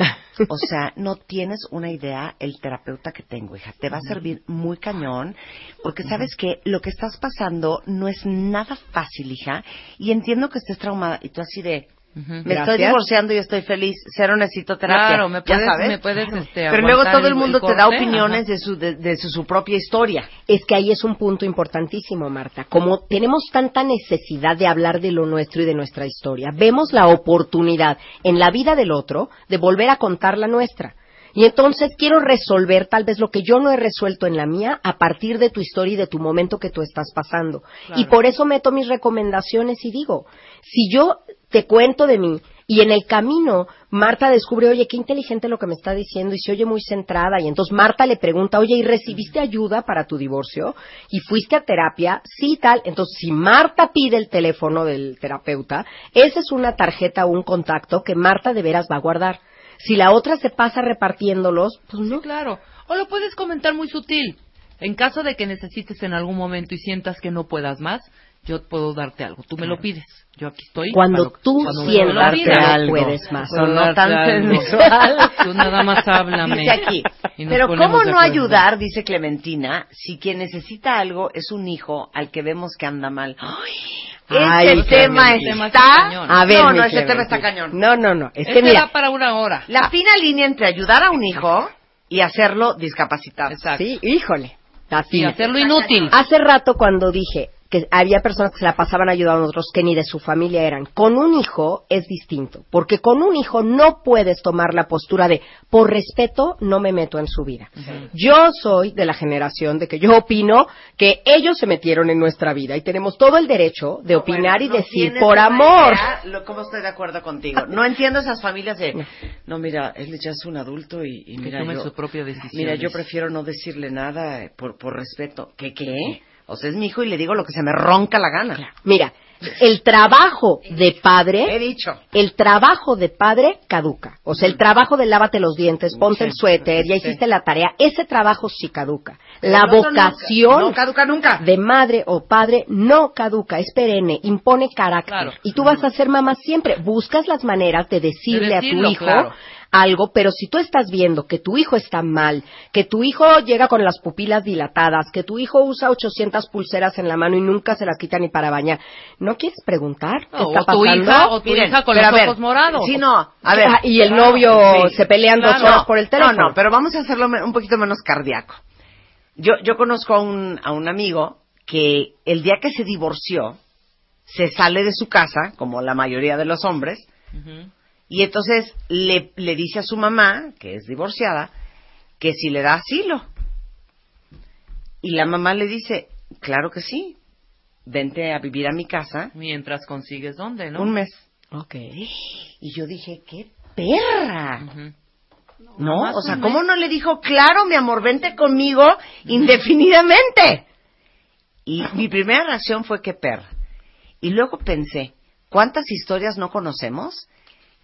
O sea, no tienes una idea el terapeuta que tengo, hija. Te va a servir muy cañón, porque sabes que lo que estás pasando no es nada fácil, hija. Y entiendo que estés traumada. Y tú así de, me estoy divorciando y estoy feliz. Cero necesito terapia. Claro, me puedes- ya sabes. me puedes, este, Pero luego todo el el- mundo el te da opiniones ajá. de su, de, de su, su propia historia. Es que ahí es un punto importantísimo, Marta. Como tenemos tanta necesidad de hablar de lo nuestro y de nuestra historia, vemos la oportunidad en la vida del otro de volver a contar la nuestra. Y entonces quiero resolver tal vez lo que yo no he resuelto en la mía a partir de tu historia y de tu momento que tú estás pasando. Claro. Y por eso meto mis recomendaciones y digo, si yo te cuento de mí y en el camino Marta descubre, oye, qué inteligente lo que me está diciendo y se oye muy centrada y entonces Marta le pregunta, oye, ¿y recibiste ayuda para tu divorcio? ¿Y fuiste a terapia? Sí, tal. Entonces, si Marta pide el teléfono del terapeuta, esa es una tarjeta o un contacto que Marta de veras va a guardar. Si la otra se pasa repartiéndolos, pues no. Claro. O lo puedes comentar muy sutil. En caso de que necesites en algún momento y sientas que no puedas más, yo puedo darte algo. Tú me lo pides. Yo aquí estoy. Cuando para lo- tú que pidas. no puedes más. Puedo Sonó darte tan algo. sensual. Tú nada más háblame. Dice aquí. Pero ¿cómo no ayudar, dice Clementina, si quien necesita algo es un hijo al que vemos que anda mal? Ay, ese tema ese tema está... está cañón. A ver, no, no, ese tema está cañón. No, no, no. Es Este mira, da para una hora. La fina línea entre ayudar a un hijo y hacerlo discapacitado. Exacto. sí, híjole. Así. Y hacerlo inútil. Hace rato cuando dije que había personas que se la pasaban ayudando a otros que ni de su familia eran, con un hijo es distinto, porque con un hijo no puedes tomar la postura de por respeto no me meto en su vida. Yo soy de la generación de que yo opino que ellos se metieron en nuestra vida y tenemos todo el derecho de opinar y no decir por amor. lo- ¿Cómo estoy de acuerdo contigo? No entiendo esas familias de, no, mira, él ya es un adulto y, mira, yo, su propia decisión. mira, yo prefiero no decirle nada eh, por, por respeto. ¿Qué, qué? O sea, es mi hijo y le digo lo que se me ronca la gana. Mira, el trabajo de padre, He dicho. el trabajo de padre caduca. O sea, el trabajo de lávate los dientes, ponte el suéter, ya hiciste la tarea, ese trabajo sí caduca. La nunca- vocación no caduca nunca. de madre o padre no caduca, es perenne, impone carácter. Claro. Y tú vas a ser mamá siempre. Buscas las maneras de decirle De a tu hijo claro. Algo, pero si tú estás viendo que tu hijo está mal, que tu hijo llega con las pupilas dilatadas, que tu hijo usa 800 pulseras en la mano y nunca se las quita ni para bañar, ¿no quieres preguntar qué No, está o tu pasando? hija, o tu Miren, hija con los ver, ojos morados. Sí, no, a ver. Y el novio sí. se pelean dos horas por el teléfono. No, no, pero vamos a hacerlo un poquito menos cardíaco. Yo, yo conozco a un, a un amigo que el día que se divorció, se sale de su casa, como la mayoría de los hombres. Y entonces le, le dice a su mamá, que es divorciada, que si le da asilo. Y la mamá le dice, claro que sí, vente a vivir a mi casa Mientras consigues dónde, ¿no? un mes. Ok. Y yo dije, qué perra. ¿No? O sea, ¿cómo mes. no le dijo, claro, mi amor, vente conmigo indefinidamente? Y mi primera reacción fue, qué perra. Y luego pensé, ¿cuántas historias no conocemos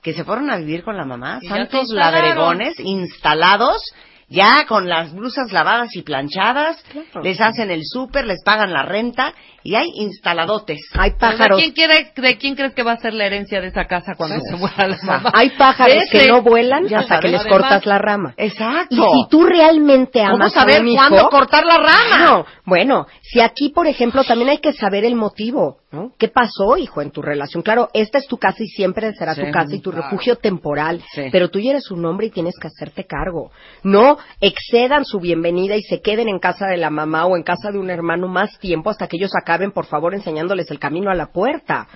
que se fueron a vivir con la mamá? Y Santos ladregones instalados, ya con las blusas lavadas y planchadas, les hacen el súper, les pagan la renta y hay instaladotes. Hay pájaros. ¿De quién, quiere, ¿De quién crees que va a ser la herencia de esa casa cuando se muera la mamá? Hay pájaros Ese. que no vuelan Ya hasta que les Además- cortas la rama. Exacto. Y si tú realmente ¿Cómo amas saber a un hijo, cuándo cortar la rama? No, bueno, si aquí, por ejemplo, también hay que saber el motivo, ¿no? ¿Qué pasó, hijo, en tu relación? Claro, esta es tu casa y siempre será Sí, tu casa y tu claro. refugio temporal, Sí. pero tú ya eres un hombre y tienes que hacerte cargo. No excedan su bienvenida y se queden en casa de la mamá o en casa de un hermano más tiempo hasta que ellos acaben, por favor, enseñándoles el camino a la puerta.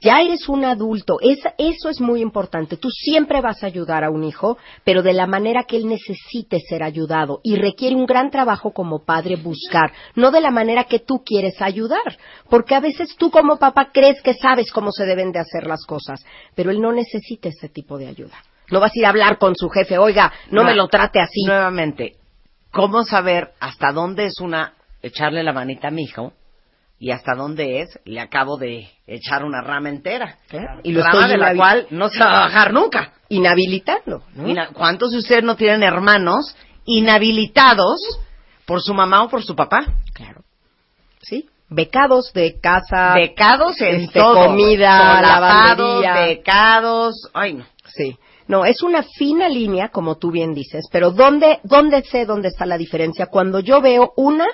Ya eres un adulto. Esa- eso es muy importante. Tú siempre vas a ayudar a un hijo, pero de la manera que él necesite ser ayudado. Y requiere un gran trabajo como padre buscar, no de la manera que tú quieres ayudar. Porque a veces tú como papá crees que sabes cómo se deben de hacer las cosas, pero él no necesita ese tipo de ayuda. No vas a ir a hablar con su jefe, oiga, no, No. me lo trate así. Nuevamente, ¿cómo saber hasta dónde es una echarle la manita a mi hijo y hasta dónde es le acabo de echar una rama entera? Y lo rama estoy de la cual no se va a bajar nunca. Mira, ¿Cuántos de ustedes no tienen hermanos inhabilitados por su mamá o por su papá? Claro. Sí. Becados de casa. Becados en este, todo. comida, lavandería. becados. Ay, no. Sí. No, es una fina línea, como tú bien dices, pero ¿dónde, dónde sé dónde está la diferencia? Cuando yo veo, una,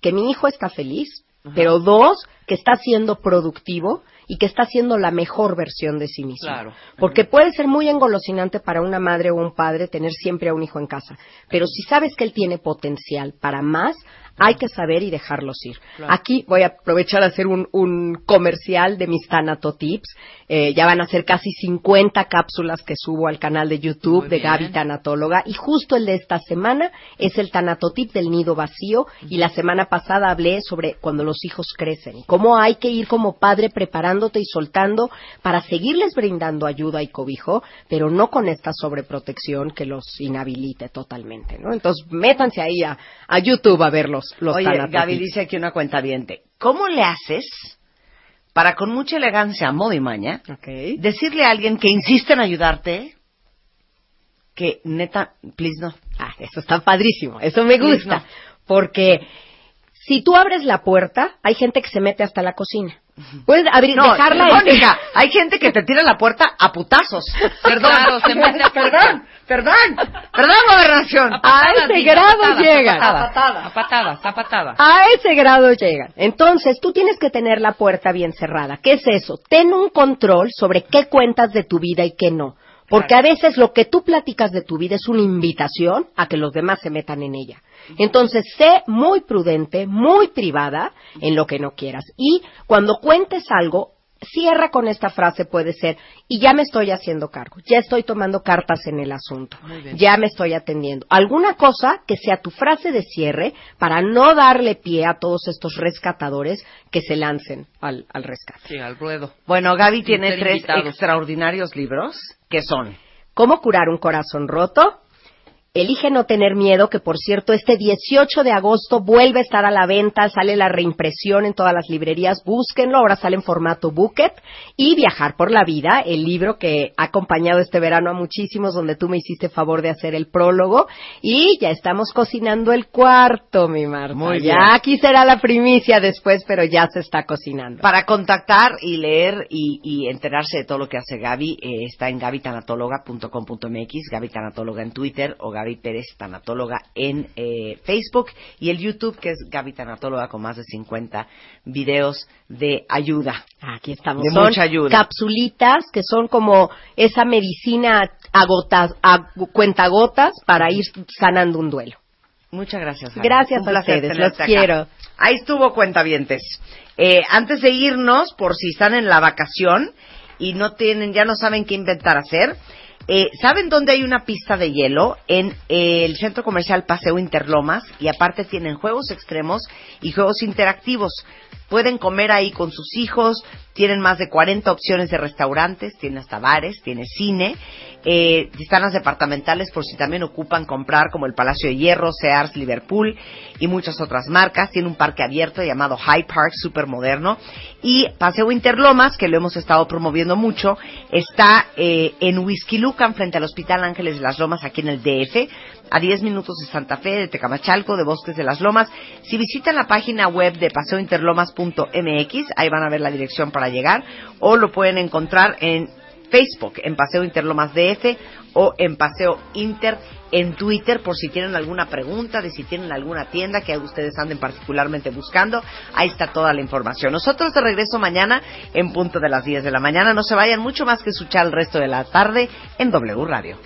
que mi hijo está feliz, pero dos, que está siendo productivo y que está siendo la mejor versión de sí mismo. Claro. Porque puede ser muy engolosinante para una madre o un padre tener siempre a un hijo en casa, pero si sabes que él tiene potencial para más, hay que saber y dejarlos ir. Claro. Aquí voy a aprovechar a hacer un, un comercial de mis Tanato Tips. Eh, ya van a ser casi 50 cápsulas que subo al canal de YouTube Muy de bien. Gaby Tanatóloga. Y justo el de esta semana es el Tanatotip del nido vacío. Y la semana pasada hablé sobre cuando los hijos crecen. Cómo hay que ir como padre y soltando para seguirles brindando ayuda y cobijo, pero no con esta sobreprotección que los inhabilite totalmente, ¿no? Entonces, métanse ahí a, a YouTube a ver los, Oye. Gaby dice aquí una cuenta ¿Cómo le haces para con mucha elegancia, modo y maña, decirle a alguien que insiste en ayudarte que neta, please no? Ah, eso está padrísimo, eso me gusta. no. Porque si tú abres la puerta, hay gente que se mete hasta la cocina. Puedes abrir, No, dejarla Mónica, hay gente que te tira la puerta a putazos. Perdón, Claro, se mete a- perdón, perdón, perdón, gobernación. A Patadas, ese grado patadas, llegan. A patadas, a patadas, a patadas. A ese grado llegan. Entonces, tú tienes que tener la puerta bien cerrada. ¿Qué es eso? Ten un control sobre qué cuentas de tu vida y qué no. Porque a veces lo que tú platicas de tu vida es una invitación a que los demás se metan en ella. Entonces, sé muy prudente, muy privada en lo que no quieras. Y cuando cuentes algo, cierra con esta frase, puede ser, y ya me estoy haciendo cargo, ya estoy tomando cartas en el asunto, ya me estoy atendiendo. Alguna cosa que sea tu frase de cierre para no darle pie a todos estos rescatadores que se lancen al, al rescate. Sí, al ruedo. Bueno, Gaby tiene tres invitados. extraordinarios libros que son ¿Cómo curar un corazón roto? Elige no tener miedo, que por cierto, este 18 de agosto vuelve a estar a la venta, sale la reimpresión en todas las librerías, búsquenlo, ahora sale en formato bucket, y Viajar por la Vida, el libro que ha acompañado este verano a muchísimos, donde tú me hiciste favor de hacer el prólogo, y ya estamos cocinando el cuarto, mi Marta. Muy bien. ya aquí será la primicia después, pero ya se está cocinando. Para contactar y leer y, y enterarse de todo lo que hace Gaby, eh, está en gabitanatóloga.com.mx, Gaby Tanatóloga en Twitter o Gaby Pérez Tanatóloga en eh, Facebook y el YouTube que es Gaby Tanatóloga con más de 50 videos de ayuda. Aquí estamos. De Son mucha ayuda. capsulitas que son como esa medicina a gotas, a cuentagotas para ir sanando un duelo. Muchas gracias. Gaby. Gracias Un a ustedes, los acá. quiero. Ahí estuvo cuentavientes. Eh, antes de irnos, por si están en la vacación y no tienen, ya no saben qué inventar hacer, eh, ¿saben dónde hay una pista de hielo? En el centro comercial Paseo Interlomas y aparte tienen juegos extremos y juegos interactivos. Pueden comer ahí con sus hijos, tienen más de 40 opciones de restaurantes, tienen hasta bares, tiene cine, eh, están las departamentales por si también ocupan comprar como el Palacio de Hierro, Sears, Liverpool y muchas otras marcas. Tiene un parque abierto llamado High Park, súper moderno. Y Paseo Interlomas, que lo hemos estado promoviendo mucho, está eh, en Whisky Lucan, frente al Hospital Ángeles de las Lomas, aquí en el DF, a 10 minutos de Santa Fe, de Tecamachalco, de Bosques de las Lomas. Si visitan la página web de paseointerlomas.mx, ahí van a ver la dirección para llegar, o lo pueden encontrar en Facebook, en Paseo Interlomas DF, o en Paseo Inter en Twitter por si tienen alguna pregunta de si tienen alguna tienda que ustedes anden particularmente buscando. Ahí está toda la información. Nosotros de regreso mañana en punto de las 10 de la mañana. No se vayan mucho más que escuchar el resto de la tarde en W Radio.